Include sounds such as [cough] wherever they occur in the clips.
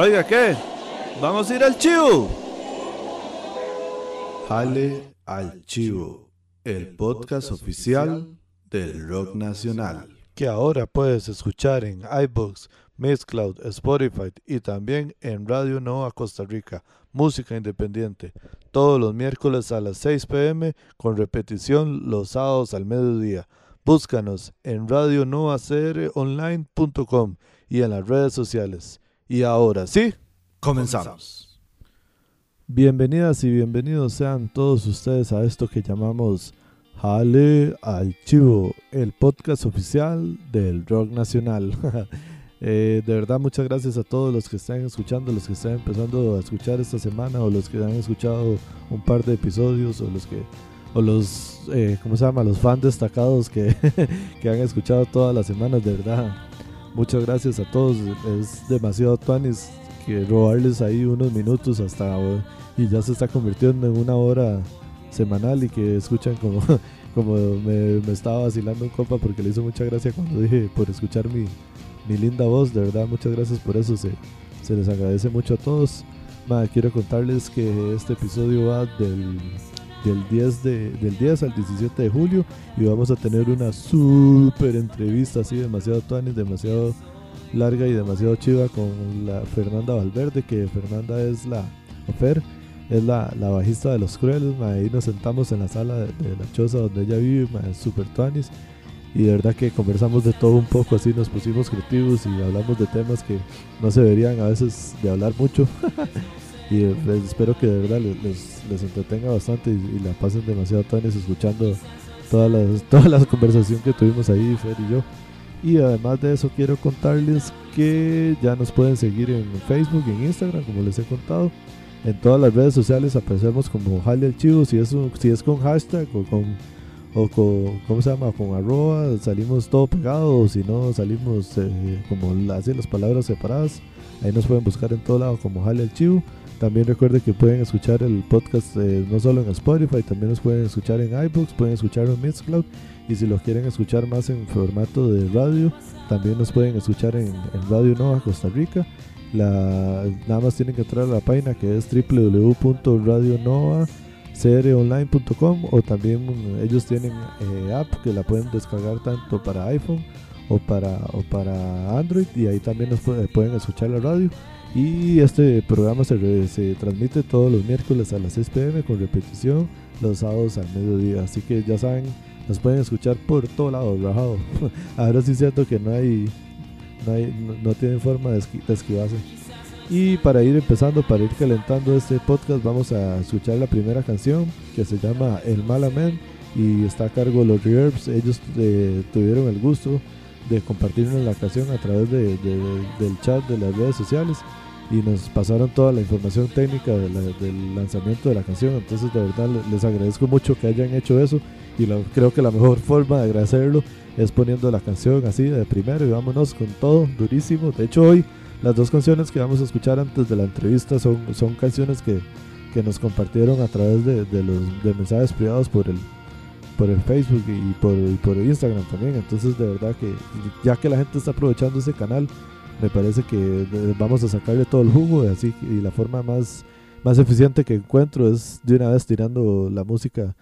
Oiga, ¿qué? ¿Vamos a ir al chivo? Jale al chivo, el podcast oficial del rock nacional. Que ahora puedes escuchar en iBooks, Mixcloud, Spotify y también en Radio Nova Costa Rica, música independiente, todos los miércoles a las 6 pm con repetición los sábados al mediodía. Búscanos en radionovacronline.com y en las redes sociales. Y ahora sí, comenzamos. Bienvenidas y bienvenidos sean todos ustedes a esto que llamamos Jale al Chivo, el podcast oficial del rock nacional. [laughs] Eh, de verdad, muchas gracias a todos los que están escuchando, los que están empezando a escuchar esta semana, o los que han escuchado un par de episodios, o los que, o los, eh, ¿cómo se llama? Los fans destacados que, [laughs] que han escuchado todas las semanas, de verdad. Muchas gracias a todos. Es demasiado tuanis que robarles ahí unos minutos hasta y ya se está convirtiendo en una hora semanal y que escuchan como, [laughs] como me, estaba vacilando un copa porque le hizo mucha gracia cuando dije por escuchar mi, mi linda voz. De verdad, muchas gracias por eso. Se, se les agradece mucho a todos. quiero contarles que este episodio va del del 10, de, del 10 al 17 de julio y vamos a tener una super entrevista así demasiado tuanis, demasiado larga y demasiado chiva con la Fernanda Valverde, que Fernanda es la Ofer, es la, la bajista de Los Crueles, ahí nos sentamos en la sala de, la choza donde ella vive, super tuanis y de verdad que conversamos de todo un poco así, nos pusimos creativos y hablamos de temas que no se deberían a veces de hablar mucho. [laughs] y pues, espero que de verdad les, les entretenga bastante y, la pasen demasiado tanes escuchando todas las, [laughs] toda la conversación que tuvimos ahí, Fer y yo. Y además de eso quiero contarles que ya nos pueden seguir en Facebook y en Instagram, como les he contado. En todas las redes sociales aparecemos como Jale Archivo, si es, si es con hashtag o con, o con, ¿cómo se llama? Con arroba, salimos todo pegado, o si no salimos eh, como así las palabras separadas. Ahí nos pueden buscar en todo lado como Jale Archivo. También recuerden que pueden escuchar el podcast eh, no solo en Spotify, también nos pueden escuchar en iBooks, pueden escuchar en Mixcloud y si los quieren escuchar más en formato de radio, también nos pueden escuchar en, Radio Nova Costa Rica. La, nada más tienen que entrar a la página que es www.radionovacronline.com o también mm, ellos tienen eh, app que la pueden descargar tanto para iPhone o para, o para Android y ahí también nos pueden escuchar la radio. Y este programa se, se transmite todos los miércoles a las 6 pm con repetición los sábados al mediodía. Así que ya saben, nos pueden escuchar por todo lado, rajado. [laughs] Ahora sí es cierto que no hay, no, hay, no, tienen forma de, esquivarse. Y para ir empezando, para ir calentando este podcast, vamos a escuchar la primera canción que se llama El Malaman y está a cargo de los Reverbs. Ellos eh, tuvieron el gusto de compartirnos la canción a través de, del chat de las redes sociales y nos pasaron toda la información técnica del lanzamiento de la canción. Entonces, de verdad, les agradezco mucho que hayan hecho eso. Y creo que la mejor [laughs] forma de agradecerlo es poniendo la canción así de primero y vámonos con todo, durísimo. De hecho, hoy las dos canciones que vamos a escuchar antes de la entrevista son, son canciones que, que nos compartieron a través de, de los mensajes privados por el, por el Facebook y por, y por Instagram también. Entonces, de verdad que ya que la gente está aprovechando ese canal, me parece que vamos a sacarle todo el jugo así y la forma más más eficiente que encuentro es de una vez tirando la música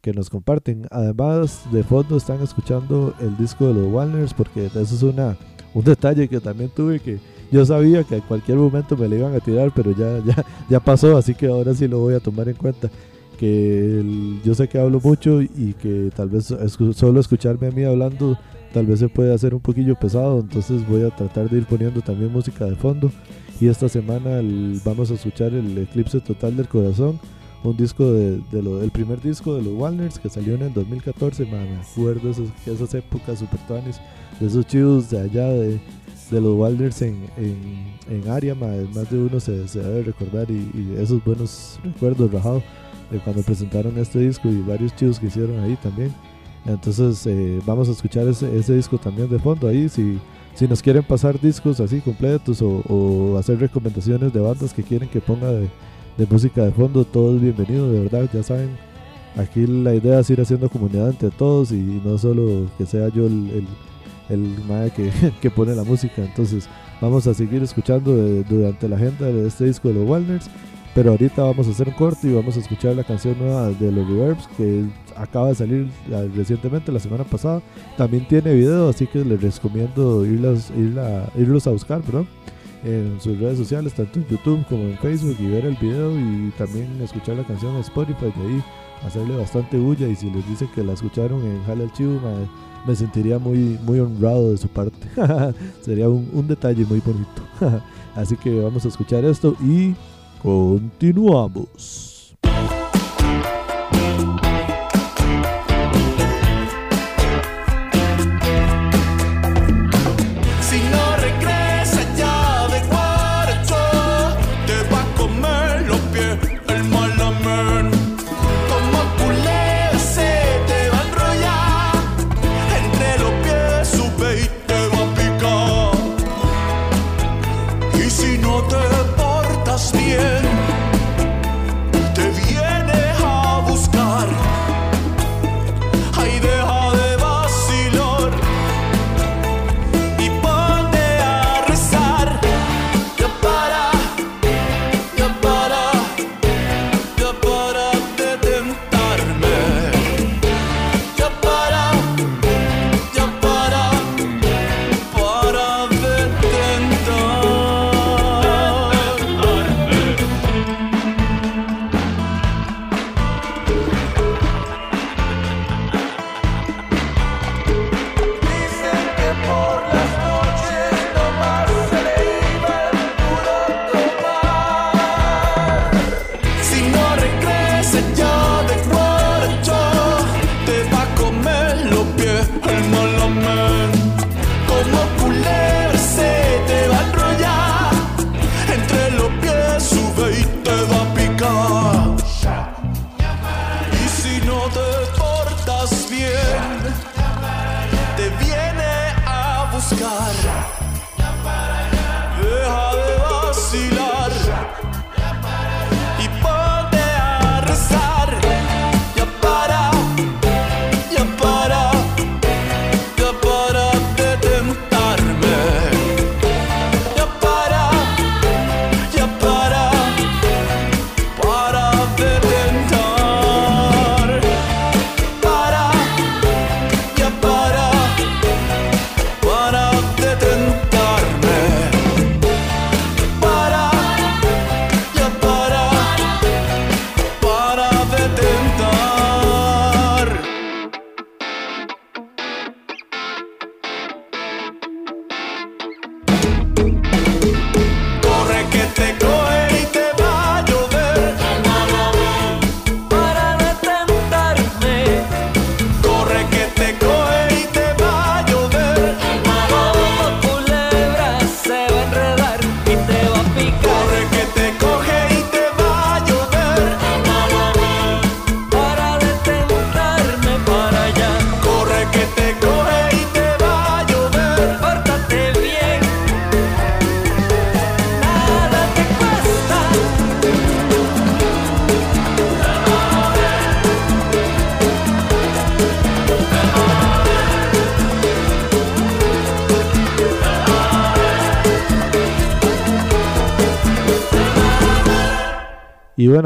que nos comparten. Además, de fondo están escuchando el disco de los Walners porque eso es una un detalle que también tuve que yo sabía que en cualquier momento me le iban a tirar, pero ya [laughs] ya ya pasó, así que ahora sí lo voy a tomar en cuenta. Que yo sé que hablo mucho y que tal vez solo escucharme a mí hablando tal vez se puede hacer un poquillo pesado, entonces voy a tratar de ir poniendo también música de fondo. Y esta semana vamos a escuchar el Eclipse Total del Corazón, un disco de, el primer disco de los Walners que salió en el 2014, me acuerdo esas, épocas super tuanis, de esos chivos de allá de, los Walners en, en, en área, más de uno se, se debe recordar y, esos buenos recuerdos rajados de cuando presentaron este disco y varios chivos que hicieron ahí también. Entonces eh, vamos a escuchar ese, disco también de fondo ahí. Si, si nos quieren pasar discos así completos o, hacer recomendaciones de bandas que quieren que ponga de, música de fondo, todo es bienvenido, de verdad. Ya saben, aquí la idea es ir haciendo comunidad entre todos y no solo que sea yo el, el mae que, [laughs] que pone la música. Entonces vamos a seguir escuchando de- durante la agenda de este disco de los Walners. Pero ahorita vamos a hacer un corte y vamos a escuchar la canción nueva de los Reverbs que acaba de salir recientemente, la semana pasada. También tiene video, así que les recomiendo irlas, irla- irlos a buscar perdón, en sus redes sociales, tanto en YouTube como en Facebook, y ver el video y también escuchar la canción en Spotify. De ahí hacerle bastante bulla. Y si les dicen que la escucharon en Jale Archivo, me, me sentiría muy, muy honrado de su parte. [laughs] Sería un detalle muy bonito. [laughs] así que vamos a escuchar esto y continuamos.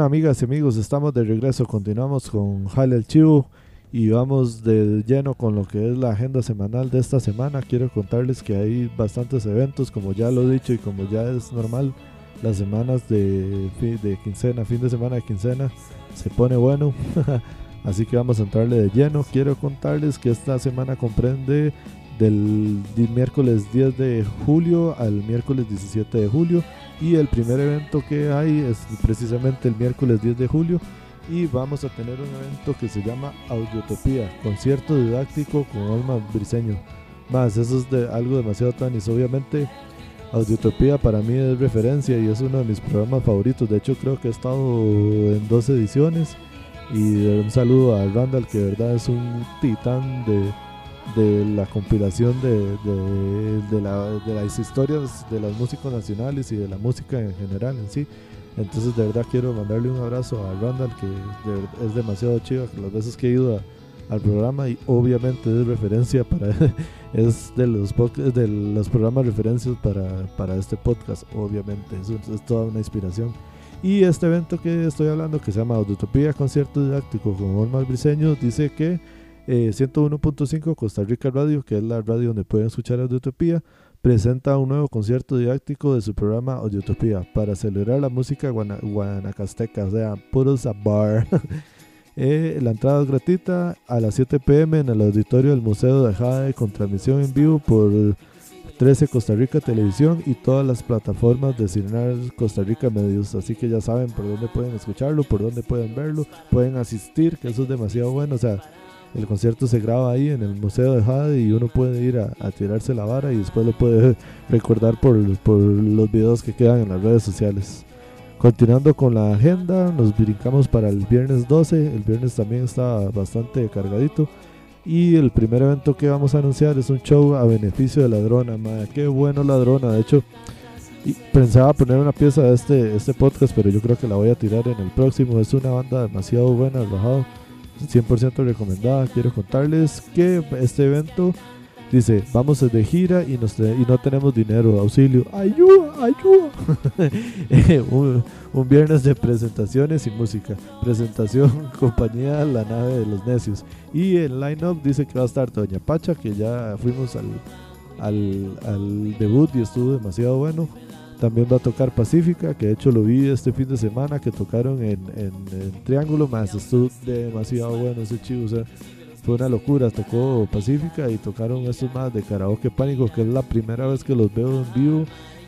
Amigas y amigos, estamos de regreso. Continuamos con Jale el Chivo y vamos de lleno con lo que es la agenda semanal de esta semana. Quiero contarles que hay bastantes eventos, como ya lo he dicho y como ya es normal, las semanas de, de quincena, fin de semana de quincena, se pone bueno. [laughs] Así que vamos a entrarle de lleno. Quiero contarles que esta semana comprende del miércoles 10 de julio al miércoles 17 de julio. Y el primer evento que hay es precisamente el miércoles 10 de julio. Y vamos a tener un evento que se llama Audiotopía, concierto didáctico con Olma Briseño. Más, eso es de algo demasiado tanis. Obviamente, Audiotopía para mí es referencia y es uno de mis programas favoritos. De hecho, creo que he estado en dos ediciones. Y un saludo a Randall, que de verdad es un titán de, de la compilación de, de, de la- de las historias de los músicos nacionales y de la música en general en sí. Entonces de verdad quiero mandarle un abrazo a Randall que de es demasiado chido. que Las veces que he ido a, al programa y obviamente es referencia para [laughs] es de los de los programas referencias para, para este podcast obviamente es, es toda una inspiración y este evento que estoy hablando que se llama Auditopía concierto didáctico con Olmar Briseño dice que eh, 101.5 Costa Rica Radio que es la radio donde pueden escuchar Auditopía presenta un nuevo concierto didáctico de su programa Audiotopía para celebrar la música guana- guanacasteca, o sea, puro bar. [laughs] Eh, la entrada es gratuita a las 7 pm en el auditorio del Museo de Jade con transmisión en vivo por 13 Costa Rica Televisión y todas las plataformas de Cinear Costa Rica Medios. Así que ya saben por dónde pueden escucharlo, por dónde pueden verlo, pueden asistir, que eso es demasiado bueno. O sea, el concierto se graba ahí en el Museo de Jade y uno puede ir a, a tirarse la vara y después lo puede [laughs] recordar por, por los videos que quedan en las redes sociales. Continuando con la agenda, nos brincamos para el viernes 12. El viernes también está bastante cargadito. Y el primer evento que vamos a anunciar es un show a beneficio de Ladrona. Madre, qué bueno Ladrona. De hecho, pensaba poner una pieza de este, este podcast, pero yo creo que la voy a tirar en el próximo. Es una banda demasiado buena, rajado. 100% recomendada. Quiero contarles que este evento dice: Vamos de gira y, nos no tenemos dinero. Auxilio. Ayuda, ayuda. [laughs] Un, un viernes de presentaciones y música. Presentación, [laughs] compañía La Nave de los Necios. Y el line-up dice que va a estar Doña Pacha, que ya fuimos al, al, al debut y estuvo demasiado bueno. También va a tocar Pacífica, que de hecho lo vi este fin de semana que tocaron en, en- Triángulo, más estuvo demasiado bueno ese chivo. O sea, fue una locura. Tocó Pacífica y tocaron estos más de Karaoke Pánico, que es la primera vez que los veo en vivo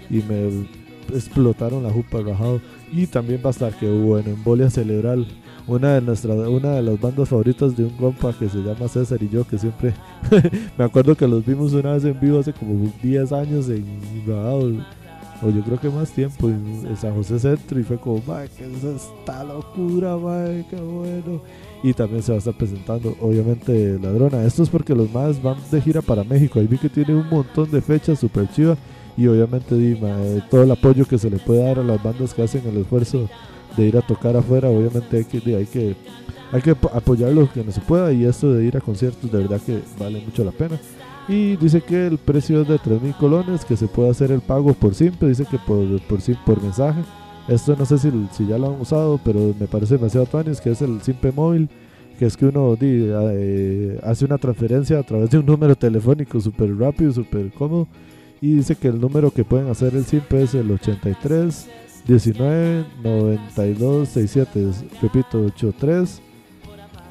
y me explotaron la jupa rajado. Y también va a estar que bueno, Embolia Cerebral, una de nuestras, una de las bandas favoritas de un compa que se llama César y yo, que siempre [laughs] me acuerdo que los vimos una vez en vivo hace como 10 años en Rajado, o yo creo que más tiempo en, San José Centro y fue como, "Mae, ¿qué es esta locura, mae? qué bueno. Y también se va a estar presentando, obviamente, Ladrona. Esto es porque los más van de gira para México. Ahí vi que tiene un montón de fechas super chivas y obviamente di, mae, todo el apoyo que se le puede dar a las bandas que hacen el esfuerzo de ir a tocar afuera, obviamente hay que, hay que, hay que apo- apoyar lo que no se pueda y esto de ir a conciertos de verdad que vale mucho la pena. Y dice que el precio es de 3.000 colones, que se puede hacer el pago por simple, dice que por, por, por mensaje. Esto no sé si, si ya lo han usado, pero me parece demasiado tuanis, que es el simple móvil, que es que uno eh, hace una transferencia a través de un número telefónico súper rápido, súper cómodo. Y dice que el número que pueden hacer el simple es el 83 19 92 67. Repito, 83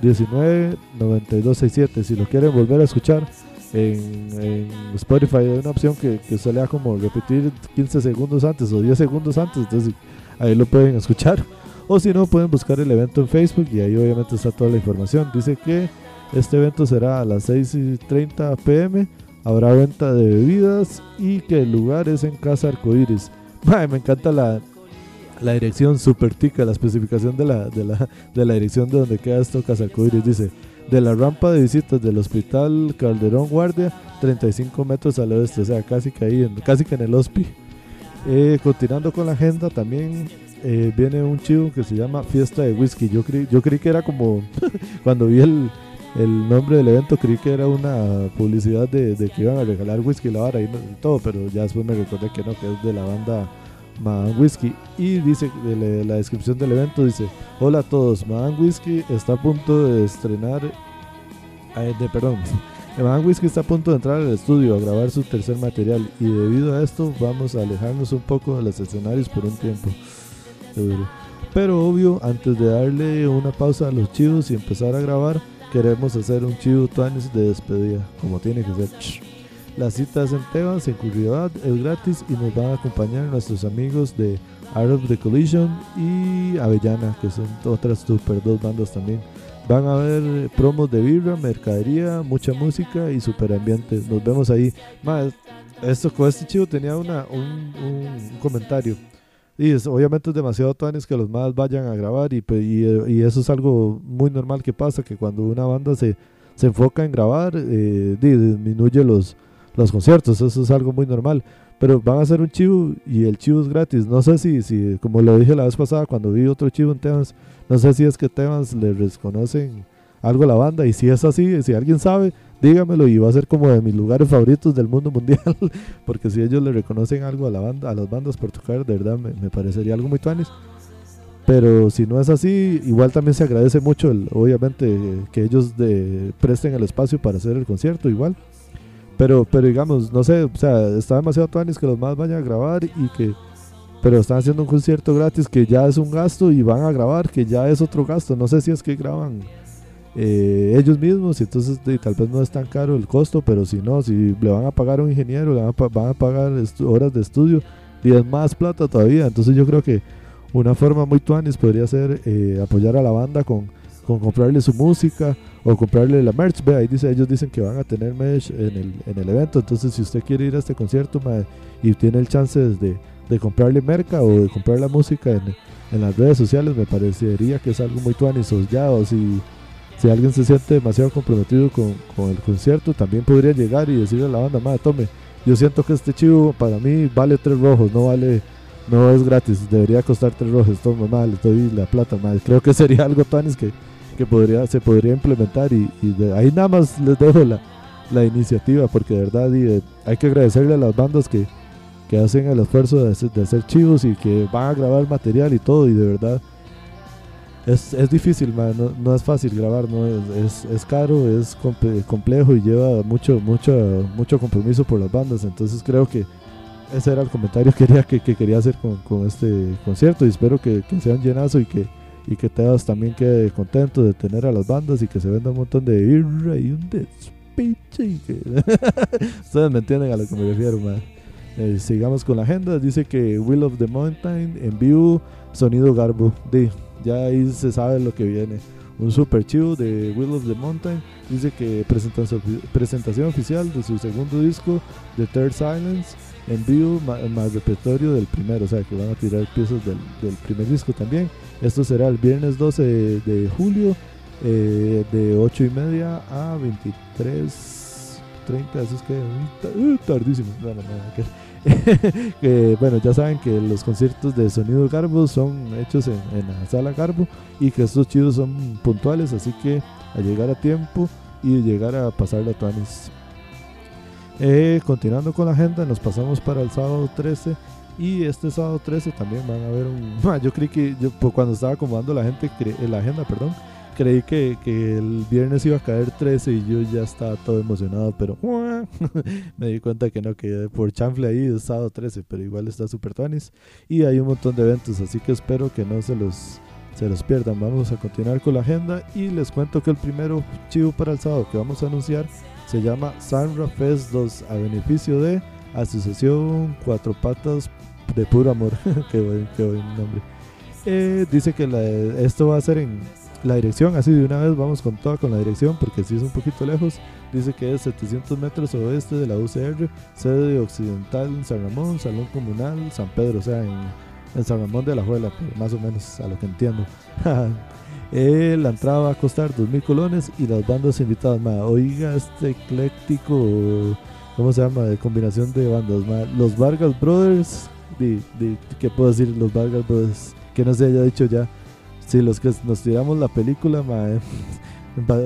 19 92 67. Si lo quieren volver a escuchar en, Spotify, hay una opción que, que usted le da como repetir 15 segundos antes o 10 segundos antes. Entonces ahí lo pueden escuchar. O si no, pueden buscar el evento en Facebook y ahí obviamente está toda la información. Dice que este evento será a las 6 y 30 pm. Habrá venta de bebidas y que el lugar es en Casa Arcoiris. Mae, me encanta la, la dirección super tica, la especificación de la, de, la, de la dirección de donde queda esto Casa Arcoiris. Dice, de la rampa de visitas del Hospital Calderón Guardia, 35 metros al oeste, o sea, casi que ahí, en, casi que en el hospi. Eh, continuando con la agenda, también eh, viene un chivo que se llama Fiesta de Whisky. Yo creí, yo creí que era como, [laughs] cuando vi el, el nombre del evento, creí que era una publicidad de, de que iban a regalar whisky la vara y todo, pero ya después me recordé que no, que es de la banda Madame Whisky. Y dice, de la, descripción del evento dice, hola a todos, Madame Whisky está a punto de estrenar, eh, de, perdón, [laughs] Madame Whisky está a punto de entrar al estudio a grabar su tercer material y debido a esto vamos a alejarnos un poco de los escenarios por un tiempo. Pero obvio, antes de darle una pausa a los chivos y empezar a grabar, queremos hacer un chivo tuanis de despedida, como tiene que ser. La cita es en Tebas, en Curridabat, es gratis y nos van a acompañar nuestros amigos de Art of the Collision y Avellana, que son otras super dos bandas también. Van a haber promos de birra, mercadería, mucha música y super ambiente. Nos vemos ahí. Más, esto con este chivo tenía una, un, un- un comentario. Y es, obviamente es demasiado tuanes que los más vayan a grabar y, y, y eso es algo muy normal que pasa, que cuando una banda se, se enfoca en grabar, eh, di- disminuye los, los conciertos, eso es algo muy normal. Pero van a hacer un chivo y el chivo es gratis. No sé si, si como lo dije la vez pasada cuando vi otro chivo en Tebas, no sé si es que Tebas le reconocen algo a la banda. Y si es así, si alguien sabe, dígamelo y va a ser como de mis lugares favoritos del mundo mundial. [laughs] Porque si ellos le reconocen algo a la banda, a las bandas por tocar, de verdad me, me parecería algo muy tuanis. Pero si no es así, igual también se agradece mucho, el- obviamente, que ellos de- presten el espacio para hacer el concierto, igual. Pero, pero digamos, no sé, o sea, está demasiado tuanis que los más vayan a grabar y que. Pero están haciendo un concierto gratis que ya es un gasto y van a grabar que ya es otro gasto. No sé si es que graban eh, ellos mismos y entonces tal vez no es tan caro el costo, pero si no, si le van a pagar a un ingeniero, le van a, pagar horas de estudio y es más plata todavía. Entonces yo creo que una forma muy tuanis podría ser eh, apoyar a la banda con, comprarle su música o comprarle la merch. Ve, ahí dice, ellos dicen que van a tener merch en el, en el evento. Entonces, si usted quiere ir a este concierto y tiene el chance de, de comprarle merca o de comprar la música en, en las redes sociales, me parecería que es algo muy tuanis. O ya, o si, si alguien se siente demasiado comprometido con, con el concierto, también podría llegar y decirle a la banda, madre, tome, yo siento que este chivo para mí vale tres rojos, no vale no es gratis, debería costar tres rojos, toma mal, le la plata mal. Creo que sería algo tanis que, que podría, se podría implementar y, y de ahí nada más les dejo la, la iniciativa porque de verdad y, eh, hay que agradecerle a las bandas que, que hacen el esfuerzo de de hacer chivos y que van a grabar material y todo y de verdad es, es difícil, man, no, no es fácil grabar, no es, es, es caro, es comple- complejo y lleva mucho, mucho, mucho compromiso por las bandas, entonces creo que ese era el comentario que quería, que, que quería hacer con, con este concierto y espero que, que sea un llenazo y que, y que Tebas también quede contento de tener a las bandas y que se venda un montón de birra y un despiche y que [laughs] ustedes me entienden a lo que me refiero man. Eh, sigamos con la agenda. Dice que Will of the Mountain en vivo sonido garbo. Di, ya ahí se sabe lo que viene. Un super chivo de Will of the Mountain. Dice que presentación, presentación oficial de su segundo disco The Third Silence en vivo ma- más repertorio del primero, o sea que van a tirar piezas del, del primer disco también. Esto será el viernes 12 de, julio eh, de 8 y media a 23 30, eso es que uh, tardísimo. [laughs] Bueno, ya saben que los conciertos de Sonido Garbo son hechos en, en la sala Garbo y que estos chidos son puntuales, así que a llegar a tiempo y llegar a pasar la Tuanis. Eh, continuando con la agenda, nos pasamos para el sábado 13. Y este sábado 13 también van a ver un. [laughs] Yo creí que, yo, pues, cuando estaba acomodando la, gente, eh, la agenda, perdón, creí que, que el viernes iba a caer 13 y yo ya estaba todo emocionado, pero [laughs] me di cuenta que no, que por chanfle ahí es sábado 13, pero igual está super tuanis. Y hay un montón de eventos, así que espero que no se los, se los pierdan. Vamos a continuar con la agenda y les cuento que el primero chivo para el sábado que vamos a anunciar se llama Sanra Fest 2 a beneficio de Asociación Cuatro Patas de Puro Amor. [laughs] qué, buen, qué buen nombre. Eh, dice que la- esto va a ser en la dirección, así de una vez vamos con toda con la dirección porque si es un poquito lejos. Dice que es 700 metros oeste de la UCR, sede occidental en San Ramón, Salón Comunal, San Pedro, o sea, en, San Ramón de la Juela, pero más o menos a lo que entiendo. [laughs] Eh, la entrada va a costar 2.000 colones y las bandas invitadas, ma, oiga este ecléctico, ¿cómo se llama? De combinación de bandas, ma. Los Vargas Brothers, di- di- ¿qué puedo decir? Los Vargas Brothers, que no se haya dicho ya. Sí, los que nos tiramos la película, ma, [laughs] va-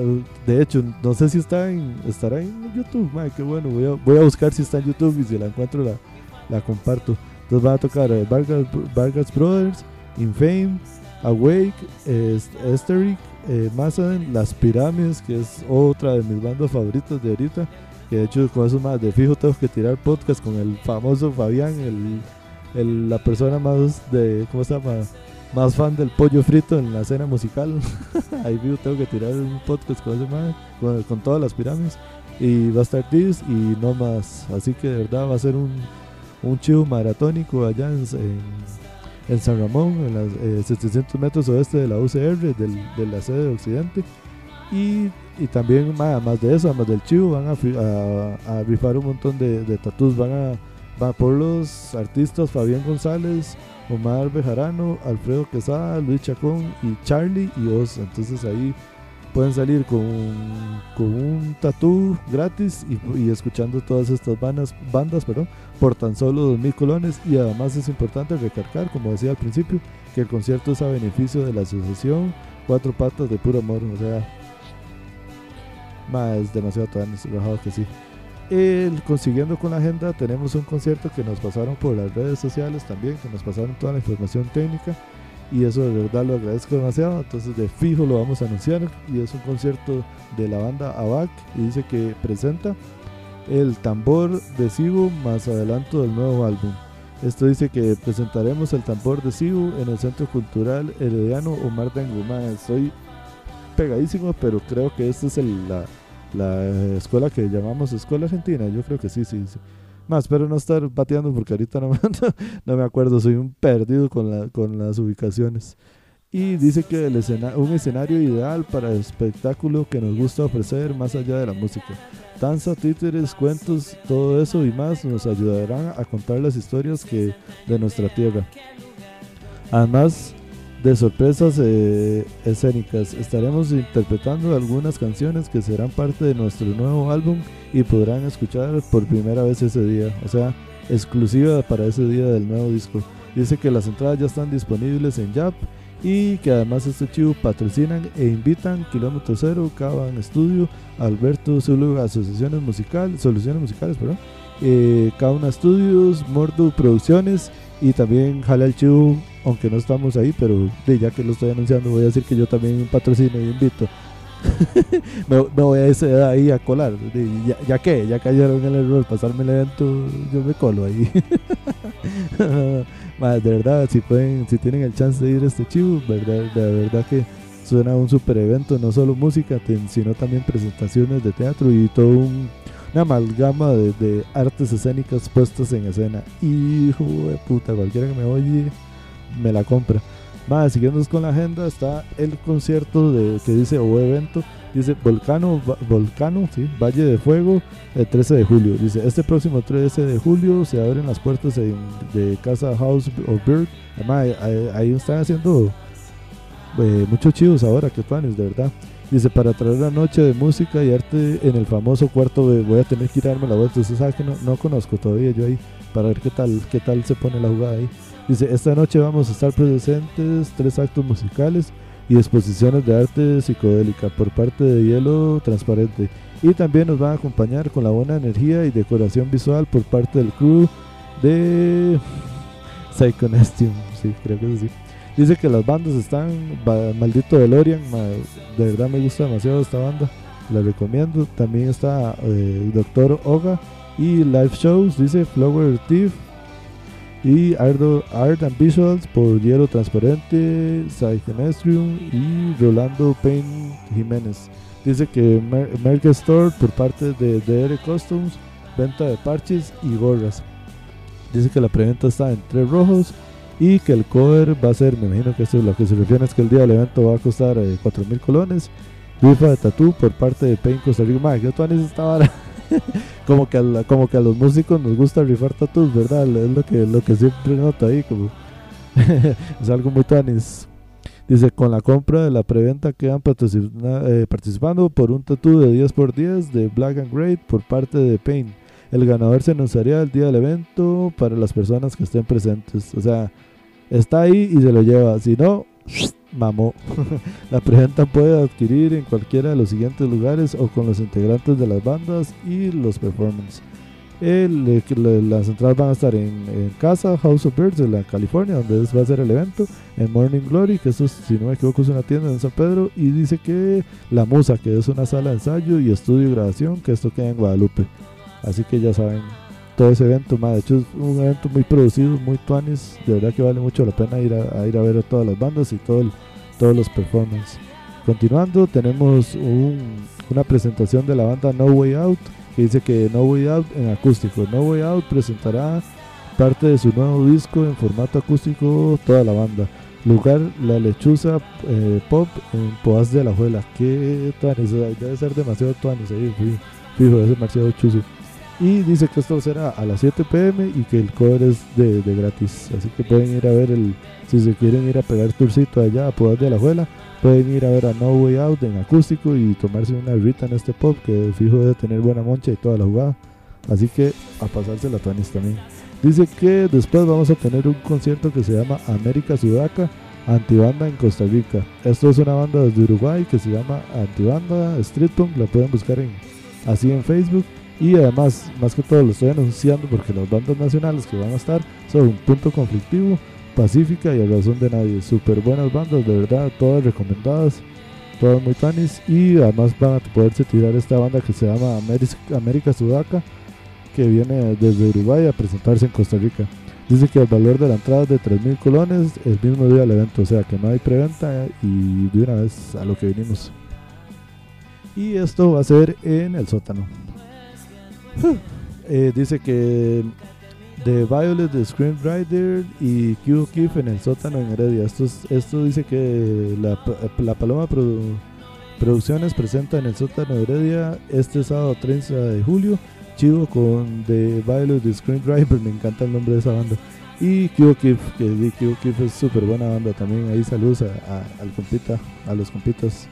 de hecho, no sé si está en, estará en YouTube, ma, qué bueno, voy a, voy a buscar si está en YouTube y si la encuentro la, la comparto. Entonces va a tocar eh, Vargas, Vargas Brothers, Infame, Awake, eh, Esteric, eh, Mazaden, Las Pirámides, que es otra de mis bandas favoritas de ahorita. Que de hecho, con eso más de fijo tengo que tirar podcast con el famoso Fabián, el, el- la persona más de, ¿cómo se llama? Más fan del pollo frito en la escena musical. [laughs] Ahí fijo tengo que tirar un podcast con ese man, con, con todas las pirámides. Y va a estar This y no más. Así que de verdad va a ser un, un chivo maratónico allá en, en- en San Ramón, en las eh, 700 metros oeste de la UCR, del- de la sede de Occidente. Y, y también, además de eso, además del chivo, van a, a, a rifar un montón de, de tatús. Van a, van por los artistas Fabián González, Omar Bejarano, Alfredo Quesada, Luis Chacón y Charlie y Oz. Entonces ahí pueden salir con, con un tatú gratis y, escuchando todas estas bandas, bandas perdón, por tan solo 2.000 colones y además es importante recargar, como decía al principio, que el concierto es a beneficio de la asociación Cuatro Patas de Puro Amor, o sea, Más demasiado tuanis, rajado que sí. El, consiguiendo con la agenda, tenemos un concierto que nos pasaron por las redes sociales también, que nos pasaron toda la información técnica y eso de verdad lo agradezco demasiado. Entonces, de fijo lo vamos a anunciar y es un concierto de la banda ABAC y dice que presenta el tambor de Sibu más adelanto del nuevo álbum. Esto dice que presentaremos el tambor de Sibu en el Centro Cultural Herediano Omar de Angumá. Estoy pegadísimo, pero creo que esta es el, la, la escuela que llamamos Escuela Argentina. Yo creo que sí, sí, sí. Más, espero no estar bateando porque ahorita no, me- [laughs] no me acuerdo, soy un perdido con, la, con las ubicaciones. Y dice que el un escenario ideal para el espectáculo que nos gusta ofrecer más allá de la música. Danza, títeres, cuentos, todo eso y más nos ayudarán a contar las historias que de nuestra tierra. Además de sorpresas eh, escénicas, estaremos interpretando algunas canciones que serán parte de nuestro nuevo álbum y podrán escuchar por primera vez ese día, o sea, exclusiva para ese día del nuevo disco. Dice que las entradas ya están disponibles en Yap y que además este chivo patrocinan e invitan Kilómetro Cero, Caban Estudio, Alberto Zulu Asociaciones Musical, Soluciones Musicales, perdón, eh, Kauna Studios, Mordo Producciones y también Jale al Chivo, aunque no estamos ahí, pero ya que lo estoy anunciando voy a decir que yo también patrocino y invito. [laughs] me, me voy a ese ahí a colar. ya, ya que, ya cayeron el error, pasarme el evento, yo me colo ahí. [laughs] Más, de verdad, si pueden, si tienen el chance de ir a este chivo, verdad, de verdad que suena un super evento, no solo música, sino también presentaciones de teatro y todo un, una amalgama de, de artes escénicas puestas en escena. Hijo de puta, cualquiera que me oye me la compra. Más, siguiendo con la agenda, está el concierto de que dice o evento, dice Volcano, Volcano, sí, Valle de Fuego, el 13 de julio. Dice, este próximo 13 de julio se abren las puertas en- de Casa House of Bird. Además, ahí, ahí están haciendo eh, muchos chivos ahora, que planes, de verdad. Dice, para traer la noche de música y arte en el famoso cuarto B, voy a tener que ir a darme la vuelta. Usted sabe que no, no conozco todavía yo ahí, para ver qué tal, qué tal se pone la jugada ahí. Dice, esta noche vamos a estar presentes tres actos musicales y exposiciones de arte psicodélica por parte de Hielo Transparente. Y también nos van a acompañar con la buena energía y decoración visual por parte del crew de Psychonestium. Sí, creo que es así. Dice que las bandas están, maldito DeLorean, ma- de verdad me gusta demasiado esta banda, la recomiendo. También está eh, Doctor Oga y live shows, dice Flower Thief y Ardo- Art and Visuals por Hielo Transparente, Psychonestrium y Rolando Payne Jiménez. Dice que Mer- Store por parte de DR Customs, venta de parches y gorras. Dice que la preventa está en tres rojos y que el cover va a ser, me imagino que esto es lo que se refiere es que el día del evento va a costar eh, 4 mil colones. Rifa de tatú por parte de Pain Costa Rica. Madre, que esta vara. [laughs] como, que a como que a los músicos nos gusta rifar tatús, ¿verdad? Es lo que, lo que siempre noto ahí. Como [laughs] es algo muy tuanis. Dice, con la compra de la preventa quedan eh, participando por un tatú de 10x10 de Black and Great por parte de Pain. El ganador se anunciaría el día del evento para las personas que estén presentes. O sea, está ahí y se lo lleva. Si no, [sniffs] mamó. [laughs] la preventa puede adquirir en cualquiera de los siguientes lugares o con los integrantes de las bandas y los performances. Las entradas van a estar en, en casa House of Birds de la California, donde va a ser el evento. En Morning Glory, que eso, si no me equivoco, es una tienda en San Pedro. Y dice que La Musa, que es una sala de ensayo y estudio y grabación, que esto queda en Guadalupe. Así que ya saben, todo ese evento, hecho es un evento muy producido, muy tuanis, de verdad que vale mucho la pena ir a, ir a ver a todas las bandas y todo todos los performances. Continuando, tenemos un- una presentación de la banda No Way Out, que dice que No Way Out en acústico. No Way Out presentará parte de su nuevo disco en formato acústico, toda la banda. Lugar La Lechuza eh, Pop en Poas de la Juela. Que tuanis, debe ser demasiado tuanis ahí, fi- fijo, ser demasiado chuzo. Y dice que esto será a las 7 pm y que el cover es de, de gratis. Así que pueden ir a ver el. Si se quieren ir a pegar tourcito allá a Poder de la Juela, pueden ir a ver a No Way Out en acústico y tomarse una rita en este pop que fijo debe tener buena moncha y toda la jugada. Así que a pasarse la tuanis también. Dice que después vamos a tener un concierto que se llama América Sudaca Antibanda en Costa Rica. Esto es una banda desde Uruguay que se llama Antibanda Street Punk. La pueden buscar así en Facebook. Y además, más que todo, lo estoy anunciando porque las bandas nacionales que van a estar son un punto conflictivo, pacífica y a razón de nadie. Súper buenas bandas, de verdad, todas recomendadas, todas muy tanis. Y además van a poderse tirar esta banda que se llama América, América Sudaca, que viene desde Uruguay a presentarse en Costa Rica. Dice que el valor de la entrada es de 3.000 colones el mismo día del evento, o sea que no hay preventa y de una vez a lo que vinimos. Y esto va a ser en el sótano. [laughs] Eh, dice que The Violet, The Screenwriter y Q Keef en el sótano en Heredia. Esto, es- esto dice que la, la Paloma Produ- Producciones presenta en el sótano de Heredia este sábado 30 de julio. Chivo con The Violet, The Screenwriter. [laughs] Me encanta el nombre de esa banda. Y Q Keef, que Q Keef es súper buena banda también. Ahí saludos a, a- al compita, a los compitas.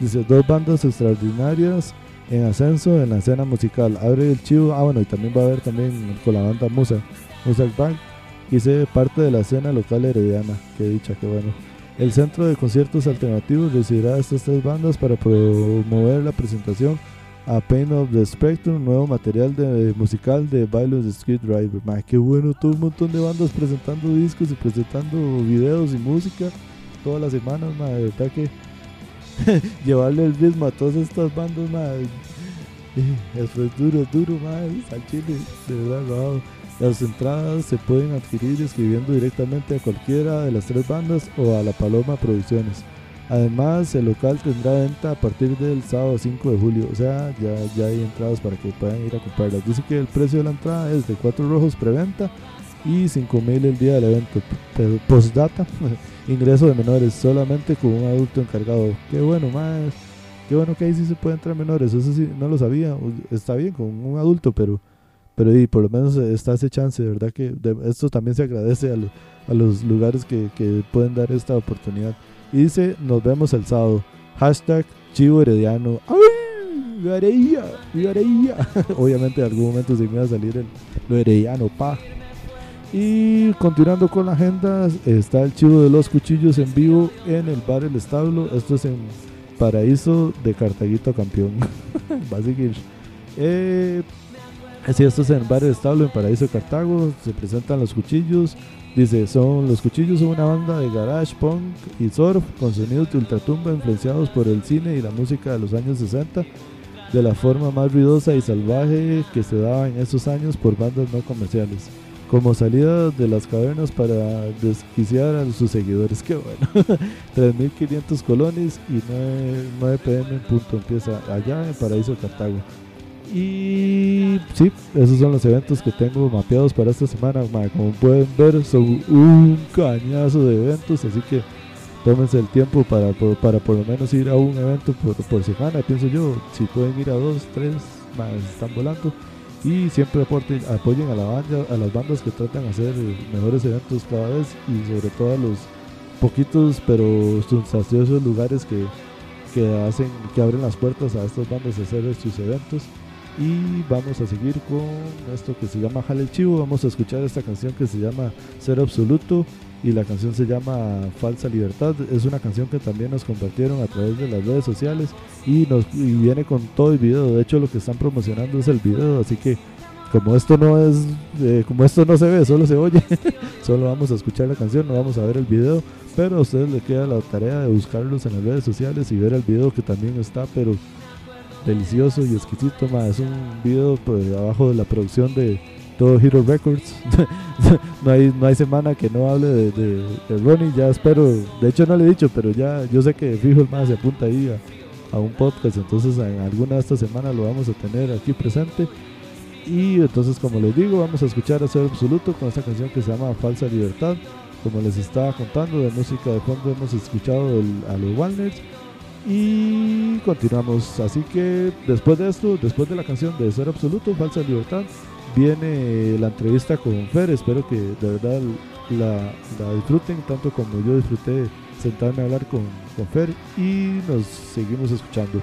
Dice, dos bandas extraordinarias en ascenso en la escena musical. Abre el chivo. Ah, bueno, y también va a haber también con la banda Musa, Musa Bank. Hice parte de la escena local herediana. Qué dicha, qué bueno. El Centro de Conciertos Alternativos recibirá a estas tres bandas para promover la presentación a Pain of the Spectrum, nuevo material de, musical de Bailos de Street Driver. Ma, qué bueno, todo un montón de bandas presentando discos y presentando videos y música todas las semanas, ma, de verdad que [laughs] llevarle el ritmo a todas estas bandas, ma, eso es duro, duro, ma, al chile, de verdad, wow. Las entradas se pueden adquirir escribiendo directamente a cualquiera de las tres bandas o a La Paloma Producciones. Además, el local tendrá venta a partir del sábado 5 de julio, o sea, ya, ya hay entradas para que puedan ir a comprarlas. Dice que el precio de la entrada es de 4 rojos preventa y 5 mil el día del evento. Postdata, [laughs] ingreso de menores solamente con un adulto encargado. Qué bueno, más. Qué bueno que ahí sí se puede entrar menores, eso sí, no lo sabía. Está bien con un adulto, pero pero y por lo menos está ese chance, de verdad que de- esto también se agradece a, lo- a los lugares que, que pueden dar esta oportunidad. Y dice, nos vemos el sábado. Hashtag Chivo Herediano. ¡Ay! ¡Viva Heredia! [laughs] Obviamente en algún momento se me iba a salir el, lo herediano, pa. Y continuando con la agenda, está el Chivo de los Cuchillos en vivo en el bar El Establo. Esto es en Paraíso de Cartaguito Campeón. [laughs] Va a seguir. Eh, esto es en Bar El Establo, en Paraíso de Cartago. Se presentan los cuchillos. Dice, son los cuchillos son una banda de garage, punk y surf con sonidos de ultratumba influenciados por el cine y la música de los años 60 de la forma más ruidosa y salvaje que se daba en esos años por bandas no comerciales. Como salida de las cavernas para desquiciar a sus seguidores. Qué bueno. [laughs] 3.500 colones y 9, 9 pm en punto. Empieza allá en Paraíso Cartago. Y sí, esos son los eventos que tengo mapeados para esta semana. ma, Como pueden ver, son un cañazo de eventos, así que tómense el tiempo para, para por lo menos ir a un evento por, por semana, pienso yo. Si pueden ir a dos, tres, ma, están volando. Y siempre aporten, apoyen a, la banda, a las bandas que tratan de hacer mejores eventos cada vez y sobre todo a los poquitos pero sustanciosos lugares que, que hacen, que abren las puertas a estas bandas a hacer sus eventos. Y vamos a seguir con esto que se llama Jale Chivo. Vamos a escuchar esta canción que se llama Ser Absoluto y la canción se llama Falsa Libertad. Es una canción que también nos compartieron a través de las redes sociales y, nos, y viene con todo el video. De hecho, lo que están promocionando es el video, así que como esto no es, eh, como esto no se ve, solo se oye, [laughs] solo vamos a escuchar la canción, no vamos a ver el video, pero a ustedes les queda la tarea de buscarlos en las redes sociales y ver el video que también está, pero delicioso y exquisito, ma. es un video pues, abajo de la producción de todo Hero Records. [laughs] no, hay, no hay semana que no hable de, Ronnie, ya espero, de hecho no le he dicho, pero ya yo sé que fijo el más se apunta ahí a, un podcast, entonces en alguna de estas semanas lo vamos a tener aquí presente. Y entonces, como les digo, vamos a escuchar a Ser Absoluto con esta canción que se llama Falsa Libertad. Como les estaba contando, de música de fondo hemos escuchado a los Walners. Y continuamos. Así que después de esto, después de la canción de Ser Absoluto, Falsa Libertad, viene la entrevista con Fer. Espero que de verdad la, disfruten tanto como yo disfruté sentarme a hablar con, con Fer. Y nos seguimos escuchando.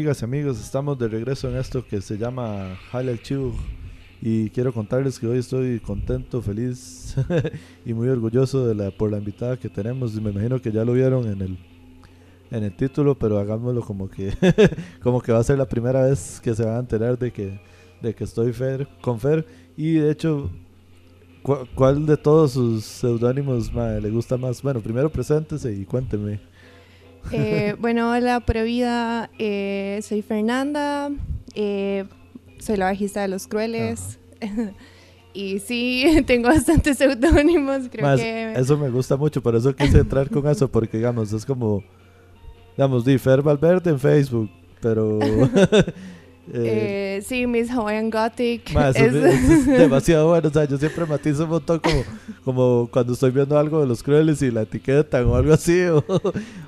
Amigas y amigos, estamos de regreso en esto que se llama Jale al Chivo. Y quiero contarles que hoy estoy contento, feliz [laughs] y muy orgulloso de la, por la invitada que tenemos. Me imagino que ya lo vieron en el, en el título, pero hagámoslo como que, [laughs] como que va a ser la primera vez que se van a enterar de que, de que estoy Fer, con Fer. Y de hecho, ¿cu- ¿cuál de todos sus seudónimos le gusta más? Bueno, primero preséntese y cuénteme. Eh, [laughs] bueno, hola, pura vida. eh, soy Fernanda. eh, soy la bajista de Los Crueles. [laughs] y sí, [laughs] tengo bastantes seudónimos. Creo que. Eso me gusta mucho, por eso quise entrar con eso, porque digamos, es como, digamos, di Fer Valverde en Facebook, pero... eh, eh, sí, Miss Hawaiian Gothic. ma, eso es- es, demasiado bueno, o sea, yo siempre matizo un montón como, como cuando estoy viendo algo de los crueles y la etiquetan o algo así, o,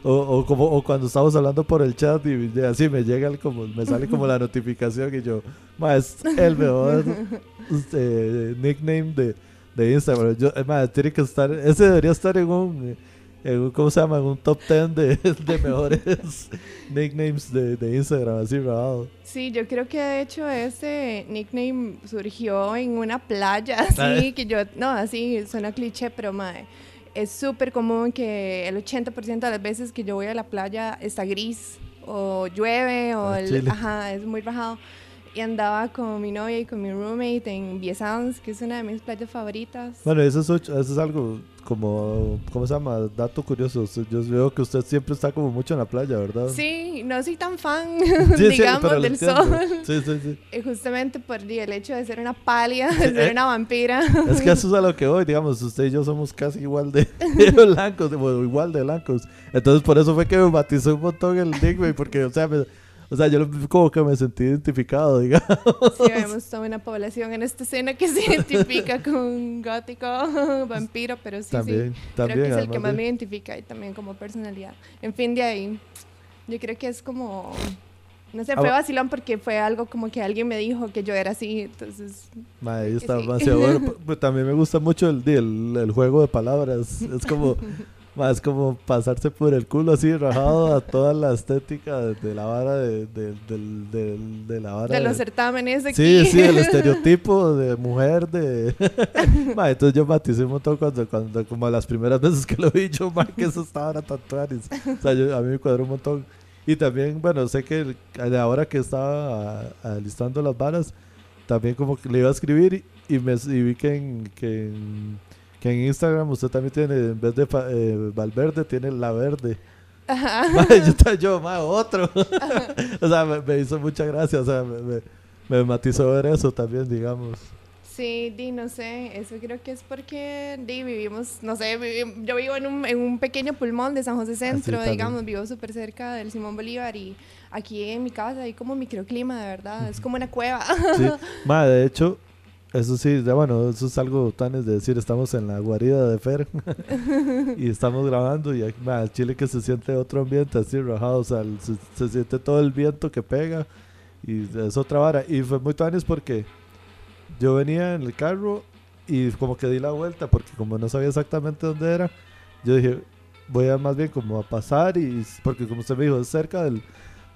o, o como, o cuando estamos hablando por el chat y así me llega el como, me sale como la notificación y yo, ma, es el mejor este, nickname de, de Instagram. Yo, eh, ma, tiene que estar, ese debería estar en un, en un ¿cómo se llama? En un top 10 de, [laughs] de mejores [laughs] nicknames de, de Instagram, así grabado. Sí, yo creo que de hecho ese nickname surgió en una playa, [laughs] así que yo, no, así suena cliché, pero mae, es súper común que el 80% de las veces que yo voy a la playa está gris o llueve o Ah, el, ajá, es muy bajado. Y andaba con mi novia y con mi roommate en Viesans, que es una de mis playas favoritas. Bueno, eso es, eso es algo como, ¿cómo se llama? Dato curioso. Yo veo que usted siempre está como mucho en la playa, ¿verdad? Sí, no soy tan fan, Sí, [laughs] digamos, del entiendo. sol. Sí, sí, sí. Eh, Justamente por el hecho de ser una pálida, de ser eh, una vampira. Es que eso es a lo que voy, digamos, usted y yo somos casi igual de [laughs] blancos, igual de blancos. Entonces por eso fue que me matizó un montón el nickname, porque, o sea, me- o sea, yo como que me sentí identificado, [laughs] digamos. Sí, vemos toda una población en esta escena que se [laughs] identifica con gótico, [laughs] vampiro, pero sí, también, sí. también. creo que es el que más de- me identifica y también como personalidad. En fin, de ahí, yo creo que es como, no sé, Ah, fue vacilón porque fue algo como que alguien me dijo que yo era así, entonces, Ma, ahí está Sí. demasiado bueno. También me gusta mucho el, el, el juego de palabras. Es como, ma, es como pasarse por el culo así rajado a toda la estética de, de la vara de, de, de la vara de los certámenes aquí. Sí, sí, el [laughs] estereotipo de mujer de... [laughs] Ma, entonces yo maticé un montón cuando, cuando, como las primeras veces que lo vi, yo, ma, que eso estaba ahora tan. O sea, yo- a mí me cuadró un montón. Y también, bueno, sé que el- ahora que estaba alistando las varas, también como que le iba a escribir y, y me, y vi que en, que, en, que en Instagram usted también tiene, en vez de eh, Valverde, tiene la verde. Ajá. [laughs] Ma, yo, yo, ma, otro. [laughs] o sea, me, me hizo mucha gracia, o sea, me, me, me matizó ver eso también, digamos. Sí, di, no sé, eso creo que es porque di, vivimos, no sé, vivi- yo vivo en un, en un pequeño pulmón de San José Centro, también. digamos, vivo súper cerca del Simón Bolívar y aquí en mi casa hay como microclima, de verdad, es como una cueva. Sí, [laughs] ma, de hecho, eso sí, ya bueno, eso es algo tan es de decir, estamos en la guarida de Fer [laughs] y estamos grabando y el Chile que se siente otro ambiente así rajado, o sea, se, se siente todo el viento que pega y es otra vara. Y fue muy tanis porque yo venía en el carro y como que di la vuelta porque como no sabía exactamente dónde era, yo dije, voy a más bien como a pasar y porque como usted me dijo, es cerca del,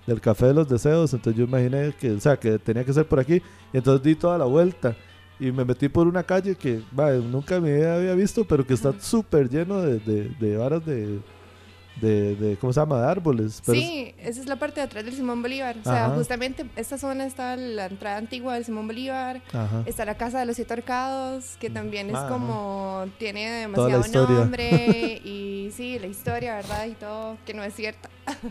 del Café de los Deseos, entonces yo imaginé que, o sea, que tenía que ser por aquí y entonces di toda la vuelta y me metí por una calle que va, nunca me había visto, pero que está súper lleno de, de, de varas de, de, de, ¿cómo se llama? De árboles. Pero es- sí, esa es la parte de atrás del Simón Bolívar, o sea, Ajá. justamente esta zona está la entrada antigua del Simón Bolívar, Ajá. Está la Casa de los Siete Arcados, que también es Ah, como, tiene demasiado nombre [laughs] y sí, la historia, ¿verdad? Y todo, que no es cierta. [laughs]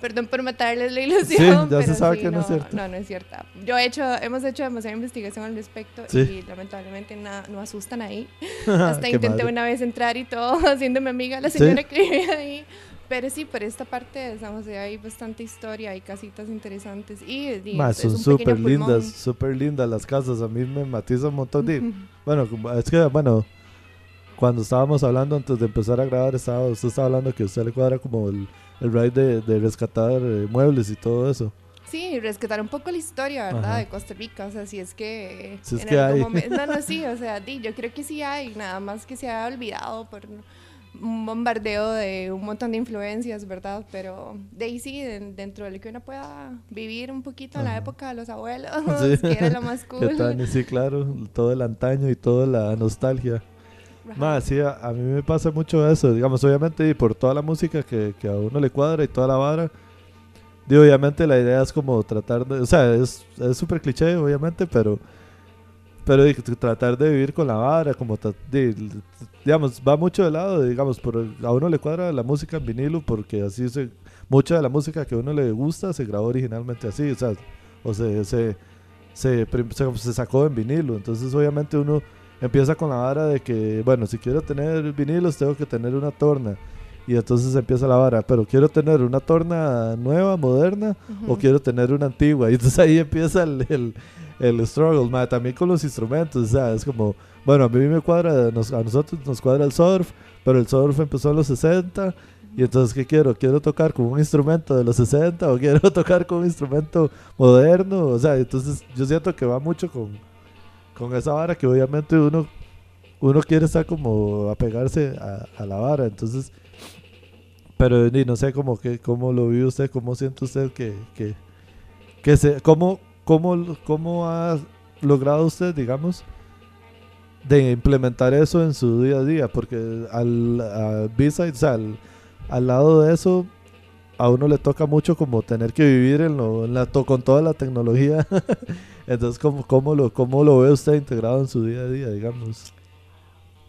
Perdón por matarles la ilusión. ya se pero sabe sí, que no es cierta. No, no es cierta. Yo he hecho, hemos hecho demasiada investigación al respecto Sí. y lamentablemente na- no asustan ahí. [laughs] Hasta intenté madre. una vez entrar y todo, haciéndome amiga la Sí. señora que vive ahí. Pero sí, por esta parte de San José hay bastante historia, hay casitas interesantes y, y Ma, es- son súper lindas, súper lindas las casas. A mí me matiza un montón de... [laughs] Bueno, es que, bueno, cuando estábamos hablando antes de empezar a grabar, estaba, usted estaba hablando que usted le cuadra como el, el ride de, de rescatar eh, muebles y todo eso. Sí, rescatar un poco la historia, ¿verdad? Ajá. De Costa Rica, o sea, si es que... Si es en que algún hay. No, no, [laughs] sí, o sea, di, yo creo que sí hay, nada más que se ha olvidado por, un bombardeo de un montón de influencias, ¿verdad? Pero de de- dentro de lo que uno pueda vivir un poquito en la época de los abuelos, [laughs] Sí. que era lo más [laughs] cool. tan- sí, claro, todo el antaño y toda la nostalgia. Más, sí, a, a mí me pasa mucho eso, digamos, obviamente, y por toda la música que, que a uno le cuadra y toda la vara. Digo, obviamente la idea es como tratar de, o sea, es es súper cliché, obviamente, pero, pero tratar de vivir con la vara, como, di- digamos, va mucho de lado, digamos, por, a uno le cuadra la música en vinilo porque así se, mucha de la música que a uno le gusta se grabó originalmente así, o sea, o se, se, se, se- sacó en vinilo, entonces obviamente uno empieza con la vara de que, bueno, si quiero tener vinilos tengo que tener una torna. Y entonces empieza la vara, pero quiero tener una torna nueva, moderna, o Ujú. quiero tener una antigua. Y entonces ahí empieza el, el, el struggle, ma, también con los instrumentos. O sea, es como, bueno, a mí me cuadra, nos- a nosotros nos cuadra el surf, pero el surf empezó en los 60. Y entonces, ¿qué quiero? ¿Quiero tocar con un instrumento de los 60 o quiero [laughs] tocar con un instrumento moderno? O sea, entonces yo siento que va mucho con, con esa vara que obviamente uno, uno quiere estar como apegarse a, la vara. Entonces, pero ni no sé cómo, que, cómo lo vive usted, cómo siente usted que, que, que se, cómo, cómo, cómo ha logrado usted, digamos, de implementar eso en su día a día, porque al a B-Side, o sea, al, lado de eso, a uno le toca mucho como tener que vivir en lo, en con toda la tecnología. [laughs] Entonces, ¿cómo, cómo, lo, ¿cómo lo ve usted integrado en su día a día, digamos?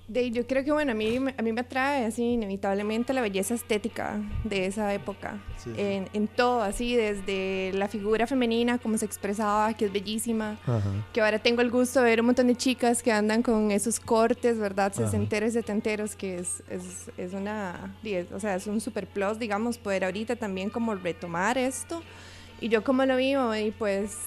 De, yo creo que, bueno, a mí, a mí me atrae así inevitablemente la belleza estética de esa época. Sí. En, en todo, así, desde la figura femenina, como se expresaba, que es bellísima. Ajá. Que ahora tengo el gusto de ver un montón de chicas que andan con esos cortes, ¿verdad? Sesenteros, setenteros, que es, es, es una, o sea, es un super plus, digamos, poder ahorita también como retomar esto. Y yo como lo vivo, y pues,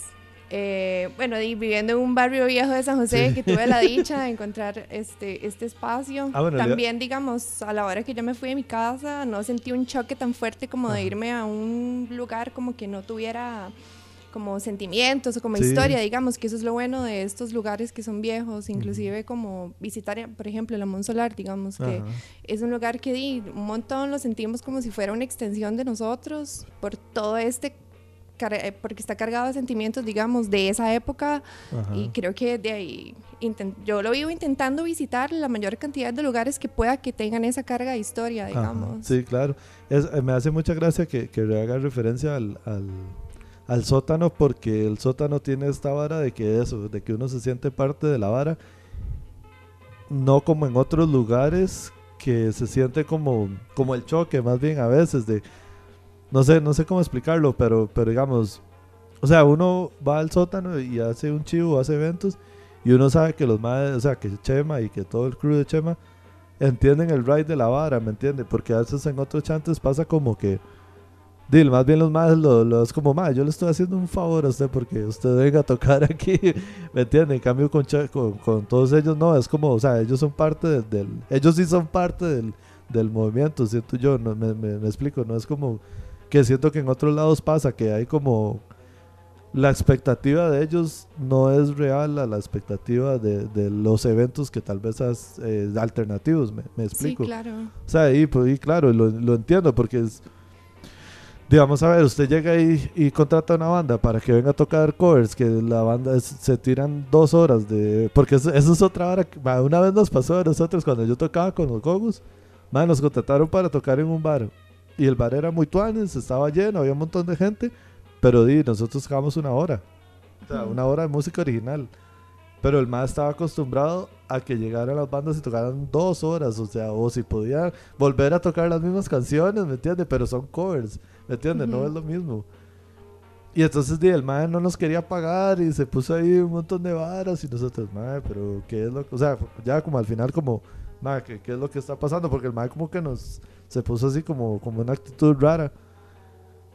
eh, bueno, y viviendo en un barrio viejo de San José, Sí. que tuve la [laughs] dicha de encontrar este, este espacio. Ah, bueno, también, digamos, a la hora que yo me fui de mi casa, no sentí un choque tan fuerte como de Ajá. irme a un lugar como que no tuviera como sentimientos o como Sí. historia, digamos, que eso es lo bueno de estos lugares que son viejos, inclusive como visitar, por ejemplo, la Mon Solar, digamos, que es un lugar que di, un montón lo sentimos como si fuera una extensión de nosotros por todo este porque está cargado de sentimientos, digamos, de esa época Ajá. y creo que de ahí yo lo vivo intentando visitar la mayor cantidad de lugares que pueda que tengan esa carga de historia, Ajá, digamos. Sí, claro. Es- eh, me hace mucha gracia que, que haga referencia al, al, al sótano porque el sótano tiene esta vara de que eso, de que uno se siente parte de la vara, no como en otros lugares que se siente como, como el choque más bien a veces de, no sé, no sé cómo explicarlo, pero, pero digamos, o sea, uno va al sótano y hace un chivo, hace eventos y uno sabe que los más, o sea, que Chema y que todo el crew de Chema entienden el ride de la vara, ¿me entiende? Porque a veces en otros chantes pasa como que, dil, más bien los más lo, lo- es como, más yo le estoy haciendo un favor a usted porque usted venga a tocar aquí, [laughs] ¿me entiende? En cambio con, con, con todos ellos no, es como, o sea, ellos son parte del, ellos sí son parte del, del movimiento, siento yo, no, me- me explico, no es como que siento que en otros lados pasa, que hay como la expectativa de ellos no es real a la expectativa de, de los eventos que tal vez es eh, alternativos, me, me Sí, explico. claro. O sea, y, pues, y claro, lo, lo entiendo porque es, digamos, a ver, usted llega ahí y contrata una banda para que venga a tocar covers, que la banda es- se tiran dos horas de... Porque eso, eso es otra hora, una vez nos pasó a nosotros cuando yo tocaba con los Gogus, nos contrataron para tocar en un bar y el bar era muy tuanes, estaba lleno, había un montón de gente, pero di, nosotros tocamos una hora, o sea, una hora de música original. Pero el más estaba acostumbrado a que llegaran las bandas y tocaran dos horas, o sea, o si podía volver a tocar las mismas canciones, ¿me entiendes? Pero son covers, ¿me entiendes? No Ujú. es lo mismo. Y entonces di, el mae no nos quería pagar y se puso ahí un montón de varas y nosotros, mae, pero ¿qué es lo que...? O sea, ya como al final como, mae, ¿qué, qué es lo que está pasando? Porque el mae como que nos... Se puso así como, como una actitud rara.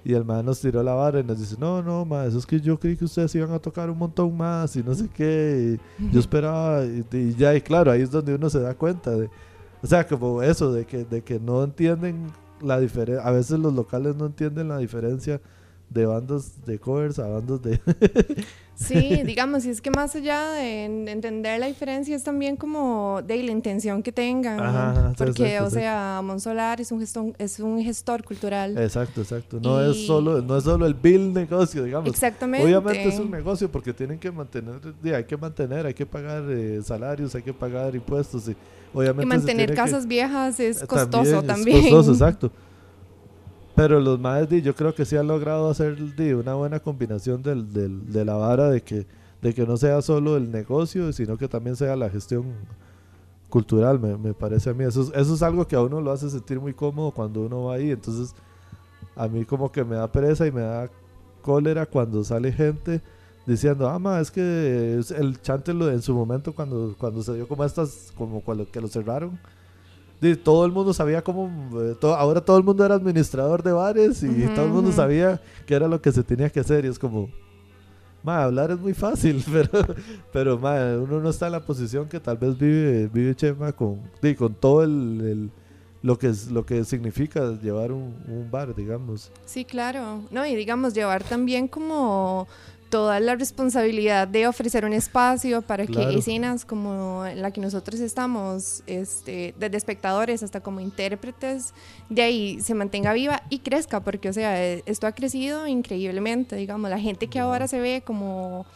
Y el mae nos tiró la vara y nos dice, no, no, mae, eso es que yo creí que ustedes iban a tocar un montón más y no sé qué. Y yo [laughs] esperaba y, y ya, y claro, ahí es donde uno se da cuenta de... O sea, como eso, de que, de que no entienden la diferencia... A veces los locales no entienden la diferencia de bandas de covers a bandas de... [laughs] Sí, [laughs] digamos, y es que más allá de en- entender la diferencia es también como de la intención que tengan, Ajá, porque exacto, o sea, Monsolar es un gestor, es un gestor cultural. exacto, exacto. No es solo no es solo el bill negocio, digamos. Exactamente. Obviamente es un negocio porque tienen que mantener, hay que mantener, hay que pagar eh, salarios, hay que pagar impuestos y obviamente y mantener que- casas viejas es Eh, costoso es también. costoso, exacto. [laughs] Pero los más yo creo que sí han logrado hacer di, una buena combinación del, del- de la vara de que, de que no sea solo el negocio, sino que también sea la gestión cultural, me, me parece a mí. Eso, es- eso es algo que a uno lo hace sentir muy cómodo cuando uno va ahí. Entonces, a mí como que me da pereza y me da cólera cuando sale gente diciendo, ah, ma, es que el chante en su momento cuando, cuando se dio como estas, como cuando que lo cerraron. Di, todo el mundo sabía cómo, eh, to- ahora todo el mundo era administrador de bares y todo el mundo sabía que era lo que se tenía que hacer y es como, ma, hablar es muy fácil, [laughs] pero, pero ma, uno no está en la posición que tal vez vive, vive Chema con, con todo el, el- lo que es, lo que significa llevar un, un bar, digamos. Sí, claro. No, y digamos, llevar también como toda la responsabilidad de ofrecer un espacio para Claro. que escenas como la que nosotros estamos, este, desde espectadores hasta como intérpretes, de ahí se mantenga viva y crezca, porque, o sea, eh, esto ha crecido increíblemente, digamos, la gente que ahora se ve como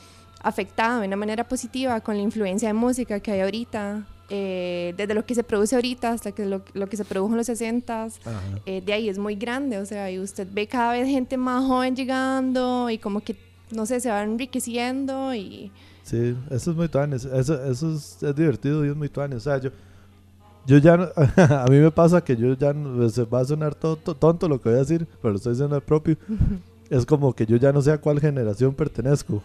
afectada de una manera positiva con la influencia de música que hay ahorita, eh, desde lo que se produce ahorita hasta que lo, lo que se produjo en los 60s, Ajá. eh, de ahí es muy grande, o sea, y usted ve cada vez gente más joven llegando y como que, no sé, se va enriqueciendo y... Sí, eso es muy tuanes. Eso, eso es, es divertido y es muy tuanes. O sea, yo, yo ya, no- [laughs] a mí me pasa que yo ya, no- se va a sonar tonto, tonto lo que voy a decir, pero lo estoy diciendo al propio. Es como que yo ya no sé a cuál generación pertenezco.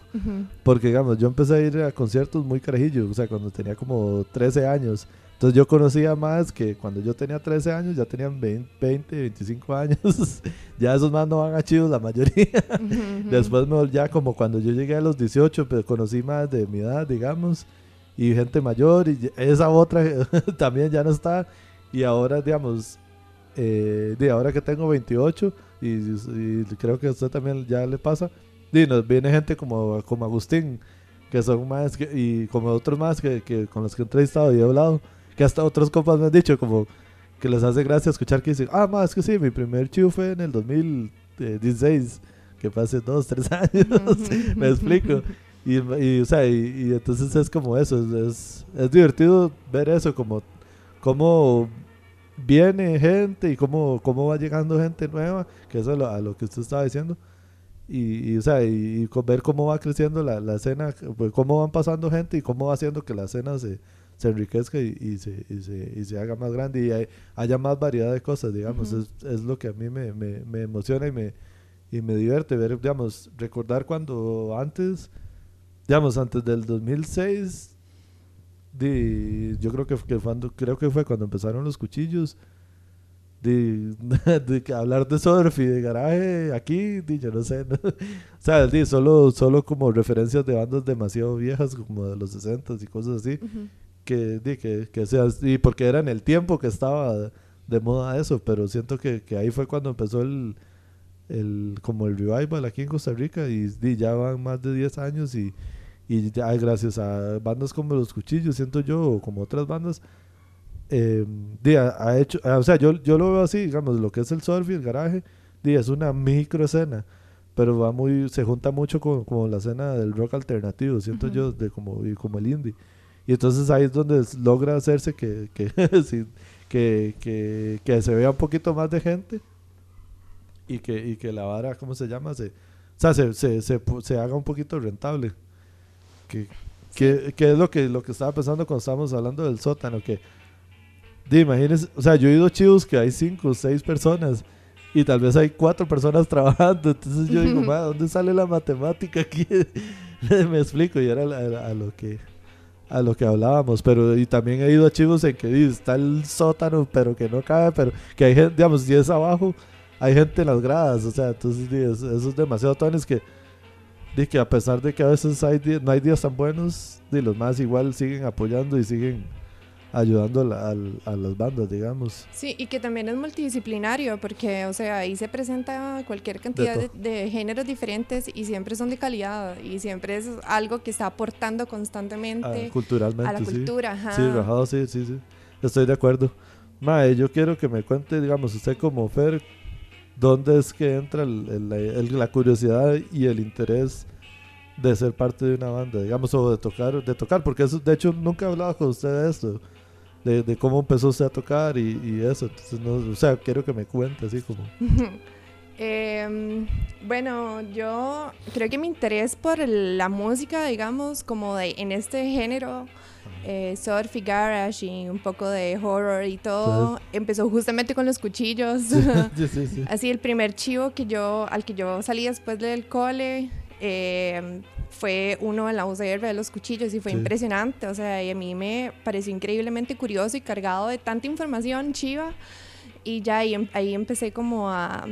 Porque, digamos, yo empecé a ir a conciertos muy carajillo, o sea, cuando tenía como 13 años. Entonces yo conocía más que cuando yo tenía 13 años, ya tenían 20, 20 25 años. [laughs] ya esos más no van a chivos la mayoría. [laughs] Después me, ya como cuando yo llegué a los 18, pues conocí más de mi edad, digamos, y gente mayor, y esa otra [laughs] también ya no está. Y ahora, digamos, eh, de ahora que tengo 28, y, y creo que a usted también ya le pasa, y nos viene gente como, como Agustín, que son más, que- y como otros más que, que con los que he entrevistado y he hablado, que hasta otros compas me han dicho como que les hace gracia escuchar que dicen, ah, más que sí, mi primer chivo fue en el 2016, que fue hace dos, tres [laughs] años, me explico. Y, y, o sea, y, y entonces es como eso, es, es, divertido ver eso, como cómo viene gente y cómo, cómo va llegando gente nueva, que eso es lo- a lo que usted estaba diciendo. Y, y, o sea, y, ver cómo va creciendo la, la escena, pues, cómo van pasando gente y cómo va haciendo que la escena se, se enriquezca y, y se, y, se, y se haga más grande y hay- haya más variedad de cosas, digamos. Es, es lo que a mí me, me, me emociona y me, y me divierte ver, digamos, recordar cuando antes, digamos, antes del 2006, di- yo creo que, que cuando, creo que fue cuando empezaron los cuchillos. De, [laughs] de hablar de surf y de garaje aquí, yo no sé, ¿no? [laughs] o sea, solo, solo como referencias de bandas demasiado viejas, como de los 60 y cosas así. Que, que, que sea, y porque era en el tiempo que estaba de moda eso, pero siento que, que ahí fue cuando empezó el, el como el revival aquí en Costa Rica y, di, ya van más de 10 años y, y ya gracias a bandas como Los Cuchillos, siento yo, como otras bandas, eh, ha, hecho, o sea, yo, yo lo veo así, digamos, lo que es el surf y el garaje, di, es una micro escena, pero va muy, se junta mucho con, con la escena del rock alternativo, siento Ujú. yo, de como, y como el indie. Y entonces ahí es donde logra hacerse que, que, [laughs] que, que, que se vea un poquito más de gente y que, y que la vara, ¿cómo se llama? Se, o sea, se, se, se, se haga un poquito rentable. Que, que, que es lo que, lo que estaba pensando cuando estábamos hablando del sótano, que di, imagínense, o sea, yo he ido chivos que hay cinco o seis personas y tal vez hay cuatro personas [laughs] trabajando, entonces yo digo, [laughs] "Ma, ¿dónde sale la matemática aquí? Me explico, y era a lo que a lo que hablábamos, pero y también he ido a chivos en que está el sótano, pero que no cabe, pero que hay gente, digamos, si es abajo, hay gente en las gradas, o sea, entonces di, es- eso es demasiado tones que di, que a pesar de que a veces hay no hay días tan buenos, di, los más igual siguen apoyando y siguen ayudando a, a las bandas, digamos. Sí, y que también es multidisciplinario, porque, o sea, ahí se presenta cualquier cantidad de, géneros diferentes y siempre son de calidad y siempre es algo que está aportando Ah, constantemente culturalmente, a la sí. cultura. Ajá. Sí, rajado, sí, sí, sí. Estoy de acuerdo. Mae, yo quiero que me cuente, digamos, usted como Fer, ¿dónde es que entra el- el- el- la curiosidad y el interés de ser parte de una banda, digamos, o de tocar, de tocar, porque eso, de hecho, nunca he hablado con usted de esto, de, de cómo empezó usted a tocar y, y eso, entonces, no, o sea, quiero que me cuente así como... [laughs] Em, bueno, yo creo que mi interés por la música, digamos, como de, en este género, eh, surf y garage y un poco de horror y todo, empezó justamente con los cuchillos. sí, [laughs] sí, sí. [laughs] Así el primer chivo que yo, al que yo salí después del cole eh, fue uno en la UCR de los cuchillos y fue Sí. impresionante. O sea, y a mí me pareció increíblemente curioso y cargado de tanta información chiva. Y ya ahí, em- ahí empecé como a,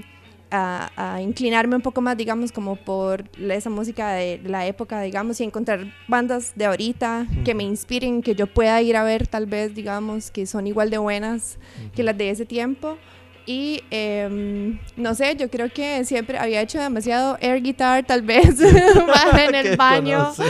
a- a inclinarme un poco más, digamos, como por esa música de la época, digamos, y encontrar bandas de ahorita que me inspiren, que yo pueda ir a ver tal vez, digamos, que son igual de buenas que las de ese tiempo. Y em, no sé, yo creo que siempre había hecho demasiado air guitar, tal vez, [laughs] [laughs] en el baño. conoce.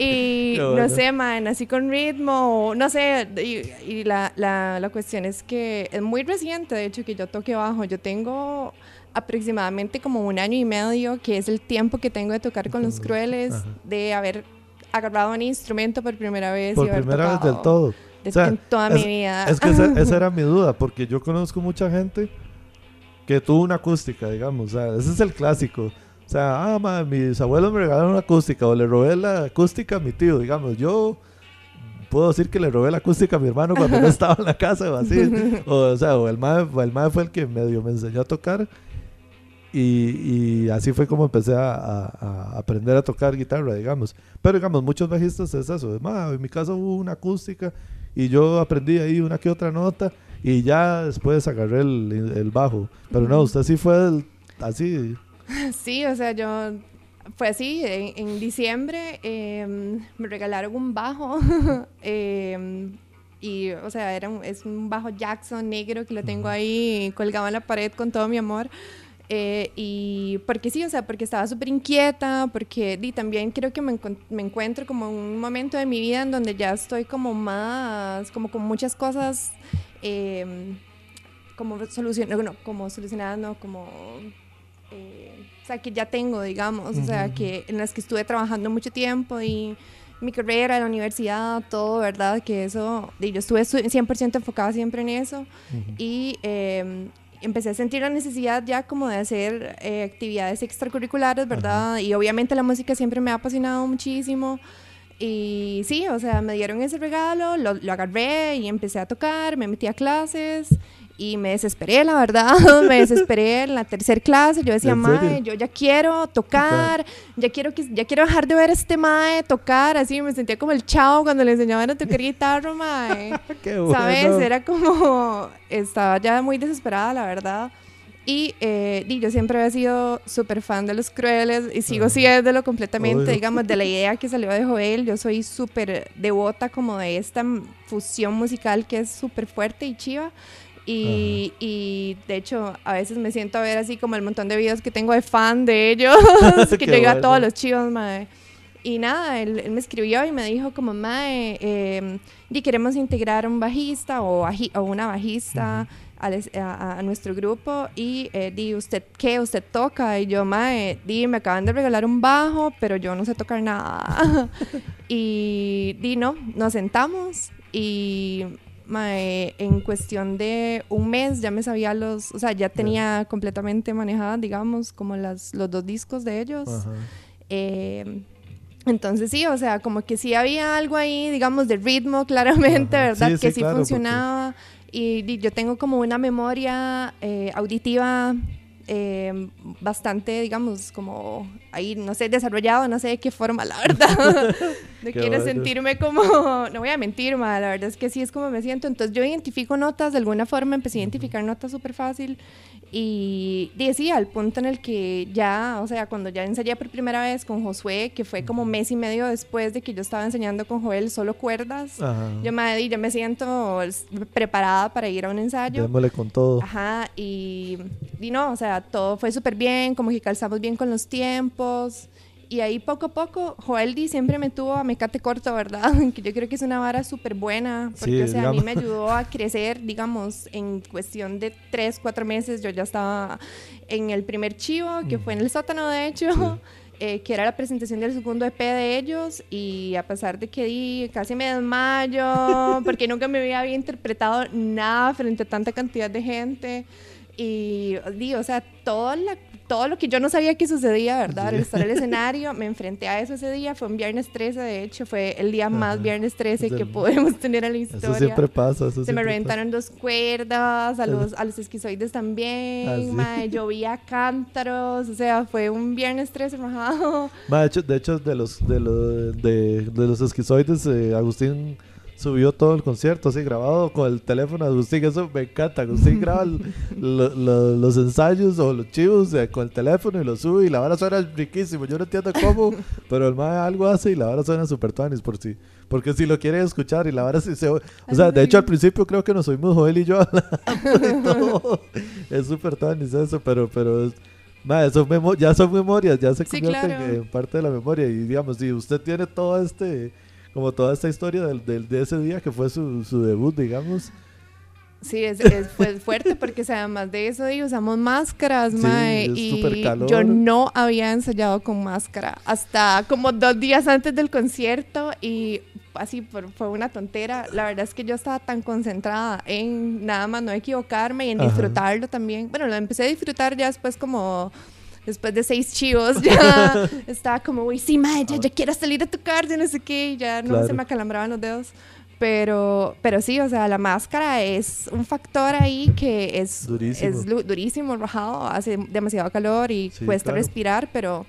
Y [laughs] no bueno. sé, man, así con ritmo, no sé. Y, y la, la, la cuestión es que es muy reciente, de hecho, que yo toque bajo. Yo tengo aproximadamente como un año y medio, que es el tiempo que tengo de tocar con los crueles, Ajá. de haber agarrado un instrumento por primera vez. y Por haber primera vez del todo. De- O sea, en toda es- mi vida. Es que esa, esa era [laughs] mi duda, porque yo conozco mucha gente que tuvo una acústica, digamos. O sea, ese es el clásico. O sea, ah, ma, mis abuelos me regalaron una acústica o le robé la acústica a mi tío, digamos. Yo puedo decir que le robé la acústica a mi hermano cuando no [laughs] estaba en la casa o así. O, o sea, o el mae, el mae fue el que medio me enseñó a tocar. Y, y así fue como empecé a, a- a aprender a tocar guitarra, digamos. Pero digamos, muchos bajistas es eso. Es, "Ma, en mi casa hubo una acústica y yo aprendí ahí una que otra nota y ya después agarré el, el bajo. Pero no, usted sí fue el- así. [laughs] Sí, o sea, yo fue así, en, en diciembre em, me regalaron un bajo [laughs] em, y, o sea, era un, es un bajo Jackson negro que lo tengo ahí colgado en la pared con todo mi amor. Eh, y porque sí, o sea, porque estaba súper inquieta, porque y también creo que me, me encuentro como en un momento de mi vida en donde ya estoy como más, como con muchas cosas em, como solucionadas, no, como solucionadas, no, como eh, o sea, que ya tengo, digamos, o sea, que en las que estuve trabajando mucho tiempo y mi carrera, la universidad, todo, ¿verdad? Que eso, y yo estuve su- 100% enfocada siempre en eso y eh, empecé a sentir la necesidad ya como de hacer eh, actividades extracurriculares, ¿verdad? Y obviamente la música siempre me ha apasionado muchísimo. Y sí, o sea, me dieron ese regalo, lo, lo agarré y empecé a tocar, me metí a clases y me desesperé, la verdad, [laughs] me desesperé en la tercera clase, yo decía, mae, yo ya quiero tocar, ya quiero, que, ya quiero dejar de ver a este mae tocar, así me sentía como el chavo cuando le enseñaban a tocar guitarra, mae. [laughs] Qué bueno. ¿Sabes? Era como, estaba ya muy desesperada, la verdad. Y, eh, y yo siempre había sido súper fan de Los Crueles y sigo Ajá. siéndolo completamente, Obvio. digamos, de la [laughs] idea que salió de Joel. Yo soy súper devota como de esta fusión musical que es súper fuerte y chiva. Y, y de hecho, a veces me siento a ver así como el montón de videos que tengo de fan de ellos, [laughs] [laughs] que yo a todos los chivos, mae. Y nada, él, él me escribió y me dijo como, mae, eh, y queremos integrar un bajista o, baji- o una bajista al es- a, a nuestro grupo y eh, di, ¿usted qué? ¿Usted toca? Y yo, mae, di, me acaban de regalar un bajo, pero yo no sé tocar nada. [laughs] y di, no, nos sentamos y mae, en cuestión de un mes ya me sabía los, o sea, ya tenía completamente manejadas, digamos, como las, los dos discos de ellos. Ajá. Eh, entonces sí, o sea, como que sí había algo ahí, digamos, de ritmo [laughs] claramente, Ajá. ¿verdad? Sí, que sí, sí claro, funcionaba. Y, yo tengo como una memoria eh, auditiva eh, bastante, digamos, como ahí, no sé, desarrollado, no sé de qué forma, la verdad. [laughs] no quiero bueno. sentirme como, no voy a mentir, ma, la verdad es que sí es como me siento. Entonces yo identifico notas, de alguna forma empecé a identificar notas súper fácil Y decía, al punto en el que ya, o sea, cuando ya ensayé por primera vez con Josué, que fue como mes y medio después de que yo estaba enseñando con Joel solo cuerdas, Ajá. yo me, yo me siento preparada para ir a un ensayo. Démosle con todo. Ajá, y, y no, o sea, todo fue súper bien, como que calzamos bien con los tiempos. Y ahí poco a poco, Joeldi siempre me tuvo a mecate corto, ¿verdad? [laughs] Que yo creo que es una vara súper buena, porque, Sí, o sea, a mí digamos. me ayudó a crecer, digamos, en cuestión de tres, cuatro meses. Yo ya estaba en el primer chivo, que fue en el sótano, de hecho. [laughs] eh, que era la presentación del segundo EP de ellos y a pesar de que di, casi me desmayo [laughs] porque nunca me había interpretado nada frente a tanta cantidad de gente y di, o sea, todo, la, todo lo que yo no sabía que sucedía, ¿verdad? Al estar en el [laughs] escenario, me enfrenté a eso ese día, fue un viernes 13, de hecho, fue el día más Ajá. viernes 13 Es que el- podemos tener en la historia. Eso siempre pasa. Eso Se me reventaron dos cuerdas, a los, a los esquizoides también, Ah, sí. mae, llovía cántaros, o sea, fue un viernes 13 rajado. pasa. Ma, de hecho, de hecho, de los, de los, de, de los esquizoides, eh, Agustín subió todo el concierto así grabado con el teléfono de Agustín. Eso me encanta. Agustín [laughs] graba el- lo- lo- los ensayos o los chivos eh, con el teléfono y lo sube y la vara suena riquísimo. Yo no entiendo cómo, [laughs] pero el mae algo hace y la vara suena super tuanis por si. Porque si lo quieren escuchar y la vara sí se... O sea, de hecho al principio creo que nos oímos Joel y yo hablando y todo. [laughs] Es super tuanis eso, pero... pero es- Ma, memo- ya son memorias, ya se Sí, convierten claro. en parte de la memoria. Y digamos, si usted tiene todo este, como toda esta historia del, del- de ese día que fue su, su debut, digamos. Sí, es, [laughs] es- fue fuerte porque además de eso y usamos máscaras, Sí, mae, y yo no había ensayado con máscara hasta como dos días antes del concierto y así por- fue una tontera. La verdad es que yo estaba tan concentrada en nada más no equivocarme y en Ajá. disfrutarlo también. Bueno, lo empecé a disfrutar ya después como... Después de seis chivos, [laughs] ya estaba como, uy, sí, mae, ya, ya quiero salir a tocar, ya no sé qué, y ya no Claro. se me acalambraban los dedos. Pero, pero sí, o sea, la máscara es un factor ahí que es Durísimo. es durísimo, rajado, hace demasiado calor y Sí, cuesta claro. respirar, pero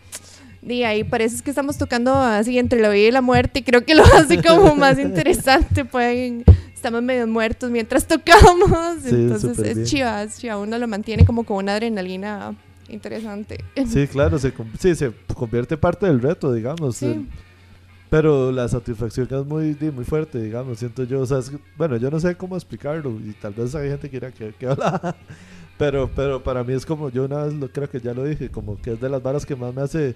de ahí es que estamos tocando así entre la vida y la muerte y creo que lo [laughs] hace como más interesante, pueden, estamos medio muertos mientras tocamos, Sí, entonces es chiva, es chiva, uno lo mantiene como con una adrenalina interesante. Sí, [laughs] claro, se, sí, se convierte parte del reto, digamos. Sí. el- pero la satisfacción es muy, muy fuerte, digamos, siento yo. O sea, es bueno, yo no sé cómo explicarlo y tal vez hay gente que dirá que, que habla. [laughs] Pero, pero para mí es como, yo una vez lo, creo que ya lo dije, como que es de las varas que más me hace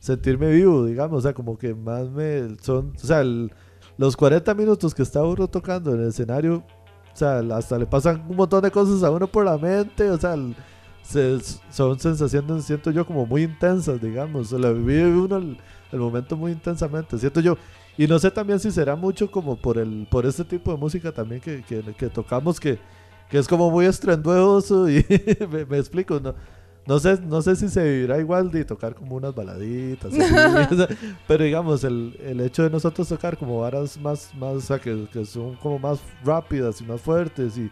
sentirme vivo, digamos. O sea, como que más me son, o sea, el- los 40 minutos que está uno tocando en el escenario, o sea, hasta le pasan un montón de cosas a uno por la mente, o sea, el- se- son sensaciones, siento yo, como muy intensas, digamos. Sea, vive uno el, el momento muy intensamente, siento yo. Y no sé también si será mucho como por el por este tipo de música también que, que, que tocamos, que, que es como muy estruendoso y [laughs] me, me explico, no, no sé, no sé si se vivirá igual de tocar como unas baladitas, así, [laughs] pero digamos, el, el hecho de nosotros tocar como varas más, más o sea, que, que son como más rápidas y más fuertes y,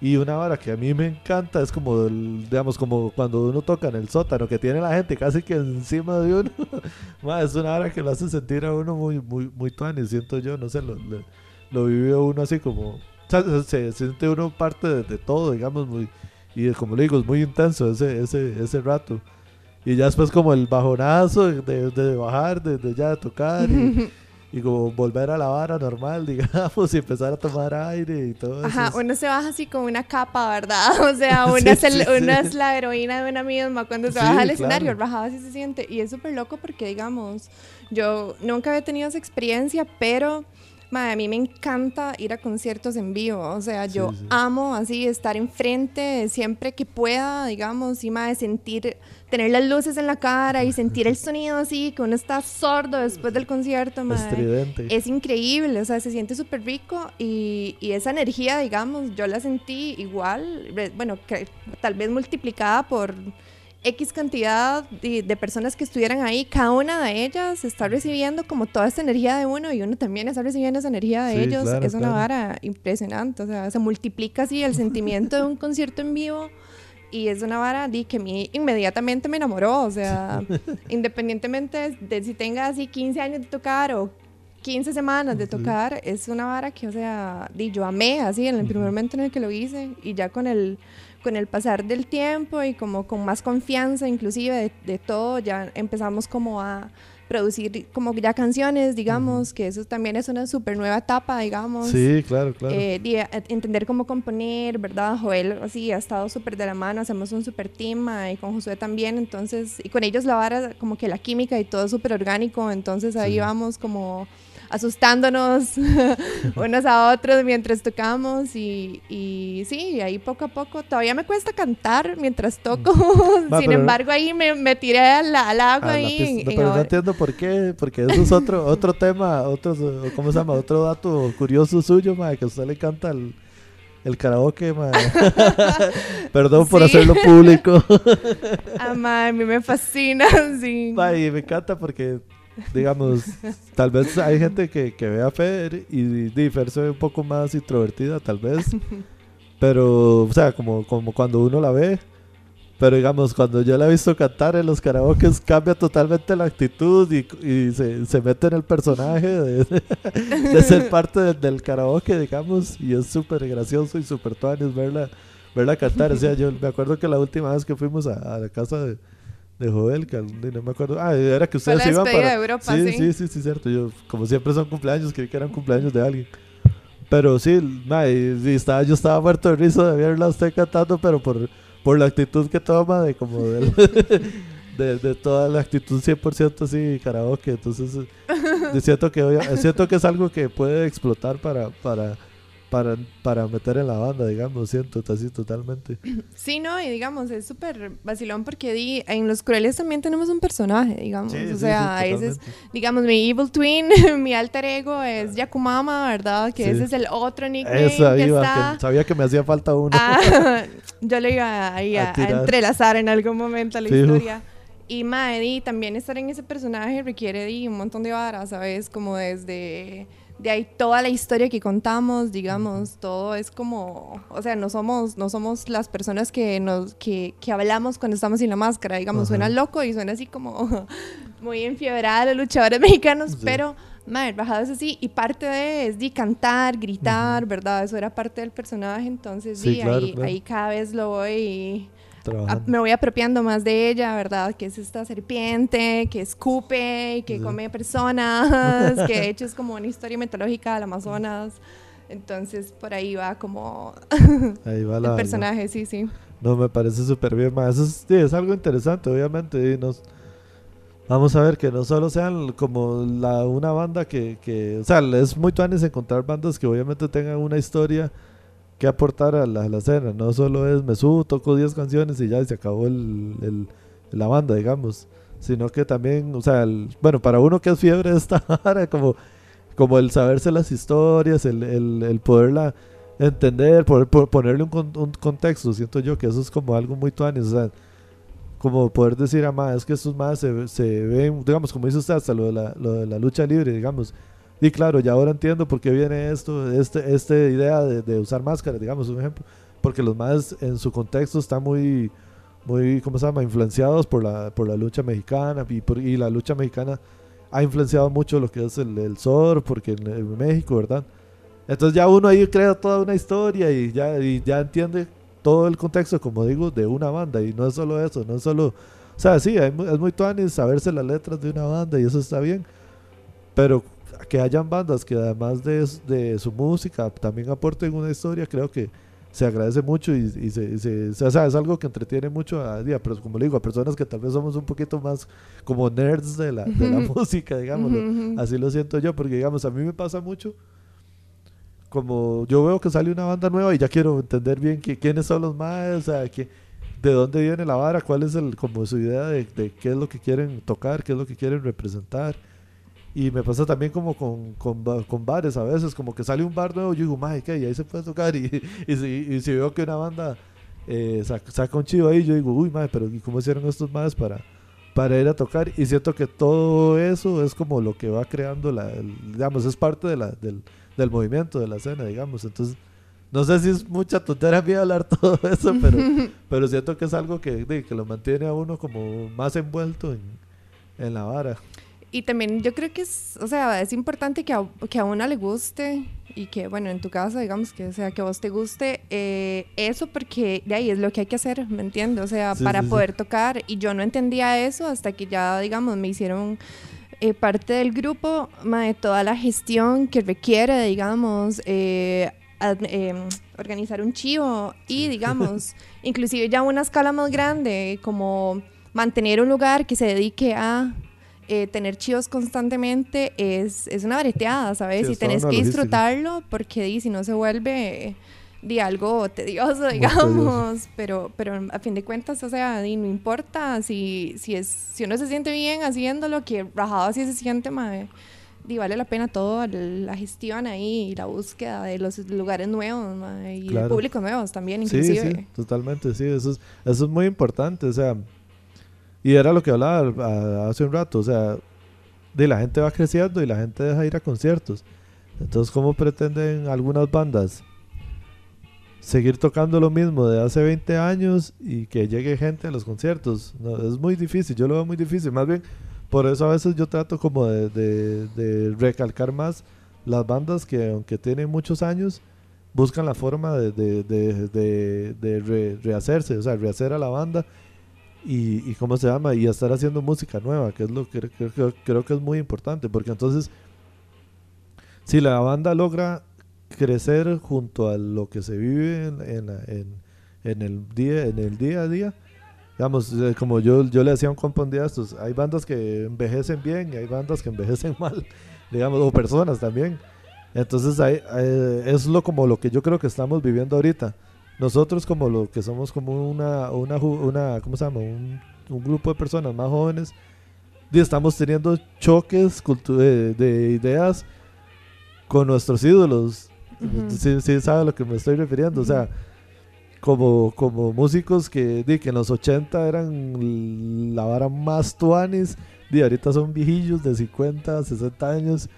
y una vara que a mí me encanta es como, el- digamos, como cuando uno toca en el sótano, que tiene la gente casi que encima de uno. [laughs] Es una vara que lo hace sentir a uno muy, muy, muy tuani, siento yo, no sé, lo, lo, lo vive uno así como... O sea, se, se siente uno parte de, de todo, digamos, muy... Y como le digo, es muy intenso ese, ese, ese rato. Y ya después como el bajonazo de, de- de bajar, de ya tocar y, [laughs] y como volver a la vara normal, [laughs] digamos, y empezar a tomar aire y todo eso. Ajá, uno se baja así con una capa, ¿verdad? [laughs] O sea, [laughs] Sí, una, es, el- sí, sí. es la heroína de una misma cuando se Sí, baja al claro. escenario, rajado así se siente. Y es súper loco porque, digamos, yo nunca había tenido esa experiencia, pero mae, a mí me encanta ir a conciertos en vivo. O sea, yo Sí, sí. amo así estar enfrente siempre que pueda, digamos, y mae, sentir, tener las luces en la cara y sentir el sonido así, que uno está sordo después del concierto, estridente. es increíble, o sea, se siente súper rico y, y esa energía, digamos, yo la sentí igual, bueno, que, tal vez multiplicada por X cantidad de, de personas que estuvieran ahí, cada una de ellas está recibiendo como toda esta energía de uno y uno también está recibiendo esa energía de Sí, ellos, claro, es una claro. vara impresionante, o sea, se multiplica así el sentimiento de un [laughs] concierto en vivo. Y es una vara di, que a mí inmediatamente me enamoró, o sea, [laughs] independientemente de si tenga así 15 años de tocar o 15 semanas de tocar, es una vara que, o sea, di, yo amé así en el primer momento en el que lo hice y ya con el, con el pasar del tiempo y como con más confianza inclusive de, de todo, ya empezamos como a producir como ya canciones, digamos, que eso también es una súper nueva etapa, digamos. Sí, claro, claro. Eh, a- entender cómo componer, ¿verdad? Joel así ha estado súper de la mano, hacemos un súper team ah, y con Josué también, entonces, y con ellos la vara, como que la química y todo súper orgánico, entonces ahí Sí. vamos como asustándonos [laughs] unos a otros mientras tocamos y, y sí, ahí poco a poco, todavía me cuesta cantar mientras toco, [laughs] Va, sin pero- embargo ahí me, me tiré al, al agua Ah, ahí. en- no, en pero no entiendo por qué, porque eso es otro [laughs] otro tema, otro, ¿cómo se llama? Otro dato curioso suyo, ma, que a usted le encanta el, el karaoke, ma. Perdón por hacerlo público. Ah, a mí me fascina, sí. Y me encanta porque, digamos, tal vez hay gente que, que ve a Fer y, y Fer se ve un poco más introvertida, tal vez. Pero, o sea, como, como cuando uno la ve. Pero digamos, cuando yo la he visto cantar en los karaokes, cambia totalmente la actitud y, y se, se mete en el personaje de, [laughs] de ser parte de- del karaoke, digamos. Y es súper gracioso y súper tuanis verla, verla cantar. O sea, yo me acuerdo que la última vez que fuimos a, a la casa de, de Joel, que no me acuerdo. Ah, era que Fue ustedes la iban para. de Europa, sí, sí. sí, sí, sí, cierto. Yo, como siempre son cumpleaños, creí que eran cumpleaños de alguien. Pero sí, ma, y- y estaba, yo estaba muerto de risa de verla usted cantando, pero por, por la actitud que toma, de como del- [laughs] de, de toda la actitud 100% así karaoke. Entonces, eh, siento que, siento que es algo que puede explotar para, para, para, para meter en la banda, digamos, siento así totalmente. [clears throat] Sí, no, y digamos, es súper vacilón porque di, en Los Crueles también tenemos un personaje, digamos. Sí, o sí, sea, sí, ese es, digamos, mi evil twin, [laughs] mi alter ego es Yakumama, ¿verdad? Que ese es el otro nickname Esa que iba, está. que sabía que me hacía falta uno. Ah, [laughs] [laughs] yo le iba ahí A a, a entrelazar en algún momento a la historia. Y mae, di, también estar en ese personaje requiere un montón de varas, ¿sabes? Como desde de ahí toda la historia que contamos, digamos, todo es como, o sea, no somos, no somos las personas que nos, que, que hablamos cuando estamos sin la máscara, digamos, Ajá. suena loco y suena así como [laughs] muy enfiebrada los luchadores [laughs] mexicanos, Sí. pero Madre, bajado es así, y parte de es de cantar, gritar, ¿verdad? Eso era parte del personaje, entonces Sí, di, claro, ahí, claro. ahí cada vez lo voy, a- Trabajando. me voy apropiando más de ella, ¿verdad? Que es esta serpiente, que escupe, que Sí. come personas, que [laughs] de hecho es como una historia mitológica del Amazonas. Entonces por ahí va como [laughs] Ahí va el la, la- personaje, sí, sí. No, me parece súper bien, ma. Eso es, sí, es algo interesante, obviamente. y nos, vamos a ver que no solo sean como la, una banda que, que... O sea, es muy tuanes encontrar bandas que obviamente tengan una historia que aportar a la, a la escena. No solo es me subo, toco 10 canciones y ya se acabó el, el- la banda, digamos. Sino que también, o sea, bueno, para uno que es fiebre de esta [laughs] vara, como, como el saberse las historias, el, el, poderla entender, poder, po- ponerle un, con- un contexto, siento yo que eso es como algo muy tuanis, o sea, como poder decir, ah, ma, es que estos más se, se ven, digamos, como dice usted, hasta lo de la, lo de la lucha libre, digamos, y claro, ya ahora entiendo por qué viene esto, este, esta idea de, de usar máscaras, digamos, un ejemplo, porque los más en su contexto están muy, muy, ¿cómo se llama?, influenciados por la, por la lucha mexicana, y, por- y la lucha mexicana ha influenciado mucho lo que es el, el surf, porque en, en México, ¿verdad? Entonces ya uno ahí crea toda una historia y ya, y ya entiende todo el contexto, como digo, de una banda. Y no es solo eso, no es solo... O sea, sí, es muy tuanis saberse las letras de una banda y eso está bien. Pero que hayan bandas que además de, su música también aporten una historia, creo que se agradece mucho y, y se, y se- o sea, es algo que entretiene mucho a, a- pero como le digo, a personas que tal vez somos un poquito más como nerds de la, de la música, digámoslo. Así lo siento yo, porque digamos, a mí me pasa mucho. Como yo veo que sale una banda nueva y ya quiero entender bien qui- quiénes son los más, o sea, que, de dónde viene la vara, cuál es el, como su idea de, de qué es lo que quieren tocar, qué es lo que quieren representar. Y me pasa también como con, con, con bares a veces, como que sale un bar nuevo, yo digo, mae, ¿qué? Y ahí se puede tocar. [laughs] Y, y, si, y si veo que una banda eh, saca, saca un chivo ahí, yo digo, uy, mae, pero ¿y cómo hicieron estos más para, para ir a tocar? Y siento que todo eso es como lo que va creando, la, el- digamos, es parte de la, del, del movimiento, de la escena, digamos. Entonces, no sé si es mucha tontería mía hablar [laughs] todo eso, pero, [laughs] pero siento que es algo que, que lo mantiene a uno como más envuelto en, en la vara. Y también yo creo que es, o sea, es importante que a, que a uno le guste y que, bueno, en tu caso, digamos, que sea que a vos te guste eh, eso porque de ahí es lo que hay que hacer, ¿me entiendes? O sea, Sí, para sí, sí. poder tocar. Y yo no entendía eso hasta que ya, digamos, me hicieron eh, parte del grupo, de toda la gestión que requiere, digamos, eh, ad- eh, organizar un chivo y, digamos, [laughs] inclusive ya una escala más grande, como mantener un lugar que se dedique a eh, tener chivos constantemente es, es una breteada, ¿sabes? Sí, y toda tenés que logística. disfrutarlo porque di, si no se vuelve de algo tedioso, tedioso. digamos, pero, pero a fin de cuentas, o sea, di, no importa si, si, es, si uno se siente bien haciéndolo, que rajado así se siente, mae, di, vale la pena todo, la gestión ahí y la búsqueda de los lugares nuevos mae, y de Claro. públicos nuevos también, Sí, inclusive. sí, totalmente, sí, eso es, eso es muy importante, o sea, y era lo que hablaba hace un rato, o sea, de la gente va creciendo y la gente deja ir a conciertos. Entonces, ¿cómo pretenden algunas bandas seguir tocando lo mismo de hace 20 años y que llegue gente a los conciertos? No, es muy difícil, yo lo veo muy difícil, más bien, por eso a veces yo trato como de, de- de recalcar más las bandas que aunque tienen muchos años, buscan la forma de, de, de, de- de re- rehacerse, o sea, rehacer a la banda y, y cómo se llama, y estar haciendo música nueva, que es lo que creo, que es muy importante, porque entonces, si la banda logra crecer junto a lo que se vive en, el, día, en el día a día, digamos, eh, como yo, yo le decía un compa un día de estos, hay bandas que envejecen bien y hay bandas que [laughs] envejecen mal, digamos, o personas también. Entonces hay, eh, es lo como lo que yo creo que estamos viviendo ahorita. Nosotros como lo que somos como una, una, una ¿cómo se llama? Un, un grupo de personas más jóvenes, estamos teniendo choques de, de ideas con nuestros ídolos. Sí, sí, sabe a lo que me estoy refiriendo. O sea, como, como músicos que, di, que en los 80 eran la vara más tuanis, y ahorita son viejillos de 50, 60 años.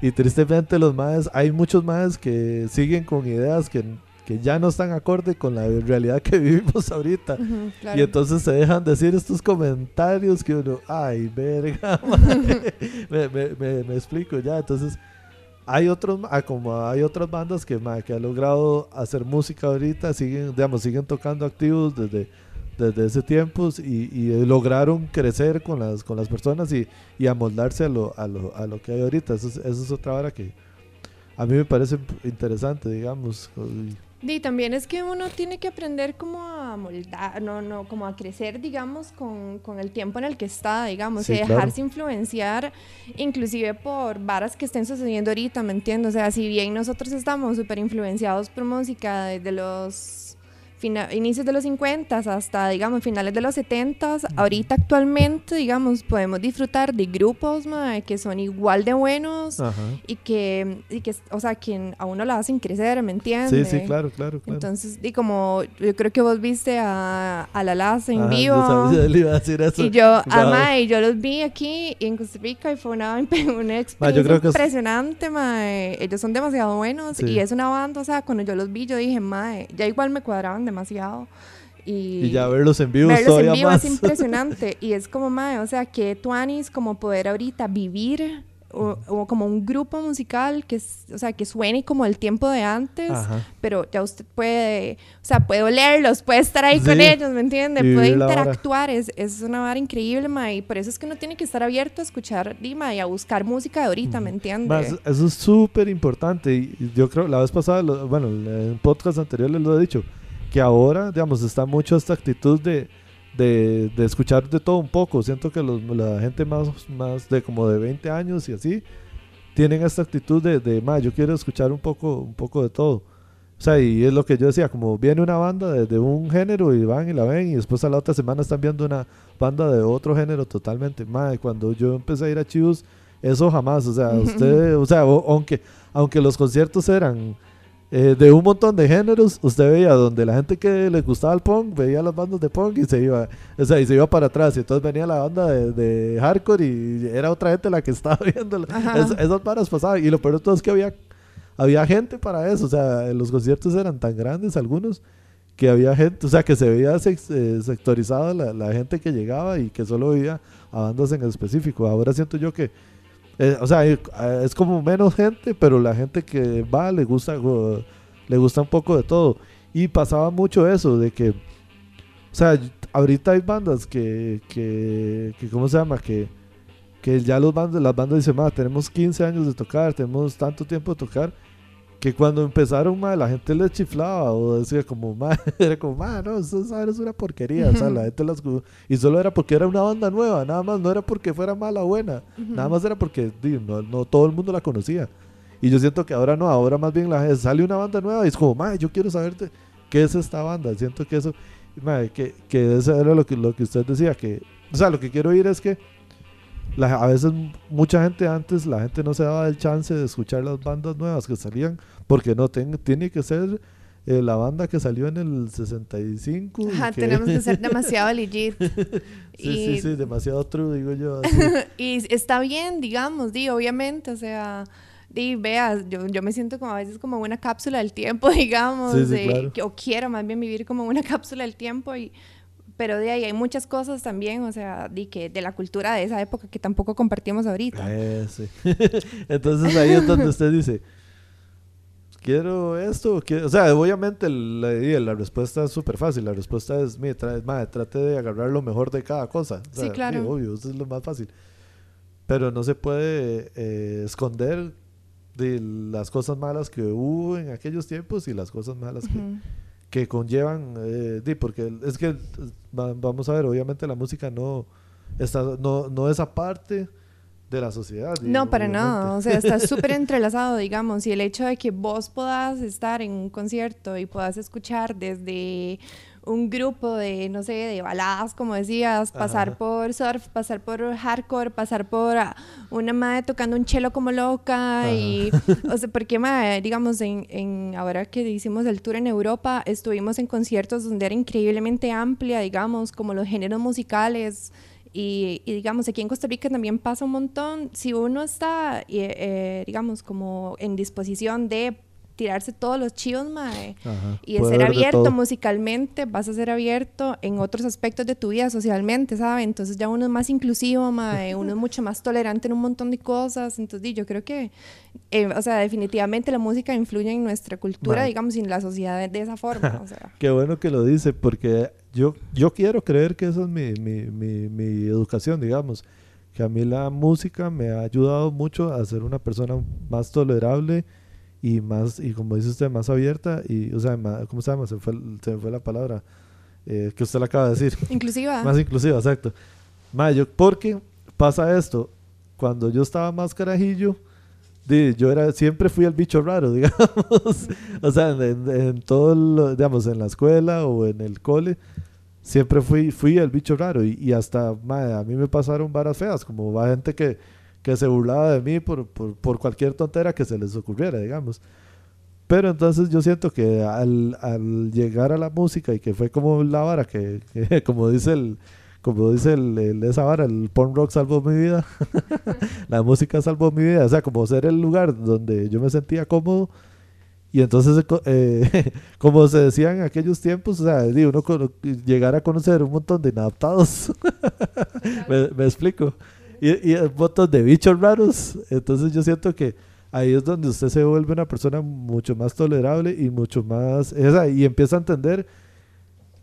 Y tristemente los más, hay muchos más que siguen con ideas que, que ya no están acorde con la realidad que [laughs] vivimos ahorita. Claro. Y entonces se dejan decir estos comentarios que uno, ay, verga, [laughs] mae". me, me, me, me explico ya. Entonces, hay otros, ah, como hay otras bandas que, mae, que han logrado hacer música ahorita, siguen, digamos, siguen tocando activos desde, desde ese tiempo y, y, lograron crecer con las, con las personas y, y amoldarse a lo, a, lo, a lo que hay ahorita. Eso es, eso es otra hora que a mí me parece interesante, digamos. y- Y también es que uno tiene que aprender como a moldar, no, no, como a crecer, digamos, con, con el tiempo en el que está, digamos, Sí, y claro. dejarse influenciar, inclusive por varas que estén sucediendo ahorita, ¿me entiendes? O sea, si bien nosotros estamos súper influenciados por música desde los inicios de los 50 hasta, digamos, finales de los 70, ahorita actualmente, digamos, podemos disfrutar de grupos, mae, que son igual de buenos Ajá. y que, y que, o sea, que a uno lo hacen crecer, ¿me entiendes? Sí, sí, claro, claro, claro. Entonces, y como yo creo que vos viste a, a la Laza en Ajá, yo vivo. sabía, yo le iba a decir eso. Y yo, Wow. ama, y yo los vi aquí en Costa Rica y fue una, [laughs] una experiencia creo que es- impresionante, mae. Ellos son demasiado buenos Sí. y es una banda, o sea, cuando yo los vi, yo dije, mae, ya igual me cuadraban demasiado. Y, Y ya verlos en vivo verlos en vivo más. es impresionante. [laughs] y es como, mae, o sea, que Tuanis como poder ahorita vivir o, o como un grupo musical que, o sea, que suene como el tiempo de antes Ajá. pero ya usted puede, o sea, puede olerlos, puede estar ahí Sí. con ellos, ¿me entiende? Y Puede interactuar, es, es una vara increíble, ma, y por eso es que uno tiene que estar abierto a escuchar, Dima, y a buscar música de ahorita, ¿me entiende? Ma, eso- eso es súper importante. Y y yo creo, la vez pasada, lo- bueno, en podcast anteriores lo he dicho, que ahora, digamos, está mucho esta actitud de, de, de escuchar de todo un poco. Siento que los- la gente más, más de como de 20 años y así, tienen esta actitud de, de "Ma, yo quiero escuchar un poco, un poco de todo. O sea, y es lo que yo decía, como viene una banda de, de un género y van y la ven y después a la otra semana están viendo una banda de otro género totalmente. Madre, cuando yo empecé a ir a Chivos, eso jamás, o sea, usted, o sea, o- aunque, aunque los conciertos eran eh, de un montón de géneros, usted veía donde la gente que le gustaba el punk, veía las bandas de punk y se iba, o sea, y se iba para atrás, y entonces venía la banda de, de hardcore y era otra gente la que [laughs] estaba viendo. Es- esas varas pasaban, y lo peor de todo es que había había gente para eso, o sea, los conciertos eran tan grandes algunos que había gente, o sea, que se veía sex- eh, sectorizada la, la gente que llegaba y que solo veía a bandas en específico. Ahora siento yo que Eh, o sea, eh, es como menos gente, pero la gente que va le gusta, go- le gusta un poco de todo. Y pasaba mucho eso, de que, o sea, ahorita hay bandas que, que, que ¿cómo se llama? Que, que ya los bandas, las bandas dicen, ma, tenemos 15 años de tocar, tenemos tanto tiempo de tocar, que cuando empezaron, ma, la gente les chiflaba o decía como, ma, [laughs] era como, ma, no, eso es una porquería, o sea, la gente las... Y solo era porque era una banda nueva, nada más, no era porque fuera mala o buena, nada más era porque di, no, no todo el mundo la conocía. Y yo siento que ahora no, ahora más bien la gente sale una banda nueva y es como, ma, yo quiero saber de- qué es esta banda, siento que eso, ma, que, que eso era lo que, lo que usted decía, que, o sea, lo que quiero oír es que la- a veces mucha gente antes, la gente no se daba el chance de escuchar las bandas nuevas que salían, porque no, ten- tiene que ser eh, la banda que salió en el 65. y Ajá, que- tenemos que ser demasiado [laughs] legit. sí, y, sí, sí, demasiado true, digo yo. así. [laughs] y está bien, digamos, di, obviamente, o sea, di, veas, yo, yo me siento como a veces como una cápsula del tiempo, [laughs] digamos, Sí, sí, de- claro. o quiero más bien vivir como una cápsula del tiempo y pero de ahí hay muchas cosas también, o sea, di que de la cultura de esa época que tampoco compartimos ahorita. Eh, sí. [laughs] Entonces ahí es donde usted dice, quiero esto, quiero-". o sea, obviamente la, la respuesta es súper fácil, la respuesta es, mire, tra- madre, trate de agarrar lo mejor de cada cosa. O Sí, sea, claro. sí, obvio, eso es lo más fácil. Pero no se puede eh, esconder de las cosas malas que hubo en aquellos tiempos y las cosas malas que, Ujú. que conllevan, eh, porque es que va- vamos a ver, obviamente la música no está, no, no es aparte de la sociedad. No, para obviamente. nada. O sea, está [laughs] súper entrelazado, digamos. Y el hecho de que vos puedas estar en un concierto y puedas escuchar desde un grupo de, no sé, de baladas, como decías, pasar Ajá. por surf, pasar por hardcore, pasar por ah, una madre tocando un chelo como loca y, [laughs] o sea, porque madre, digamos, en, en ahora que hicimos el tour en Europa, estuvimos en conciertos donde era increíblemente amplia, digamos, como los géneros musicales, y, y, digamos, aquí en Costa Rica también pasa un montón. Si uno está, eh, eh, digamos, como en disposición de tirarse todos los chivos, mae, Ajá, y de puede ser de abierto musicalmente, vas a ser abierto en otros aspectos de tu vida socialmente, ¿sabes? Entonces ya uno es más inclusivo, mae, [laughs] uno es mucho más tolerante en un montón de cosas. Entonces, yo creo que, eh, o sea, definitivamente la música influye en nuestra cultura, Mae. digamos, y en la sociedad de, de esa forma, o sea. [laughs] Qué bueno que lo dice, porque yo, yo quiero creer que esa es mi, mi, mi, mi educación, digamos. Que a mí la música me ha ayudado mucho a ser una persona más tolerable y más, y como dice usted, más abierta. Y, o sea, ma- ¿cómo se llama? Se fue, se me fue la palabra eh, que usted le acaba de decir. [laughs] Inclusiva. Más inclusiva, exacto. Ma, yo- porque pasa esto, cuando yo estaba más carajillo, yo era, siempre fui el bicho raro, [laughs] digamos. o sea, en, en- todo, lo- digamos, en la escuela o en el cole, siempre fui, fui el bicho raro. Y, y hasta, ma, a mí me pasaron varas feas, como va gente que, que se burlaba de mí por, por, por cualquier tontera que se les ocurriera, digamos. Pero entonces yo siento que al, al llegar a la música y que fue como la vara que, que [laughs] como dice el como dice el, el- esa vara, el porn rock salvó mi vida. [laughs] la música salvó mi vida, o sea, como ser el lugar donde yo me sentía cómodo. Y entonces, eh, eh, [laughs] como se decía en aquellos tiempos, o sea, uno llegar a conocer un montón de inadaptados. me, me explico. Y, y montón de bichos raros. Entonces yo siento que ahí es donde usted se vuelve una persona mucho más tolerable y mucho más... esa, y empieza a entender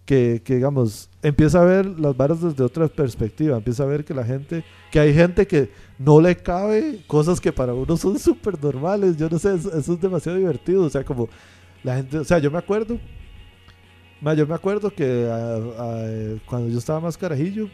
que, que, digamos, empieza a ver las varas desde otra perspectiva, empieza a ver que la gente, que hay gente que no le cabe cosas que para uno son súper normales, yo no sé, eso, eso es demasiado divertido, o sea, como la gente, o sea, yo me acuerdo, yo me acuerdo que ah, ah, cuando yo estaba más carajillo,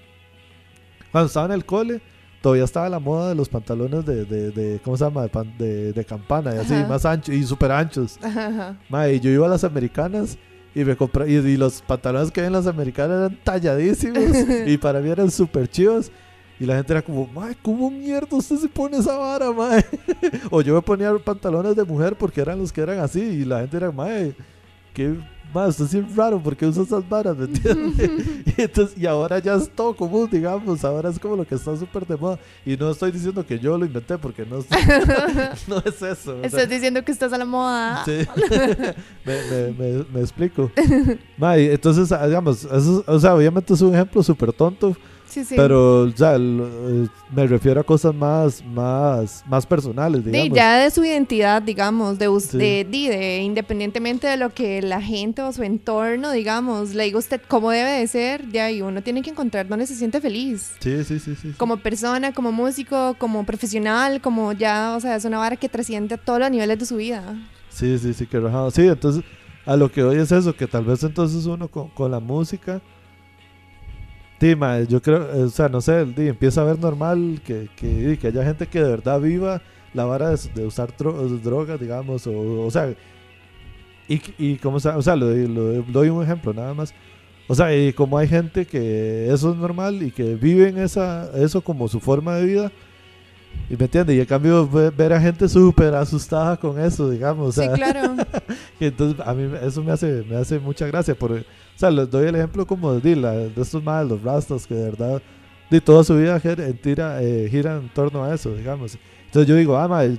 cuando estaba en el cole, todavía estaba la moda de los pantalones de, de, de ¿cómo se llama? De, pan- de, de campana y así, Ajá. más anchos y súper anchos. [laughs] Ajá. Ma, y yo iba a las americanas y me compré y, y los pantalones que había en las americanas eran talladísimos [laughs] y para mí eran súper chivos. Y la gente era como, mae, ¿cómo mierda usted se pone esa vara, mae? [laughs] o yo me ponía pantalones de mujer porque eran los que eran así. Y la gente era, mae, qué, mae, usted es raro porque usa esas varas, ¿me entiende? [laughs] y, entonces, y ahora ya es todo común, digamos. Ahora es como lo que está súper de moda. Y no estoy diciendo que yo lo inventé porque no, [laughs] no es eso. sea, Estás diciendo que estás a la moda. Sí. [laughs] me, me, me, me explico. Ma, entonces, ah, digamos, eso, o sea, obviamente es un ejemplo súper tonto, Sí, sí. Pero, o sea, lo- eh, me refiero a cosas más, más, más personales, De, digamos. ya de su identidad, digamos, de, us- Sí. de, di- de- independientemente de lo que la gente o su entorno, digamos, le diga usted cómo debe de ser, ya, y uno tiene que encontrar donde se siente feliz. Sí, sí, sí, sí. sí. Como persona, como músico, como profesional, como ya, o sea, es una vara que trasciende a todos los niveles de su vida. Sí, sí, sí, que rajado. Sí, entonces, a lo que hoy es eso, que tal vez entonces uno con, con la música. Sí, yo creo, eh, o sea, no sé, empieza a ver normal que, que, que haya gente que de verdad viva la vara de, usar dro- drogas, digamos, o, o sea, y, y como, o sea, lo doy un ejemplo nada más. O sea, y como hay gente que eso es normal y que viven esa, eso como su forma de vida, y me entiende, y en cambio ve- ver a gente súper asustada con eso, digamos, o sea, Sí, claro. [laughs] y entonces a mí eso me hace, me hace mucha gracia. Porque, o sea, les doy el ejemplo como de, la- de estos más, los rastas, que de verdad, de toda su vida tira, eh, gira en torno a eso, digamos. Entonces yo digo, ah, mae,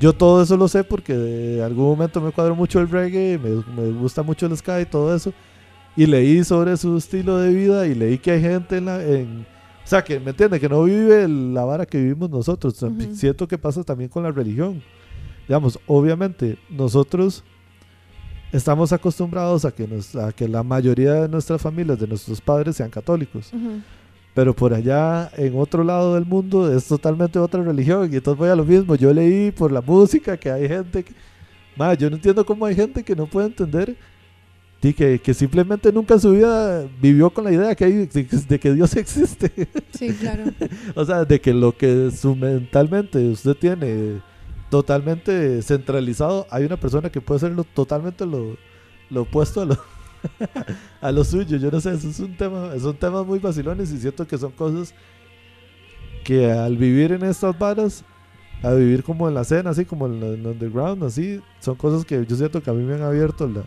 yo todo eso lo sé porque de algún momento me cuadro mucho el reggae, me, me gusta mucho el ska y todo eso. Y leí sobre su estilo de vida y leí que hay gente en la... En, o sea, que me entiende, que no vive la vara que vivimos nosotros. Ujú. Siento que pasa también con la religión. Digamos, obviamente, nosotros estamos acostumbrados a que, nos- a que la mayoría de nuestras familias, de nuestros padres, sean católicos. Ujú. Pero por allá, en otro lado del mundo, es totalmente otra religión. Y entonces voy a lo mismo. Yo leí por la música que hay gente que... Ma, yo no entiendo cómo hay gente que no puede entender y que, que simplemente nunca en su vida vivió con la idea que hay, de, que- de que Dios [laughs] existe. Sí, claro. o sea, de que lo que su mentalmente usted tiene totalmente centralizado, hay una persona que puede ser lo- totalmente lo, lo opuesto a lo, [laughs] a lo suyo. Yo no sé, eso es un tema, son temas muy vacilones y siento que son cosas que al vivir en estas varas, a vivir como en la escena, así como en, la- en underground, así, son cosas que yo siento que a mí me han abierto la,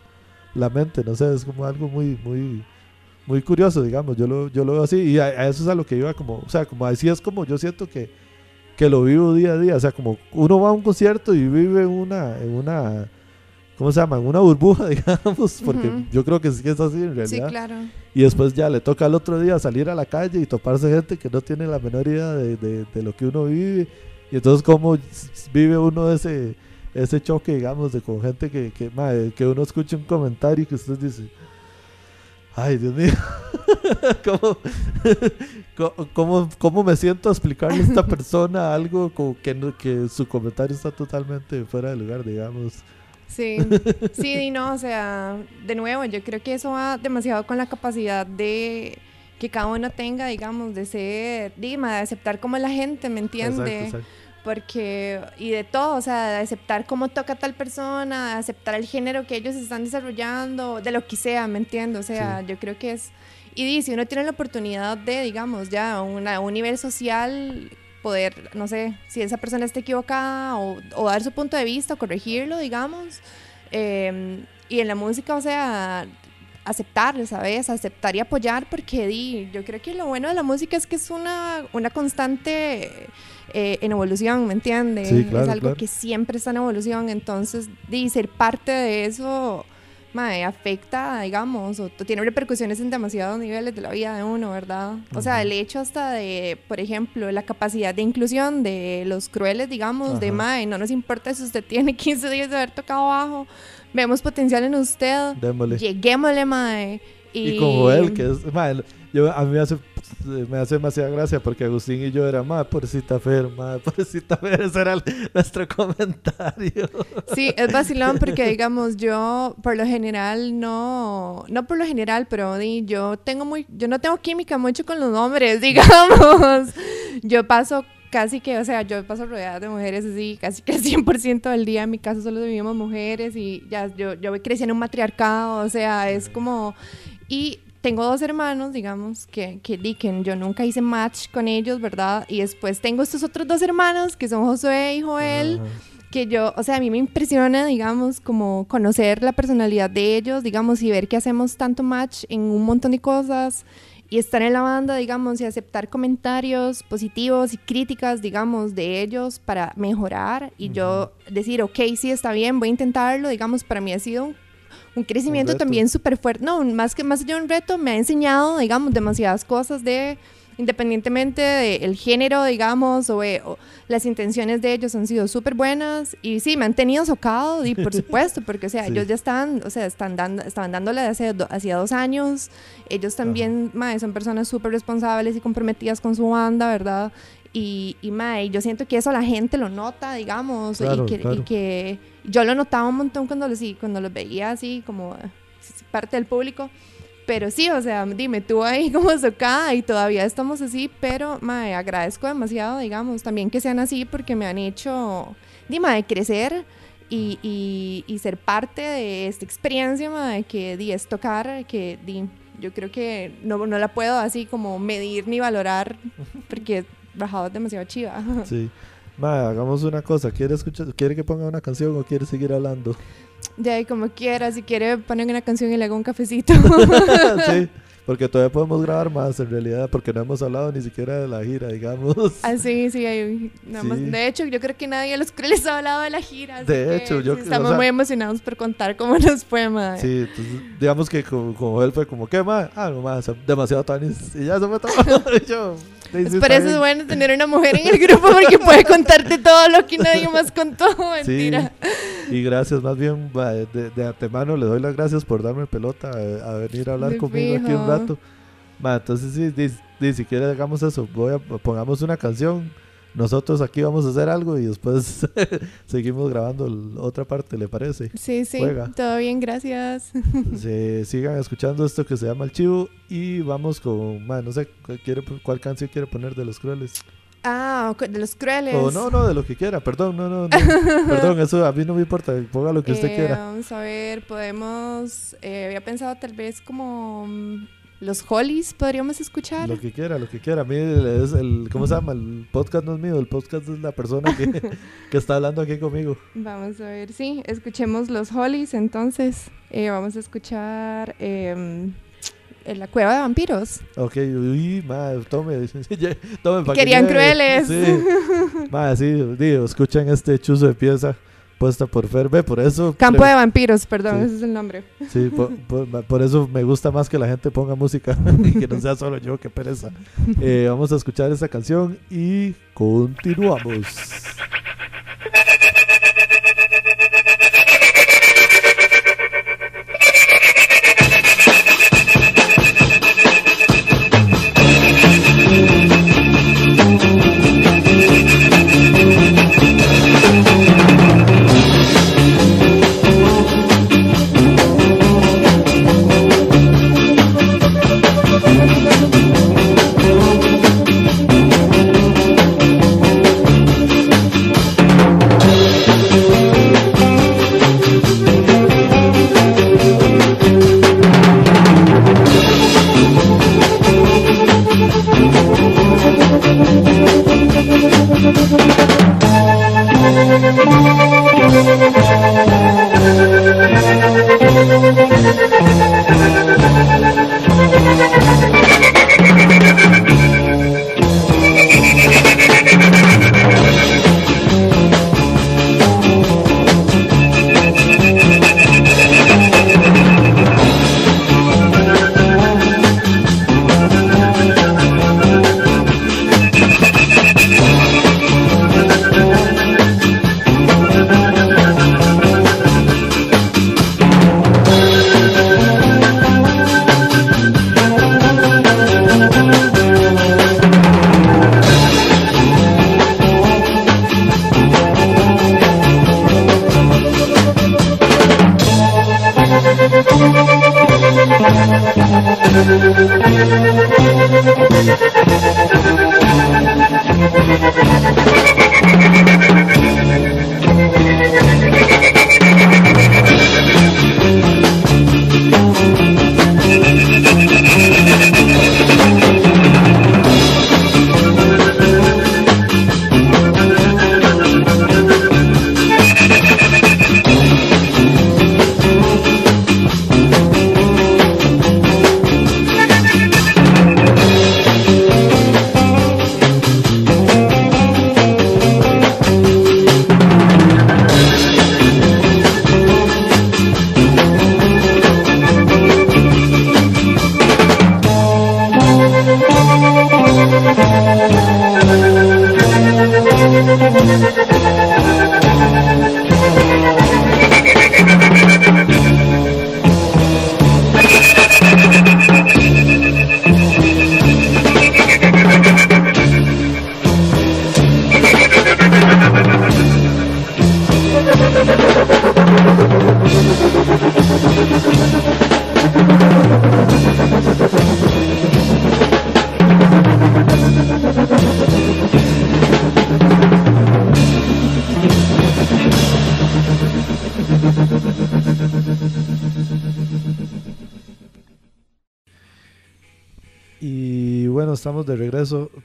la mente, no sé, es como algo muy, muy, muy curioso, digamos, yo lo, yo lo veo así y a, a eso es a lo que iba como, o sea, como así es como yo siento que, que lo vivo día a día, o sea, como uno va a un concierto y vive una, en una, ¿cómo se llama? En una burbuja, [laughs] digamos, porque Ujú. yo creo que sí es así en Sí, realidad. claro. Y después ya le toca al otro día salir a la calle y toparse gente que no tiene la menor idea de, de- de lo que uno vive. Y entonces cómo vive uno ese, ese choque, digamos, de con gente que, que, que uno escucha un comentario que usted dice, ay Dios mío, [laughs] ¿Cómo, [laughs] cómo, cómo me siento a explicarle a esta [laughs] persona algo como que, no- que su comentario está totalmente fuera de lugar, digamos? Sí, sí, y no, o sea, de nuevo, yo creo que eso va demasiado con la capacidad de que cada uno tenga, digamos, de ser, Dima, de aceptar como la gente, ¿me entiende? Exacto, exacto. Porque, y de todo, o sea, de aceptar cómo toca tal persona, de aceptar el género que ellos están desarrollando, de lo que sea, ¿me entiendo? O sea, yo creo que es, y di, si uno tiene la oportunidad de, digamos, ya a una- un nivel social, poder, no sé, si esa persona está equivocada o, o dar su punto de vista o corregirlo, digamos. Eh, y en la música, o sea, aceptar, ¿sabes? Aceptar y apoyar porque di, yo creo que lo bueno de la música es que es una, una constante eh, en evolución, ¿me entiendes? Sí, claro, es algo claro. que siempre está en evolución, entonces di, ser parte de eso mae, afecta, digamos, o tiene repercusiones en demasiados niveles de la vida de uno, ¿verdad? O sea, el hecho hasta de, por ejemplo, la capacidad de inclusión de los crueles, digamos, de Ajá. mae, no nos importa si usted tiene [laughs] 15 días de haber tocado bajo, vemos potencial en usted, Démosle. lleguémosle, mae. Y, Y con Joel, que es, mae, yo, a mí me hace, me hace demasiada gracia porque Agustín y yo era, madre, pobrecita Fer, madre, [laughs] pobrecita Fer, ese era el- nuestro comentario. Sí, es vacilón [laughs] porque, digamos, yo por lo general no, no por lo general, pero di, yo tengo muy, yo no tengo química mucho con los hombres, [laughs] digamos. Yo paso casi que, o sea, yo paso rodeada de mujeres así, casi que el 100% del día en mi casa solo vivimos mujeres y ya, yo, yo crecí en un matriarcado, o sea, es como, y tengo dos hermanos, digamos, que, que, que yo nunca hice match con ellos, ¿verdad? Y después tengo estos otros dos hermanos que son Josué y Joel que yo, o sea, a mí me impresiona, digamos, como conocer la personalidad de ellos, digamos, y ver que hacemos tanto match en un montón de cosas y estar en la banda, digamos, y aceptar comentarios positivos y críticas, digamos, de ellos para mejorar y yo decir, ok, sí, está bien, voy a intentarlo, digamos, para mí ha sido un, un crecimiento reto. también súper fuerte, no, más que más allá de un reto, me ha enseñado, digamos, demasiadas cosas de independientemente del género, digamos, o, eh, o las intenciones de ellos han sido súper buenas y sí, me han tenido socado, y por [laughs] supuesto, porque, o sea, Sí. ellos ya están, o sea, están dando, estaban dándole hace do- hacía dos años, ellos también, mae, son personas súper responsables y comprometidas con su banda, ¿verdad? Y, y mae, yo siento que eso la gente lo nota, digamos, Claro, y, que, y claro. que yo lo notaba un montón cuando los, cuando los veía así, como eh, parte del público. Pero sí, o sea, dime, tú ahí [laughs] como socada y todavía estamos así, pero mae, agradezco demasiado, digamos, también que sean así porque me han hecho, dime, de crecer y, y, y ser parte de esta experiencia, mae, que di, es tocar, que di, yo creo que no, no la puedo así como medir ni valorar [laughs] porque bajado es demasiado chiva. Sí. Ma, hagamos una cosa. ¿Quiere, escuchar, ¿Quiere que ponga una canción o quiere seguir hablando? De ahí como quiera, si quiere poner una canción y le hago un cafecito. [laughs] sí, porque todavía podemos grabar más en realidad, porque no hemos hablado ni siquiera de la gira, digamos. Así, sí, hay- nada más- Sí. De hecho, yo creo que nadie de los crueles ha hablado de la gira. De que hecho, yo estamos o sea- muy emocionados por contar cómo nos fue, madre. Sí, entonces, digamos que como, como él fue como, ¿qué más? Ah, no más, demasiado tanis. Y ya se fue todo. [laughs] Y yo, "Sí, sí, Es está por eso bien". es bueno tener una mujer en el grupo porque puede contarte todo lo que nadie más contó. Mentira. Y gracias, más bien de, de antemano le doy las gracias por darme pelota a, a venir a hablar De conmigo aquí un fijo. rato. Ma, entonces, sí, di- di, si quiere, hagamos eso. Voy a, pongamos una canción. Nosotros aquí vamos a hacer algo y después [laughs] seguimos grabando otra parte, ¿le parece? Sí, sí, Juega. todo bien, gracias. [laughs] Se sigan escuchando esto que se llama El Chivo y vamos con, ma, no sé, ¿cuál, quiere, cuál canción quiere poner de los crueles? Ah, de los crueles. O no, no, de lo que quiera, perdón, no, no, no. [laughs] perdón, eso a mí no me importa, ponga lo que usted Eh, quiera. Vamos a ver, podemos. eh, había pensado tal vez como. Los Hollies podríamos escuchar. Lo que quiera, lo que quiera. A mí es el, ¿cómo se llama? El podcast no es mío, el podcast es la persona que, [laughs] que está hablando aquí conmigo. Vamos a ver, sí, escuchemos los Hollies entonces. Eh, vamos a escuchar en La Cueva de Vampiros. Ok, uy, ma, tome, [laughs] tome que Querían crueles. Sí, [laughs] ma, sí, digo, escuchen este chuzo de pieza puesta por Fer, ve, por eso. Campo de Vampiros, perdón, Sí. ese es el nombre. Sí, por, [laughs] por- por eso me gusta más que la gente ponga música [laughs] y que no sea solo yo, qué pereza. Eh, vamos a escuchar esta canción y continuamos.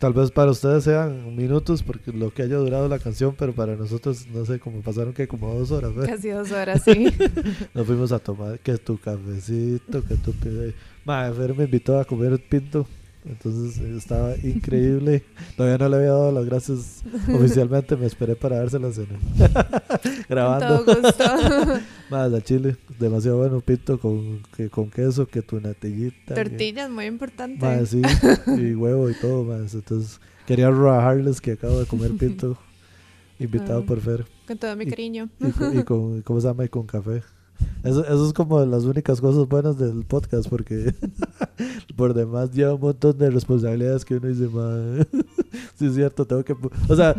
Tal vez para ustedes sean minutos porque lo que haya durado la canción, pero para nosotros, no sé, como pasaron que como dos horas. ¿eh? Casi dos horas, sí. [laughs] Nos fuimos a tomar que tu cafecito, que tu... pi- Madre, me invitó a comer pinto. Entonces estaba increíble. [laughs] Todavía no le había dado las gracias oficialmente. Me esperé para dárselas en [laughs] grabando. Con todo gusto. Más al chile, demasiado bueno pinto con, que, con queso, que tu natillita. que- Tortillas, muy importante. Más sí, y [laughs] huevo y todo más. Entonces quería rajarles que acabo de comer [laughs] pinto, invitado Ah. por Fer. Con todo mi cariño. Y, con, y con- [laughs] ¿cómo se llama? Y con café. Eso, eso es como las únicas cosas buenas del podcast, porque por demás lleva un montón de responsabilidades que uno dice, "Ma, sí es cierto, tengo que... pu-". O sea,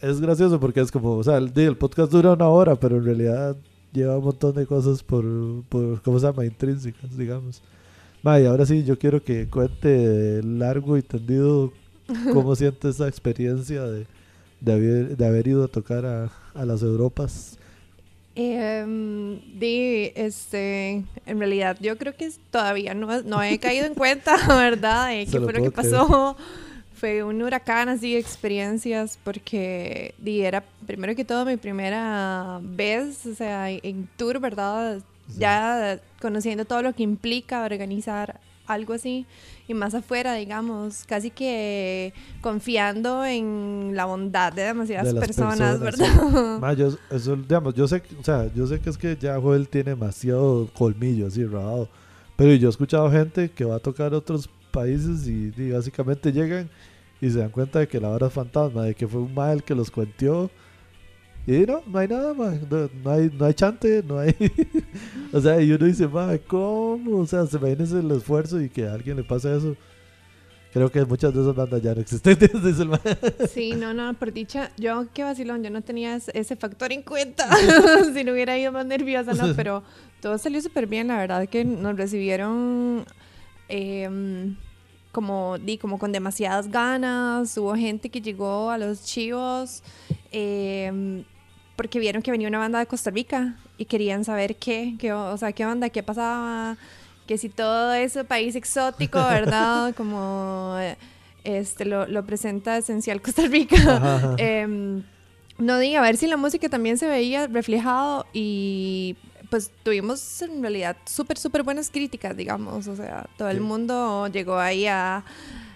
es gracioso porque es como, o sea, el, el podcast dura una hora, pero en realidad lleva un montón de cosas por, por ¿cómo se llama? Intrínsecas, digamos. Ma, y ahora sí, yo quiero que cuente largo y tendido [laughs] cómo siente esa experiencia de, de, haber, de haber ido a tocar a, a las Europas. Di, este, en realidad yo creo que todavía no, no he caído en cuenta, [laughs] ¿verdad? De qué fue lo que creer. pasó. Fue un huracán así de experiencias porque di, era primero que todo mi primera vez, o sea, en tour, ¿verdad? Sí. Ya conociendo todo lo que implica organizar algo así y más afuera, digamos, casi que confiando en la bondad de demasiadas De personas, personas, ¿verdad? [laughs] Ma, yo, eso, digamos, yo sé, o sea, yo sé que es que ya Joel tiene demasiado colmillo así rabado, pero yo he escuchado gente que va a tocar otros países y, y básicamente llegan y se dan cuenta de que la hora es fantasma, de que fue un mal que los cuenteó y no, no hay nada más, no, no hay, no hay chante, no hay, [laughs] o sea, y uno dice, ma, ¿cómo? O sea, se imagínense el esfuerzo y que a alguien le pase eso. Creo que muchas de esas bandas ya no existen, [laughs] el. Sí, no, no, por dicha, yo qué vacilón, yo no tenía ese, factor en cuenta, [laughs] si no hubiera ido más nerviosa, no, pero todo salió súper bien, la verdad que nos recibieron em, como, di, como con demasiadas ganas, hubo gente que llegó a los chivos em, porque vieron que venía una banda de Costa Rica y querían saber qué, qué, o sea, qué onda, qué pasaba, que si todo ese país exótico, ¿verdad? [laughs] Como eh, este lo, lo presenta esencial Costa Rica. [laughs] Em, no diga, a ver si la música también se veía reflejado y pues tuvimos en realidad súper, súper buenas críticas, digamos. O sea, todo el mundo llegó ahí a...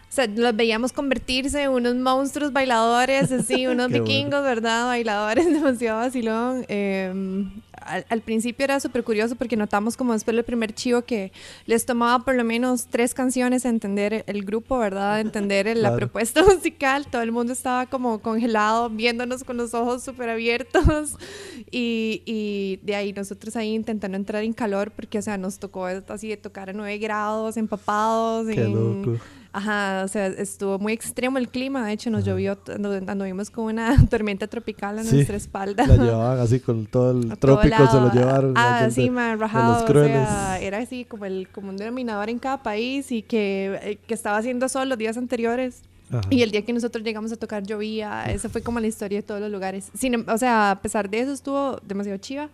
O sea, los veíamos convertirse en unos monstruos bailadores, así, [laughs] unos bueno. vikingos, ¿verdad? Bailadores [laughs] demasiado vacilón. Em, al, al principio era súper curioso porque notamos como después del primer chivo que les tomaba por lo menos tres canciones a entender el grupo, ¿verdad? Entender el- la propuesta [laughs] musical. Todo el mundo estaba como congelado, viéndonos con los ojos súper abiertos. [laughs] Y, y de ahí nosotros ahí intentando entrar en calor porque, o sea, nos tocó así de tocar a 9 grados, empapados. Qué en- loco. Ajá, o sea, estuvo muy extremo el clima. De hecho, nos Ajá. llovió, andu- anduvimos con una [laughs] tormenta tropical a Sí, nuestra espalda. La llevaban así con todo el [laughs] A todo trópico, se lo llevaron. Ah, sí, los rajado. O sea, era así como el como un denominador en cada país y que, eh, que estaba haciendo sol los días anteriores. Ajá. Y el día que nosotros llegamos a tocar llovía. Esa fue como la historia de todos los lugares. Sin, em- o sea, a pesar de eso estuvo demasiado chiva.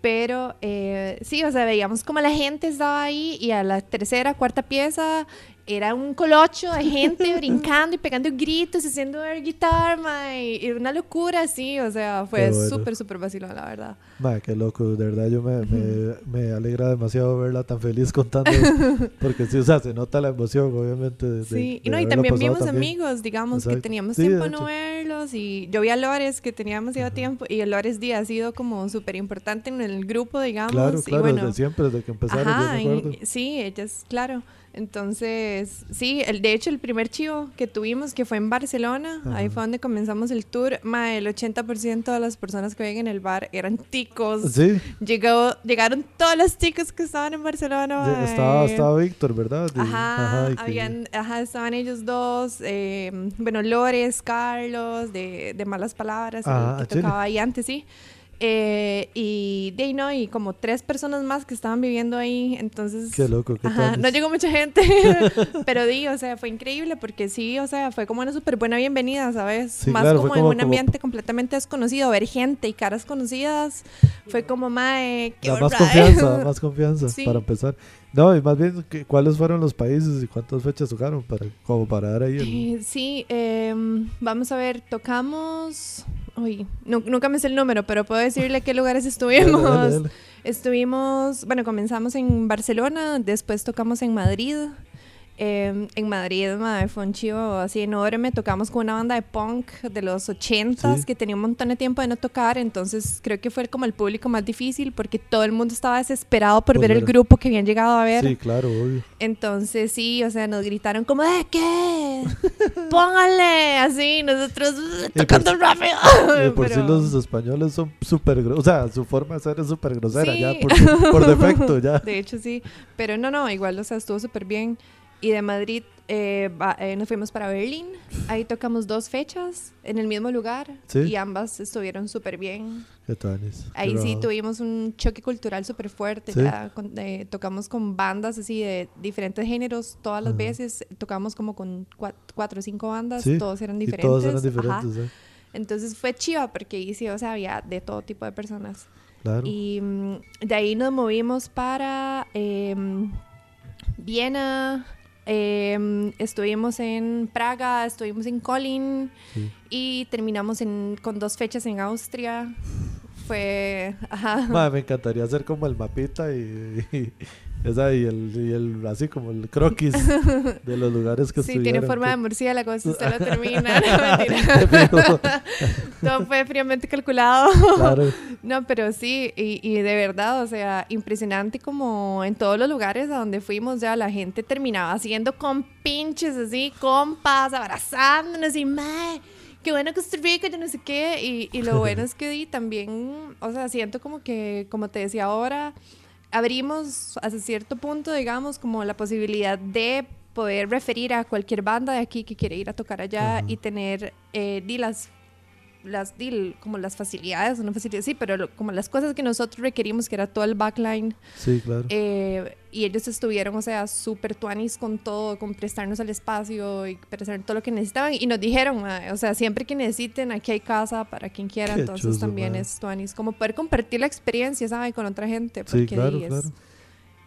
Pero eh, sí, o sea, veíamos como la gente estaba ahí y a la tercera, cuarta pieza era un colocho de gente [laughs] brincando y pegando gritos y haciendo air guitar, ma, y, y una locura así, o sea, fue bueno. súper, súper vacilón, la verdad. Ma, qué loco, de verdad yo me, me, [laughs] me alegra demasiado verla tan feliz contando, [laughs] porque sí, o sea, se nota la emoción, obviamente. de- Sí, y de no, y también vimos también. amigos, digamos, que Exacto. teníamos Sí, tiempo de no verlos y yo vi a Lores que tenía demasiado tiempo y Lores Díaz ha sido como súper importante en el grupo, digamos. Claro, y claro, bueno, desde siempre, desde que empezaron, Ajá, yo me y- acuerdo. sí, ellas, claro. Entonces, sí, el, de hecho el primer chivo que tuvimos, que fue en Barcelona, ahí fue donde comenzamos el tour, ma, el 80% de las personas que ven en el bar eran ticos. Sí, Llegó, llegaron todos los ticos que estaban en Barcelona. ma, estaba, eh, estaba Víctor, ¿verdad? Y- Ajá, que- habían, ajá, estaban ellos dos, eh, bueno, Lores, Carlos, de, de Malas Palabras, el Ah, que tocaba ahí antes, sí. Eh, y de ahí no, y como tres personas más que estaban viviendo ahí, entonces... Qué loco, qué Ajá, no llegó mucha gente, [laughs] pero di, o sea, fue increíble porque sí, o sea, fue como una súper buena bienvenida, ¿sabes? Sí, Más claro, como, fue en como- un como- ambiente completamente desconocido, ver gente y caras conocidas, fue como, mae, qué más honra". confianza, [laughs] más confianza Sí. para empezar. No, y más bien, ¿qué- ¿cuáles fueron los países y cuántas fechas tocaron? Para, como para dar ahí el... Eh, sí, em, vamos a ver, tocamos... Uy, nu- nunca me sé el número, pero puedo decirle qué lugares [laughs] estuvimos. Dale, dale, dale. Estuvimos, bueno, comenzamos en Barcelona, después tocamos en Madrid. Eh, en Madrid, madre, fue un chivo así enorme. Tocamos con una banda de punk de los 80s Sí. que tenía un montón de tiempo de no tocar. Entonces creo que fue como el público más difícil porque todo el mundo estaba desesperado por Por ver el grupo que habían llegado a ver. Sí, claro, obvio. Entonces sí, o sea, nos gritaron como, ¿de qué? [laughs] Póngale, así, nosotros "Uh, por tocando si- rápido. De [laughs] por sí los españoles son súper groseros. O sea, su forma de ser es súper grosera Sí. ya, por, por defecto ya. [laughs] De hecho, sí. Pero no, no, igual, o sea, estuvo súper bien. Y de Madrid eh, va- eh, nos fuimos para Berlín. Ahí tocamos dos fechas en el mismo lugar. Sí. Y ambas estuvieron súper bien. Qué tuanis, qué Ahí sí rajado. tuvimos un choque cultural súper fuerte. Sí. ya con- eh, tocamos con bandas así de diferentes géneros todas las Ajá. veces. Tocamos como con cua- cuatro o cinco bandas. Sí, Todos eran diferentes. todos eran diferentes, ¿eh? Entonces fue chiva porque ahí sí, o sea, había de todo tipo de personas. Claro. Y mm, de ahí nos movimos para em, Viena, em, estuvimos en Praga, estuvimos en Sí. y terminamos en, con dos fechas en Austria. Fue, ajá. Me encantaría hacer como el mapita y, y- esa, y, el, y el así como el croquis de los lugares que Sí, tiene forma que- de murciélago, si usted lo [laughs] termina. [laughs] No. Todo fue fríamente calculado. Claro, No, pero sí, y, y de verdad, o sea, impresionante como en todos los lugares a donde fuimos, ya la gente terminaba haciendo con pinches así, compas, abrazándonos y mae, qué bueno Costa Rica, yo no sé qué. Y, y lo bueno es que di, también, o sea, siento como que, como te decía ahora, abrimos hasta cierto punto, digamos, como la posibilidad de poder referir a cualquier banda de aquí que quiere ir a tocar allá y tener eh, di, las las como las facilidades, no facilidades, sí, pero lo- como las cosas que nosotros requerimos, que era todo el backline, sí, claro. eh, y ellos estuvieron, o sea, súper tuanis con todo, con prestarnos el espacio y prestar todo lo que necesitaban, y nos dijeron, "Mae, o sea, siempre que necesiten, aquí hay casa para quien quiera, Qué entonces chuzo, también mae. es tuanis, como poder compartir la experiencia, ¿sabes? Con otra gente, Sí, porque claro, di, es- claro.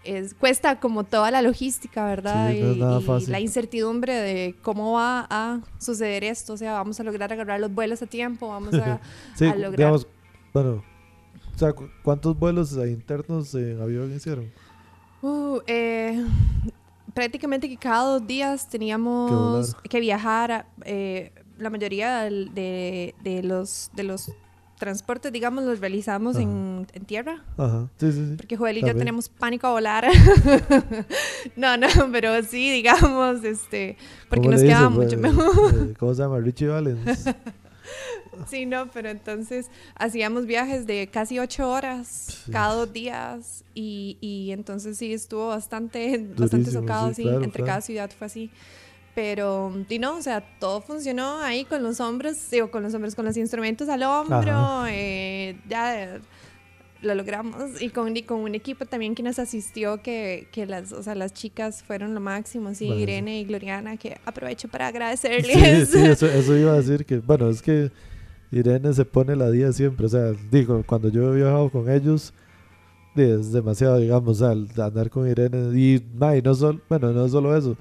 Es, cuesta como toda la logística, ¿verdad? Sí, no es y, nada y fácil. la incertidumbre de cómo va a suceder esto, o sea, vamos a lograr agarrar los vuelos a tiempo, vamos a, [laughs] Sí, a lograr. digamos, bueno, o sea, cu- ¿cuántos vuelos internos en avión hicieron? Uh, eh, prácticamente que cada dos días teníamos que viajar, a- eh, la mayoría de, de los de los transportes, digamos, los realizamos en, en tierra. Ajá, sí, sí, sí. Porque Joel y yo tenemos pánico a volar. [laughs] no, no, pero sí, digamos, este, porque ¿Cómo nos quedaba mucho pues, mejor. eh, ¿Cómo se llama? Richie Valens. [laughs] Sí, no, pero entonces hacíamos viajes de casi ocho horas Sí. cada dos días y, y entonces sí estuvo bastante, bastante socado, sí, sí, claro, entre claro. cada ciudad fue así. Pero, y no, o sea, todo funcionó ahí con los hombros, digo, con los hombros, con los instrumentos al hombro, eh, ya lo logramos y con, y con un equipo también que nos asistió que, que las, o sea, las chicas fueron lo máximo, sí, Bueno. Irene y Gloriana, que aprovecho para Sí, agradecerles. sí, [laughs] eso, eso iba a decir que, bueno, es que Irene se pone la día siempre, o sea, digo, cuando yo he viajado con ellos, es demasiado, digamos, o sea, el andar con Irene, y, ma, y no solo, bueno, no solo eso,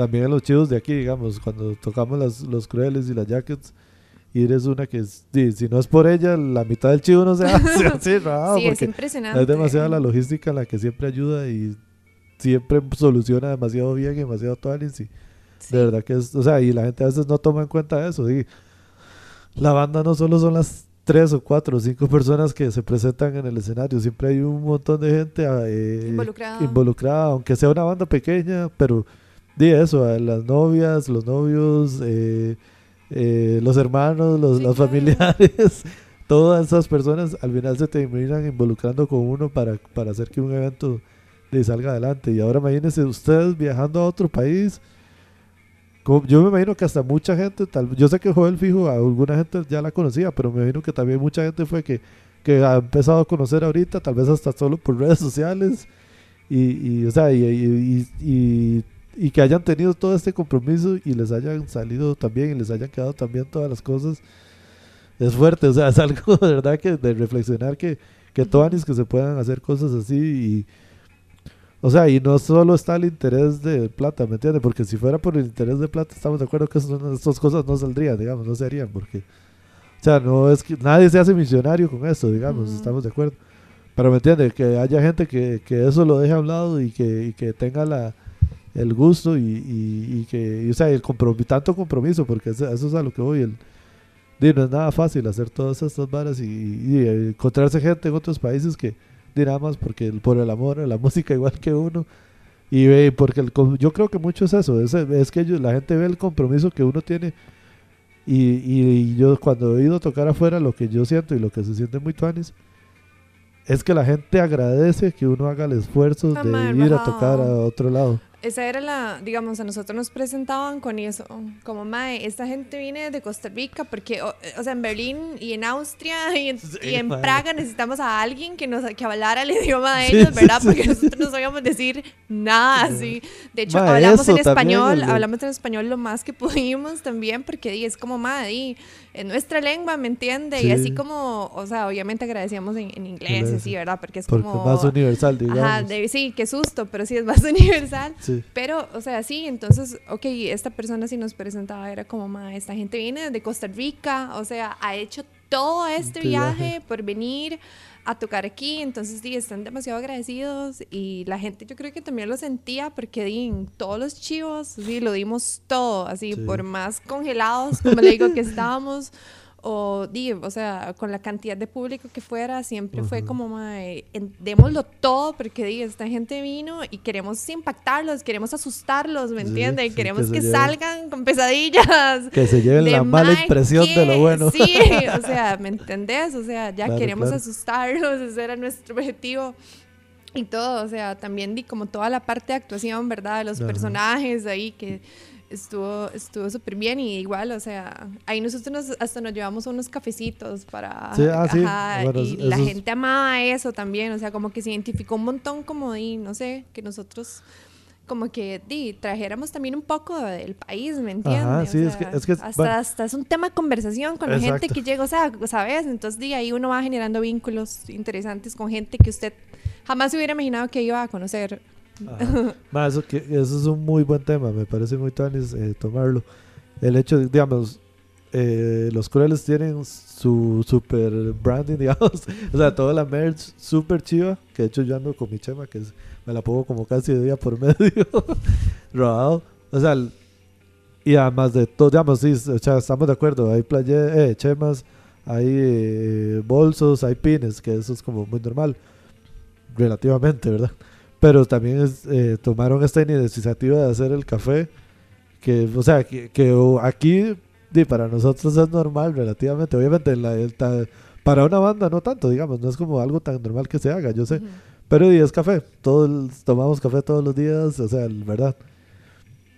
también en los chivos de aquí, digamos, cuando tocamos las, los crueles y las jackets, Irene es una que, si no es por ella, la mitad del chivo no se hace [laughs] así, sí, es impresionante. es demasiada la logística la que siempre ayuda y siempre soluciona demasiado bien y demasiado tuanis y Sí. de verdad que es, o sea, y la gente a veces no toma en cuenta eso. y la banda no solo son las tres o cuatro o cinco personas que se presentan en el escenario, siempre hay un montón de gente eh, Involucrada. involucrada, aunque sea una banda pequeña, pero di eso, a las novias, los novios, eh, eh, los hermanos, los, Sí, los claro. familiares, [laughs] todas esas personas al final se terminan involucrando con uno para, para hacer que un evento le salga adelante. Y ahora imagínense ustedes viajando a otro país. como- Yo me imagino que hasta mucha gente, tal, yo sé que Joel Fijo, a alguna gente ya la conocía, pero me imagino que también mucha gente fue que que ha empezado a conocer ahorita, tal vez hasta solo por redes sociales, y, y o sea, y, y, y, y que hayan tenido todo este compromiso y les hayan salido también y les hayan quedado también todas las cosas, es fuerte, o sea, es [laughs] algo de verdad que de reflexionar que, que todos que se puedan hacer cosas así y o sea, y no solo está el interés de plata, ¿me entiendes? Porque si fuera por el interés de plata, estamos de acuerdo que estas cosas no saldrían, digamos, no se harían, porque, o sea, no es que nadie se hace misionario con eso, digamos, estamos de acuerdo. Pero me entiendes, que haya gente que, que, eso lo deje a un lado y que, y que tenga la, el gusto y, y, que, o sea, el compromiso, tanto compromiso, porque eso, es a lo que voy. El, no es nada fácil hacer todas estas varas y, y encontrarse gente en otros países que nada más porque por el amor a la [laughs] música igual que uno y ve porque el, yo creo que mucho es eso es, es que la gente ve el compromiso que uno tiene y, y, yo cuando he ido a tocar afuera lo que yo siento y lo que se siente muy tuanis es que la gente agradece que uno haga el esfuerzo de ir a tocar a otro lado esa era la, digamos, a nosotros nos presentaban con eso, como, mae, esta gente viene de Costa Rica porque, o, sea, en Berlín y en Austria y en, Praga necesitamos a alguien que nos que hablara el [laughs] idioma de ellos, ¿verdad? Porque nosotros no sabíamos decir nada así. De hecho, hablamos en español, hablamos en español lo más que pudimos también, porque es como, mae, en nuestra lengua, ¿me entiende? Y así como, o sea, obviamente agradecíamos en, inglés, sí, ¿verdad? Porque es como... más universal, digamos. Ajá, sí, qué susto, pero sí es más [laughs] universal. Pero, o sea, sí, entonces, ok, esta persona sí nos presentaba, era como, ma, esta gente viene de Costa Rica, o sea, ha hecho todo este viaje, por venir a tocar aquí, entonces sí, están demasiado agradecidos y la gente yo creo que también lo sentía porque di, todos los chivos, sí, lo dimos todo, así, por más congelados, como le digo, que estábamos, [laughs] o, di, o sea, con la cantidad de público que fuera, siempre fue como, mae, démoslo todo, porque di, esta gente vino y queremos impactarlos, queremos asustarlos, ¿me entiendes? queremos que, salgan con pesadillas. [laughs] Que se lleven la mala impresión de lo bueno. Sí, o sea, ¿me entendés? O sea, ya queremos asustarlos, [laughs] ese era nuestro objetivo y todo, o sea, también di como toda la parte de actuación, ¿verdad? De los personajes ahí que estuvo estuvo súper bien y igual, o sea, ahí nosotros hasta nos llevamos unos cafecitos para... Sí, ah, y la gente amaba eso también, o sea, como que se identificó un montón como y no sé, que nosotros como que di, trajéramos también un poco del país, ¿me entiendes? sí, es que, es que, hasta, hasta es un tema de conversación con la gente que llega, o sea, ¿sabes? Entonces di, ahí uno va generando vínculos interesantes con gente que usted jamás se hubiera imaginado que iba a conocer [laughs] eso, que, eso es un muy buen tema, me parece muy tanis eh, tomarlo. El hecho, de, digamos, eh, los crueles tienen su super branding, [laughs] digamos, o sea, toda la merch super chiva, que de hecho yo ando con mi chema, que me la pongo como casi de día por [laughs] medio, robado, o sea, y además de todo, digamos, sí, o sea, estamos de acuerdo, hay playe, eh, chemas, hay eh, bolsos, hay pines, que eso es como muy normal, relativamente, ¿verdad? Pero también eh, tomaron esta iniciativa de hacer el café, que, o sea, que, aquí para nosotros es normal relativamente. Obviamente, la, para una banda no tanto, digamos, no es como algo tan normal que se haga, yo sé. Pero es café, todos tomamos café todos los días, o sea, verdad.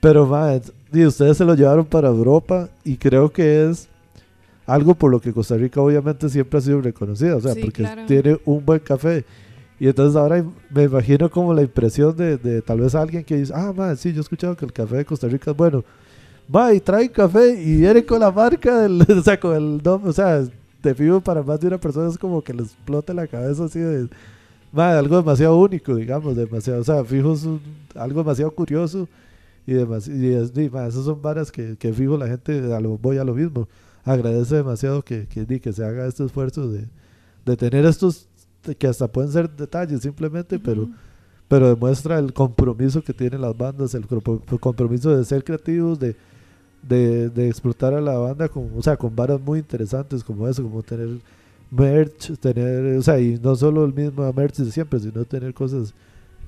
Pero más, y ustedes se lo llevaron para Europa y creo que es algo por lo que Costa Rica obviamente siempre ha sido reconocida, o sea, porque tiene un buen café y entonces ahora me imagino como la impresión de, tal vez alguien que dice, ah, man, sí, yo he escuchado que el café de Costa Rica es bueno. Va y trae café y viene con la marca del, [laughs] o sea, con el nombre, o sea, te fijo para más de una persona es como que le explote la cabeza así de, va, algo demasiado único, digamos, demasiado, o sea, fijo es algo demasiado curioso y demás, y, es, y esas son varas que, que fijo la gente, a lo, voy a lo mismo, agradece demasiado que, que, que se haga este esfuerzo de, de tener estos que hasta pueden ser detalles simplemente, pero, pero demuestra el compromiso que tienen las bandas, el, compromiso de ser creativos, de, de, explotar a la banda con, o sea, con varas muy interesantes como eso, como tener merch, tener, o sea, y no solo el mismo merch de siempre, sino tener cosas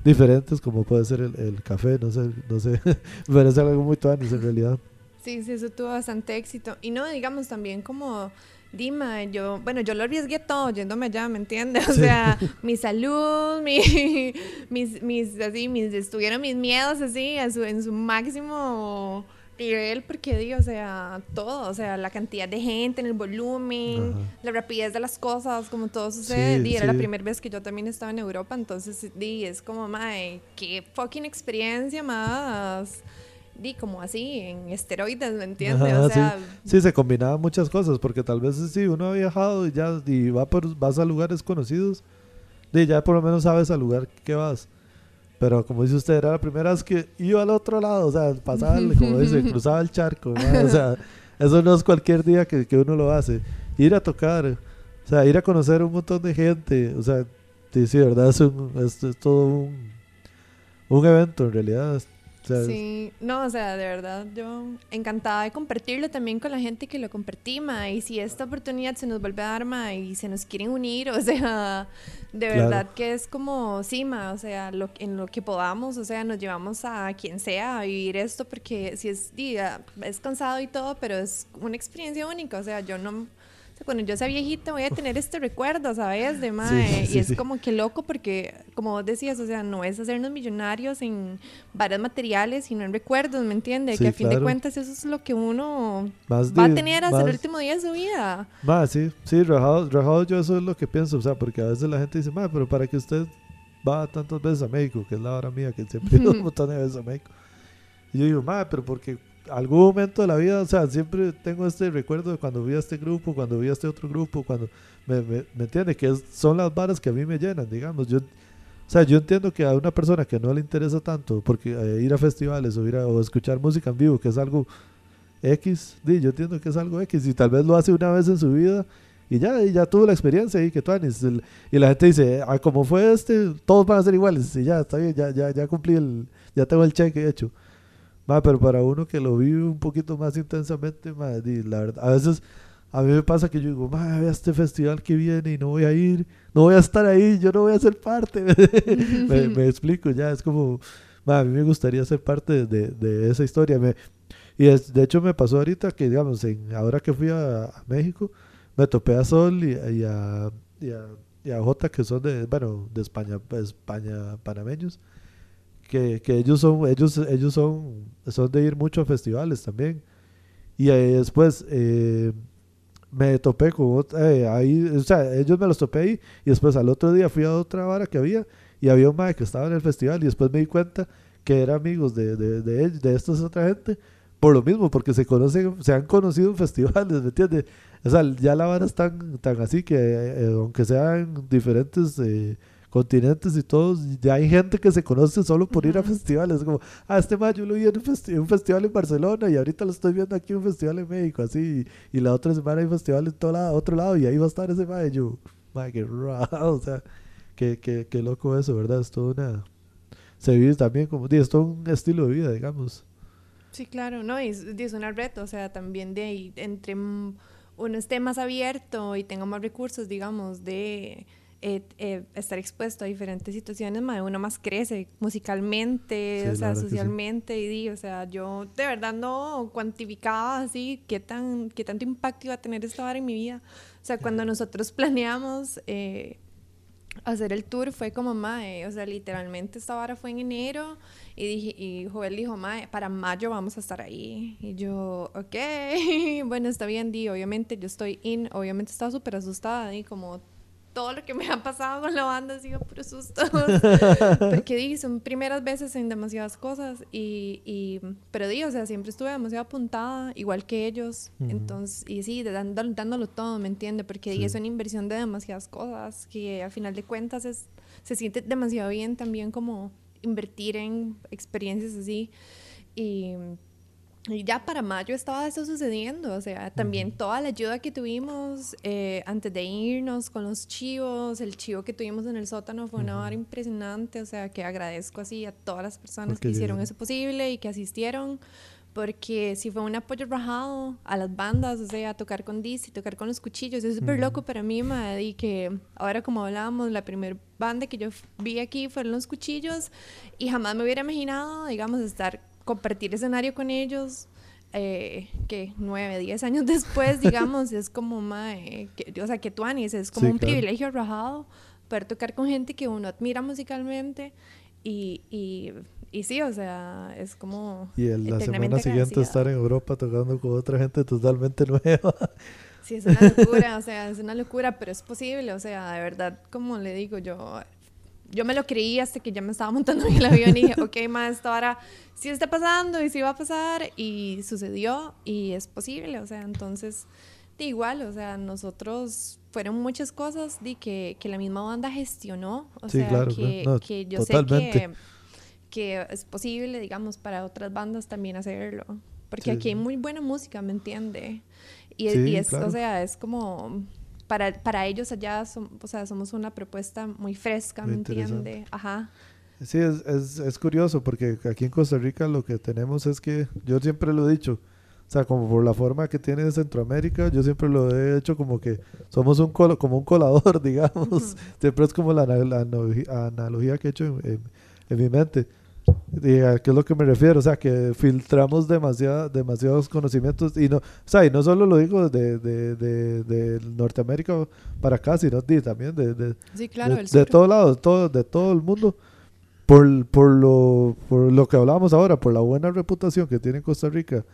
diferentes como puede ser el, café, no sé, no sé, me [laughs] parece algo muy tuanis en realidad. Sí, sí, eso tuvo bastante éxito. Y no, digamos, también como Dima, yo, bueno, yo lo arriesgué todo yéndome allá, ¿me entiendes? [laughs] O sea, mi salud, mi, [laughs] mis, mis, así, mis, estuvieron mis miedos así, a su, en su máximo nivel porque di, o sea, todo, o sea, la cantidad de gente en el volumen, Ajá. la rapidez de las cosas, como todo sucede. Sí, di, era la primera vez que yo también estaba en Europa, entonces di, es como, mae, qué fucking experiencia más, di, como así, en esteroides, ¿me entiendes? Ajá, o sea, Sí, se combinaban muchas cosas, porque tal vez sí, uno ha viajado y ya y va por, vas a lugares conocidos, y ya por lo menos sabes al lugar que vas. Pero como dice usted, era la primera vez que iba al otro lado, o sea, pasaba, como dice, [laughs] cruzaba el charco, ¿verdad? o sea, eso no es cualquier día que, que uno lo hace. Ir a tocar, o sea, ir a conocer un montón de gente, o sea, sí, sí, verdad, es, un- es- es todo un, un evento en realidad. Sí, no, o sea, de verdad, yo encantada de compartirlo también con la gente que lo compartí, ma, y si esta oportunidad se nos vuelve a dar, ma, y se nos quieren unir, [laughs] o sea, de Claro. verdad que es como, sí, ma, o sea, lo, en lo que podamos, o sea, nos llevamos a quien sea a vivir esto, porque si es, día, es cansado y todo, pero es una experiencia única, o sea, yo no... o sea, cuando yo sea viejita voy a tener este recuerdo, ¿sabes? De mae. sí, y es sí. como que loco porque, como vos decías, o sea, no es hacernos millonarios en varios materiales, sino en recuerdos, ¿me entiendes? Que a fin de cuentas eso es lo que uno va a tener hasta el último día de su vida. Sí, sí, rajado, rajado yo eso es lo que pienso, o sea, porque a veces la gente dice, ma, pero para que usted va tantas veces a México, que es la hora mía, que siempre he ido un montón de veces a México. Y yo digo, ma, pero porque algún momento de la vida, o sea, siempre tengo este recuerdo de cuando vi a este grupo, cuando vi a este otro grupo, cuando, me, me, me entiende, que son las varas que a mí me llenan, digamos, yo... O sea, yo entiendo que a una persona que no le interesa tanto porque eh, ir a festivales o ir a o escuchar música en vivo, que es algo X, di, yo entiendo que es algo X y tal vez lo hace una vez en su vida y ya, y ya tuvo la experiencia y que tú y la gente dice, ah, como fue este, todos van a ser iguales y ya, está bien, ya, ya, ya cumplí el, ya tengo el cheque hecho. Ma, pero para uno que lo vive un poquito más intensamente, ma, la verdad, a veces a mí me pasa que yo digo, ma, vea este festival que viene y no voy a ir, no voy a estar ahí, yo no voy a ser parte. [laughs] me, explico, ya es como, ma, a mí me gustaría ser parte de, de esa historia. Me, y es- de hecho me pasó ahorita que, digamos, en, ahora que fui a, a México, me topé a Sol y, a, y, a, y a Jota, que son de, bueno, de España, España panameños, que, que ellos son, ellos, ellos son, son de ir mucho a festivales también. Y ahí después eh, me topé con eh, ahí, o sea, ellos me los topé ahí y después al otro día fui a otra vara que había y había un mae que estaba en el festival y después me di cuenta que eran amigos de, de, de, de esta otra gente por lo mismo, porque se conocen, se han conocido en [laughs] festivales, ¿me entiendes? O sea, ya la vara es tan, tan así que eh, aunque sean diferentes eh, continentes y todos, ya hay gente que se conoce solo por ir a festivales. Como, ah, este mayo yo lo vi en un, festi- un festival en Barcelona y ahorita lo estoy viendo aquí en un festival en México, así. Y, la otra semana hay festival en todo lado, otro lado y ahí va a estar ese mayo. Yo, "Ma, qué raro, [laughs] o sea, qué, qué, qué loco eso, ¿verdad? Es todo una... Se vive también como, es todo un estilo de vida, digamos. Sí, claro, no, y es, es una reto, o sea, también de ahí, entre uno esté más abierto y tenga más recursos, digamos, de eh, eh, estar expuesto a diferentes situaciones, mae, uno más crece musicalmente, Sí, o sea, que sí. socialmente, y di, o sea, yo de verdad no cuantificaba así qué, tan, qué tanto impacto iba a tener esta vara en mi vida. O sea, cuando nosotros [laughs] planeamos... Eh, hacer el tour fue como mae, o sea, literalmente esta vara fue en enero y dije y Joel dijo, mae, para mayo vamos a estar ahí y yo, ok, [laughs] bueno, está bien, di, obviamente yo estoy in, obviamente estaba súper asustada y como todo lo que me ha pasado con la banda ha sido puros sustos [laughs] porque di, son primeras veces en demasiadas cosas y, y pero di, o sea, siempre estuve demasiado apuntada, igual que ellos, Ujú. entonces, y sí, dándolo, dándolo todo, ¿me entiende? Porque di, Sí. es una inversión de demasiadas cosas que al final de cuentas es, se siente demasiado bien también como invertir en experiencias así y y ya para mayo estaba eso sucediendo, o sea, también toda la ayuda que tuvimos eh, antes de irnos con los chivos, el chivo que tuvimos en el sótano fue una vara impresionante, o sea, que agradezco así a todas las personas Porque que hicieron eso posible y que asistieron, porque sí fue un apoyo rajado a las bandas, o sea, a tocar con Dizzy, tocar con los cuchillos, es súper loco para mí, madre, y que ahora como hablábamos, la primera banda que yo vi aquí fueron los cuchillos y jamás me hubiera imaginado, digamos, estar, compartir escenario con ellos, eh, que nueve, diez años [laughs] después, digamos, es como, mae, que, o sea, que tú Anis, es como Sí, un claro. privilegio rajado poder tocar con gente que uno admira musicalmente y, y, y sí, o sea, es como... Y el- la semana siguiente estar en Europa tocando con otra gente totalmente [laughs] nueva. Sí, es una locura, o sea, es una locura, pero es posible, o sea, de verdad, como le digo, yo, yo me lo creí hasta que ya me estaba montando [laughs] en el avión y dije, ok, ma, esto ahora sí está pasando y sí va a pasar, y sucedió, y es posible, o sea, entonces, de igual, o sea, nosotros fueron muchas cosas de que, que la misma banda gestionó, o Sí, sea, claro, que, no, que yo totalmente. sé que, que es posible, digamos, para otras bandas también hacerlo, porque Sí, aquí hay muy buena música, ¿me entiende? Y, Sí, y es, claro. o sea, es como para, para ellos allá, o sea, somos una propuesta muy fresca, ¿me entiende? Ajá. Sí, es, es, es curioso porque aquí en Costa Rica lo que tenemos es que, yo siempre lo he dicho, o sea, como por la forma que tiene Centroamérica, yo siempre lo he hecho como que somos un colo- como un colador, [laughs] digamos. Siempre es como la, la analogía que he hecho en, en- en mi mente. ¿Y a qué es lo que me refiero? O sea, que filtramos demasiada, demasiados conocimientos y no, o sea, y no solo lo digo de, de, de, de Norteamérica para acá, sino también de, de, Sí, claro, de, de todos lados, todo, de todo el mundo, por, por, lo, por lo que hablábamos ahora, por la buena reputación que tiene Costa Rica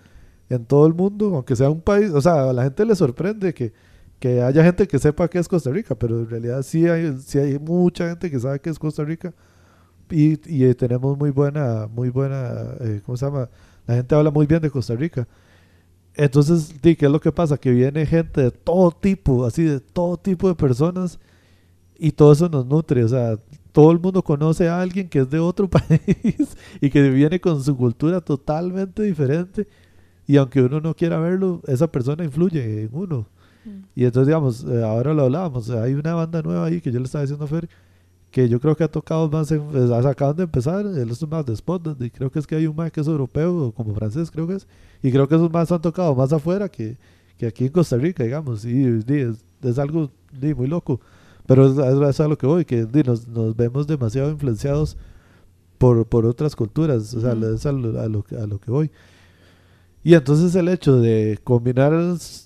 en todo el mundo, aunque sea un país, o sea, a la gente le sorprende que, que haya gente que sepa qué es Costa Rica, pero en realidad sí hay, sí hay mucha gente que sabe qué es Costa Rica y, y, eh, tenemos muy buena, muy buena, eh, ¿cómo se llama? La gente habla muy bien de Costa Rica. Entonces, ¿qué es lo que pasa? Que viene gente de todo tipo, así de todo tipo de personas y todo eso nos nutre, o sea, todo el mundo conoce a alguien que es de otro [laughs] país y que viene con su cultura totalmente diferente y aunque uno no quiera verlo, esa persona influye en uno. Mm. Y entonces, digamos, eh, ahora lo hablábamos, hay una banda nueva ahí que yo le estaba diciendo a Fer, que yo creo que ha tocado más, en, eh, acaban de empezar, él es más de spot, y creo que es que hay un más que es europeo, o como francés creo que es, y creo que esos más han tocado más afuera que, que aquí en Costa Rica, digamos, y, y es, es algo di, muy loco, pero es, es, a lo que voy, que nos, nos vemos demasiado influenciados por, por otras culturas, o sea, es a lo, a lo a lo que voy. Y entonces el hecho de combinar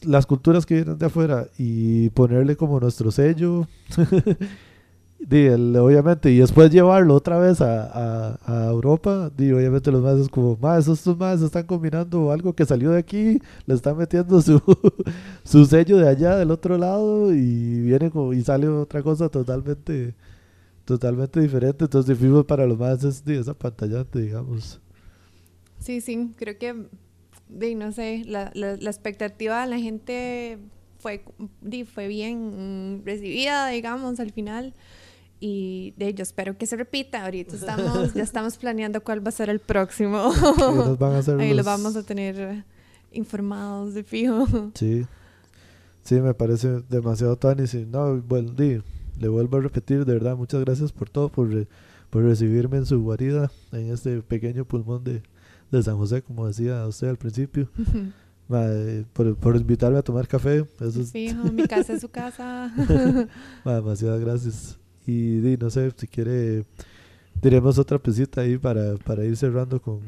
las culturas que vienen de afuera y ponerle como nuestro sello, [laughs] di, el- obviamente, y después llevarlo otra vez a, a- a Europa, di, obviamente los más es como, más estos más están combinando algo que salió de aquí, le están metiendo su, [laughs] su sello de allá del otro lado y viene como, y sale otra cosa totalmente totalmente diferente, entonces fuimos para los más es esa pantallante, digamos. Sí, sí, creo que, di, no sé, la, la, expectativa de la gente fue, fue bien mm, recibida, digamos, al final. Y de yo espero que se repita. Ahorita [laughs] estamos, ya estamos planeando cuál va a ser el próximo. Nos van a hacer Ahí lo los- vamos a tener informados de fijo. Sí, sí, me parece demasiado y no, bueno, di, le vuelvo a repetir, de verdad, muchas gracias por todo, por, re- por recibirme en su guarida, en este pequeño pulmón de, de San José, como decía usted al principio, [laughs] Ma, eh, por, por invitarme a tomar café, eso es, Fijo, [laughs] mi casa es su casa. ma, demasiadas gracias. Y di, no sé, si quiere, diremos otra pesita ahí para, para ir cerrando con,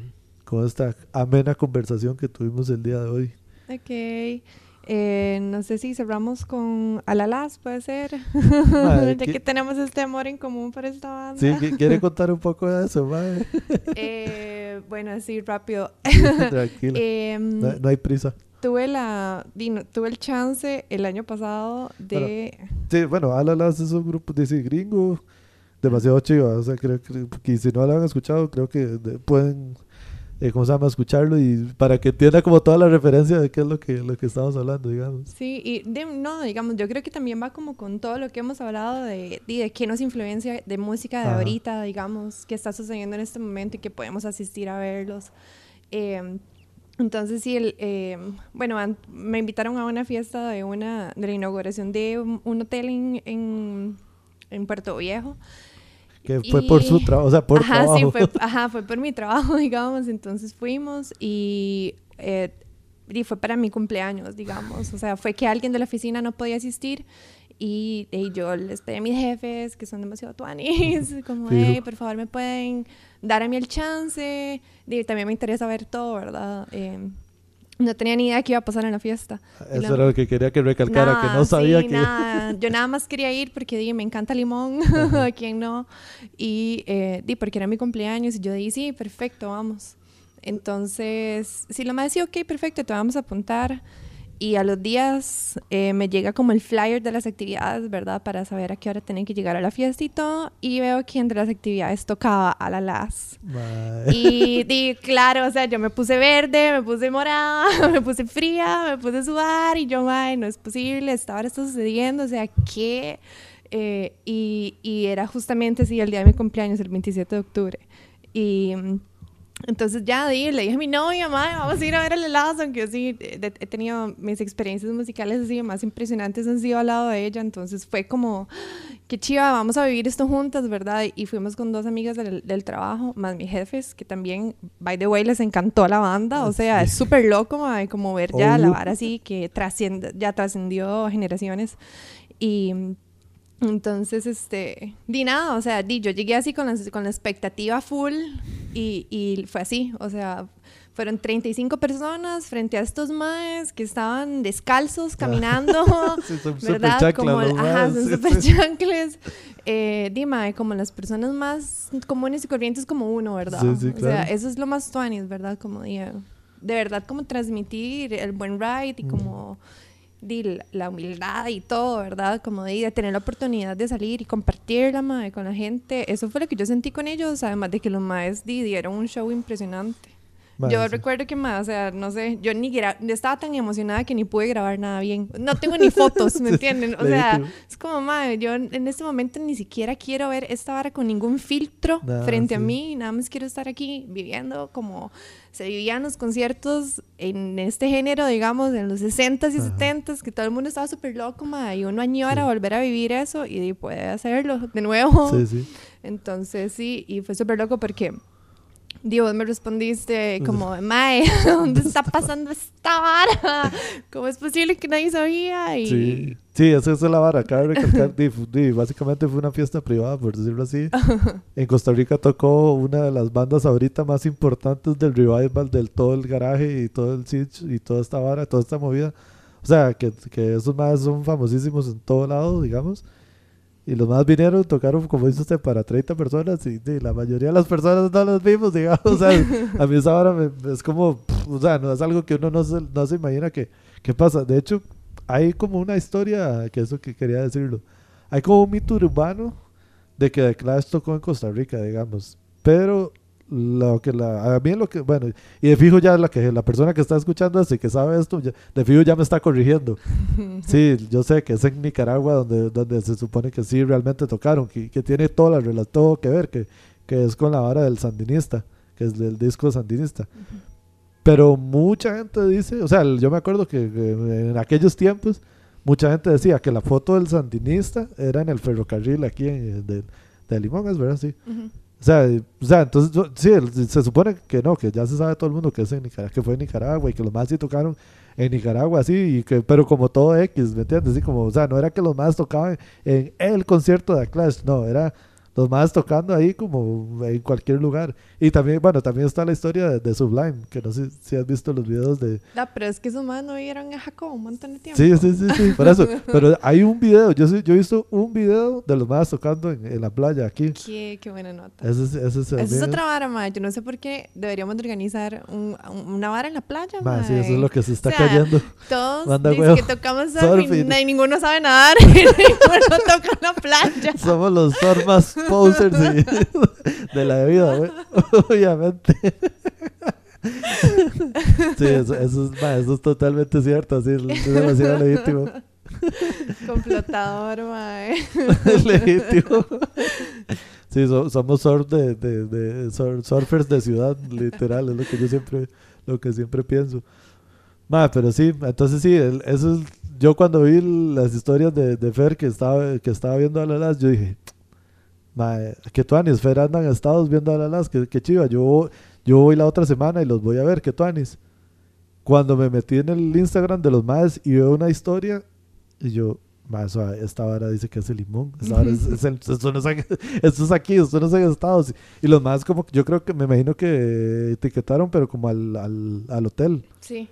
con esta amena conversación que tuvimos el día de hoy. ok. Eh, no sé si cerramos con Alalas, puede ser. Madre, [laughs] ya ¿qué- que tenemos este amor en común para esta banda. Sí, ¿qui- ¿quiere contar un poco de eso, mae? [laughs] Eh, bueno, así rápido. [laughs] Tranquila. Em, No, no hay prisa. Tuve la di, no, tuve el chance el año pasado de Sí, bueno, Alalas es un grupo de sí, gringo demasiado chiva. O sea, creo que, que si no lo han escuchado, creo que de- pueden, eh, ¿cómo se llama? Escucharlo y para que entienda como toda la referencia de qué es lo que, lo que estamos hablando, digamos. sí y de- no digamos yo creo que también va como con todo lo que hemos hablado de di, de qué nos influencia de música de Ajá. ahorita digamos que está sucediendo en este momento y que podemos asistir a verlos Em, entonces sí el em, bueno an- me invitaron a una fiesta de una de la inauguración de un, un hotel en, en en Puerto Viejo Que fue por su Y- trabajo, o sea, por ajá, trabajo. sí, fue, ajá, fue por mi trabajo, [laughs] digamos. Entonces fuimos y, eh, y fue para mi cumpleaños, digamos. O sea, fue que alguien de la oficina no podía asistir y, y yo les pedí a mis jefes, que son demasiado tuanis, [laughs] como, hey, por favor, me pueden dar a mí el chance. Y también me interesa ver todo, ¿verdad? Eh, no tenía ni idea qué iba a pasar en la fiesta. Eso la- era lo que quería que recalcara, que Nada, no sabía sí, que... nada. [laughs] Yo nada más quería ir porque di, me encanta limón, [laughs] a quién no. Y eh, di, porque era mi cumpleaños y yo dije, sí, perfecto, vamos. Entonces, si la madre decía, ok, perfecto, te vamos a apuntar. Y a los días eh, me llega como el flyer de las actividades, ¿verdad? Para saber a qué hora tienen que llegar a la fiesta y todo. Y veo que entre las actividades tocaba a la las. Y di, claro, o sea, yo me puse verde, me puse morada, [laughs] me puse fría, me puse a sudar y yo, ay, no es posible, esta hora está sucediendo, o sea, ¿qué? Eh, y, y era justamente así el día de mi cumpleaños, el 27 de octubre. Y mm, entonces ya di, le dije a mi novia, madre, vamos a ir a ver el helado, aunque yo sí de- he tenido mis experiencias musicales así más impresionantes han sido al lado de ella, entonces fue como, qué chiva, vamos a vivir esto juntas, ¿verdad? Y fuimos con dos amigas del, del trabajo, más mis jefes, que también, by the way, les encantó la banda, o sea, es súper loco, como ver ya la Obvio. vara así, que trasciende, ya trascendió generaciones. Y entonces, este, di nada, o sea, di, yo llegué así con la, con la expectativa full y, y fue así, o sea, fueron 35 personas frente a estos maes que estaban descalzos caminando, [laughs] Sí, son súper ¿verdad? chanclas como, ajá, son sí, sí. chancles. Eh, di, mae, como las personas más comunes y corrientes como uno, ¿verdad? Sí, sí, O sea, claro. eso es lo más tuanis, ¿verdad? Como di, de verdad, como transmitir el buen ride y como di, la- la humildad y todo, ¿verdad? Como di, de tener la oportunidad de salir y compartirla, mae, con la gente. Eso fue lo que yo sentí con ellos, además de que los maes di, dieron un show impresionante. Yo sí. recuerdo que más, o sea, no sé, yo ni estaba tan emocionada que ni pude grabar nada bien. No tengo ni fotos, ¿me [laughs] entienden? O sea, es como, madre, yo en este momento ni siquiera quiero ver esta vara con ningún filtro Nada, frente a sí. mí, nada más quiero estar aquí viviendo como se vivían los conciertos en este género, digamos, en los 60s y Ajá. 70s, que todo el mundo estaba súper loco, madre, y uno añora Sí. volver a vivir eso y puede hacerlo [laughs] de nuevo. Sí, sí. Entonces sí, y fue súper loco porque Dios me respondiste [laughs] como, Mae, [laughs] ¿dónde está pasando esta vara? [laughs] ¿Cómo es posible que nadie sabía? Y Sí, sí, esa es la vara. Cabe recalcar, di, fu- di, básicamente fue una fiesta privada, por decirlo así. En Costa Rica tocó una de las bandas ahorita más importantes del revival, del todo el garaje y todo el sitch y toda esta vara, toda esta movida. O sea, que, que esos más son famosísimos en todo lado, digamos. Y los más vinieron, tocaron, como dice usted, para 30 personas y, di, la mayoría de las personas no los vimos, digamos. O sea, [laughs] a mí esa vara me- es como, pff, o sea, no es algo que uno no se, no se imagina que, que pasa. De hecho, hay como una historia, que eso que quería decirlo. Hay como un mito urbano de que The Clash tocó en Costa Rica, digamos. Pero lo que la, a mí lo que, bueno, y de fijo ya la que la persona que está escuchando esto y que sabe esto, ya- de fijo ya me está corrigiendo. [laughs] Sí, yo sé que es en Nicaragua donde, donde se supone que sí realmente tocaron, que, que tiene toda la todo que ver, que, que es con la vara del sandinista, que es del disco sandinista. Pero mucha gente dice, o sea, yo me acuerdo que, que en aquellos tiempos mucha gente decía que la foto del sandinista era en el ferrocarril aquí en, de, de Limón, es verdad, sí. O sea, o sea, entonces sí, se supone que no, que ya se sabe todo el mundo que es en Nicaragua, que fue en Nicaragua y que los más sí tocaron en Nicaragua, sí, y que, pero como todo X, ¿me entiendes? Sí, como, o sea, no era que los más tocaban en el concierto de Clash, no, era los más tocando ahí como en cualquier lugar. Y también, bueno, también está la historia de, de Sublime, que no sé si has visto los videos de... No, pero es que esos más no vieron a Jacob un montón de tiempo. Sí, sí, sí, sí, por eso. [laughs] Pero hay un video, yo, yo he visto un video de los más tocando en, en la playa aquí. Qué, qué buena nota. Ese es, ese es, Esa es otra vara, mae. Yo no sé por qué deberíamos de organizar un- un- una vara en la playa, Ma, sí, eso es lo que se está O sea, cayendo. Todos Manda dicen que tocamos Surfing. na- y ninguno sabe nadar [laughs] y ninguno toca en la playa. [laughs] Somos los más posers y- [laughs] de la güey. [laughs] obviamente. sí, eso, eso es, ma, eso es totalmente cierto, así, es demasiado legítimo. Complotador, mae. Es [laughs] legítimo. Sí, so- somos surf de, de, de- sur- surfers de ciudad, literal, es lo que yo siempre, lo que siempre pienso. Ma, pero sí, entonces sí, el- eso es, yo cuando vi las historias de, de Fer que estaba, que estaba viendo a la las, yo dije, que tuanis, Fer andan Estados viendo a la las, que, que chiva, yo, yo voy la otra semana y los voy a ver, que tuanis. Cuando me metí en el Instagram de los maes y veo una historia, y yo, ma, eso- esta vara dice que es el limón, esta vara es, es el- esto, no es, [laughs] esto es aquí, esto no es en Estados. Y los más como, yo creo que me imagino que etiquetaron, pero como al, al, al hotel. Sí.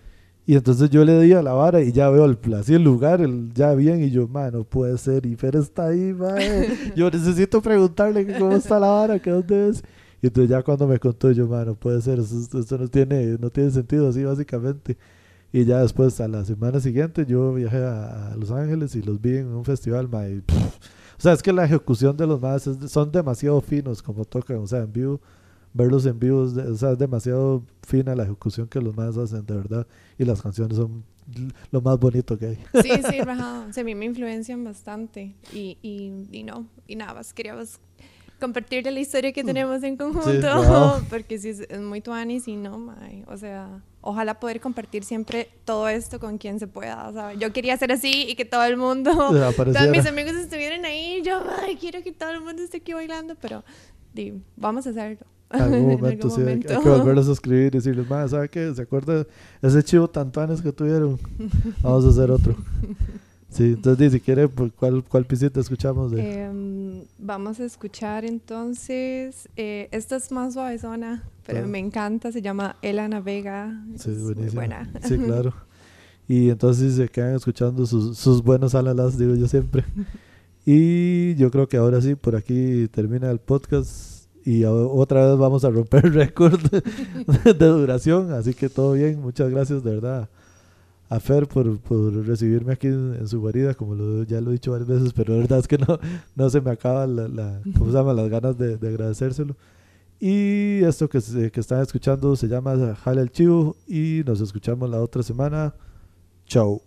Y entonces yo le di a la vara y ya veo el, así el lugar, el, ya bien, y yo, man, no puede ser, y Fer está ahí, man. [laughs] Yo necesito preguntarle que cómo está la vara, que dónde es. Y entonces ya cuando me contó, yo, man, no puede ser, eso, eso no, tiene, no tiene sentido así, básicamente. Y ya después, a la semana siguiente, yo viajé a, a Los Ángeles y los vi en un festival, pff, o sea, es que la ejecución de los más son demasiado finos como tocan, o sea, en vivo, verlos en vivo, es o sea, es demasiado fina la ejecución que los más hacen, de verdad, y las canciones son lo más bonito que hay. Sí, [laughs] sí. O sea, a mí me influencian bastante. Y, y, y no, y nada más queríamos compartirle la historia que tenemos en conjunto. wow. [laughs] Porque sí, es, muy tuanis y no, mae. O sea, ojalá poder compartir siempre todo esto con quien se pueda. ¿sabes? Yo quería ser así y que todo el mundo, [laughs] todos mis amigos estuvieran ahí. Yo, ay, quiero que todo el mundo esté aquí bailando, pero di, vamos a hacerlo. [laughs] En algún En momento, algún sí, hay- hay, momento. que volverlos a escribir y decirles, más, ¿sabe qué? ¿Se acuerda ese chivo tantuanes que tuvieron? Vamos a hacer otro. Sí, entonces, si quiere, pues, ¿cuál, cuál pisita escuchamos? De? Em, vamos a escuchar entonces, eh, esta es más suavezona, pero Claro. me encanta, se llama Ela Navega, Sí, es muy buenísimo. buena. Sí, [laughs] claro. Y entonces se quedan escuchando sus, sus buenos alalas, digo yo siempre. Y yo creo que ahora sí, por aquí termina el podcast. Y otra vez vamos a romper récord [laughs] de duración. Así que todo bien. Muchas gracias, de verdad, a Fer por, por recibirme aquí en, su guarida. Como ya lo he dicho varias veces, pero la verdad es que no, no se me acaba la, la- ¿cómo se llama? las ganas de, de agradecérselo. Y esto que están escuchando se llama Jale el Chivo y nos escuchamos la otra semana. Chao.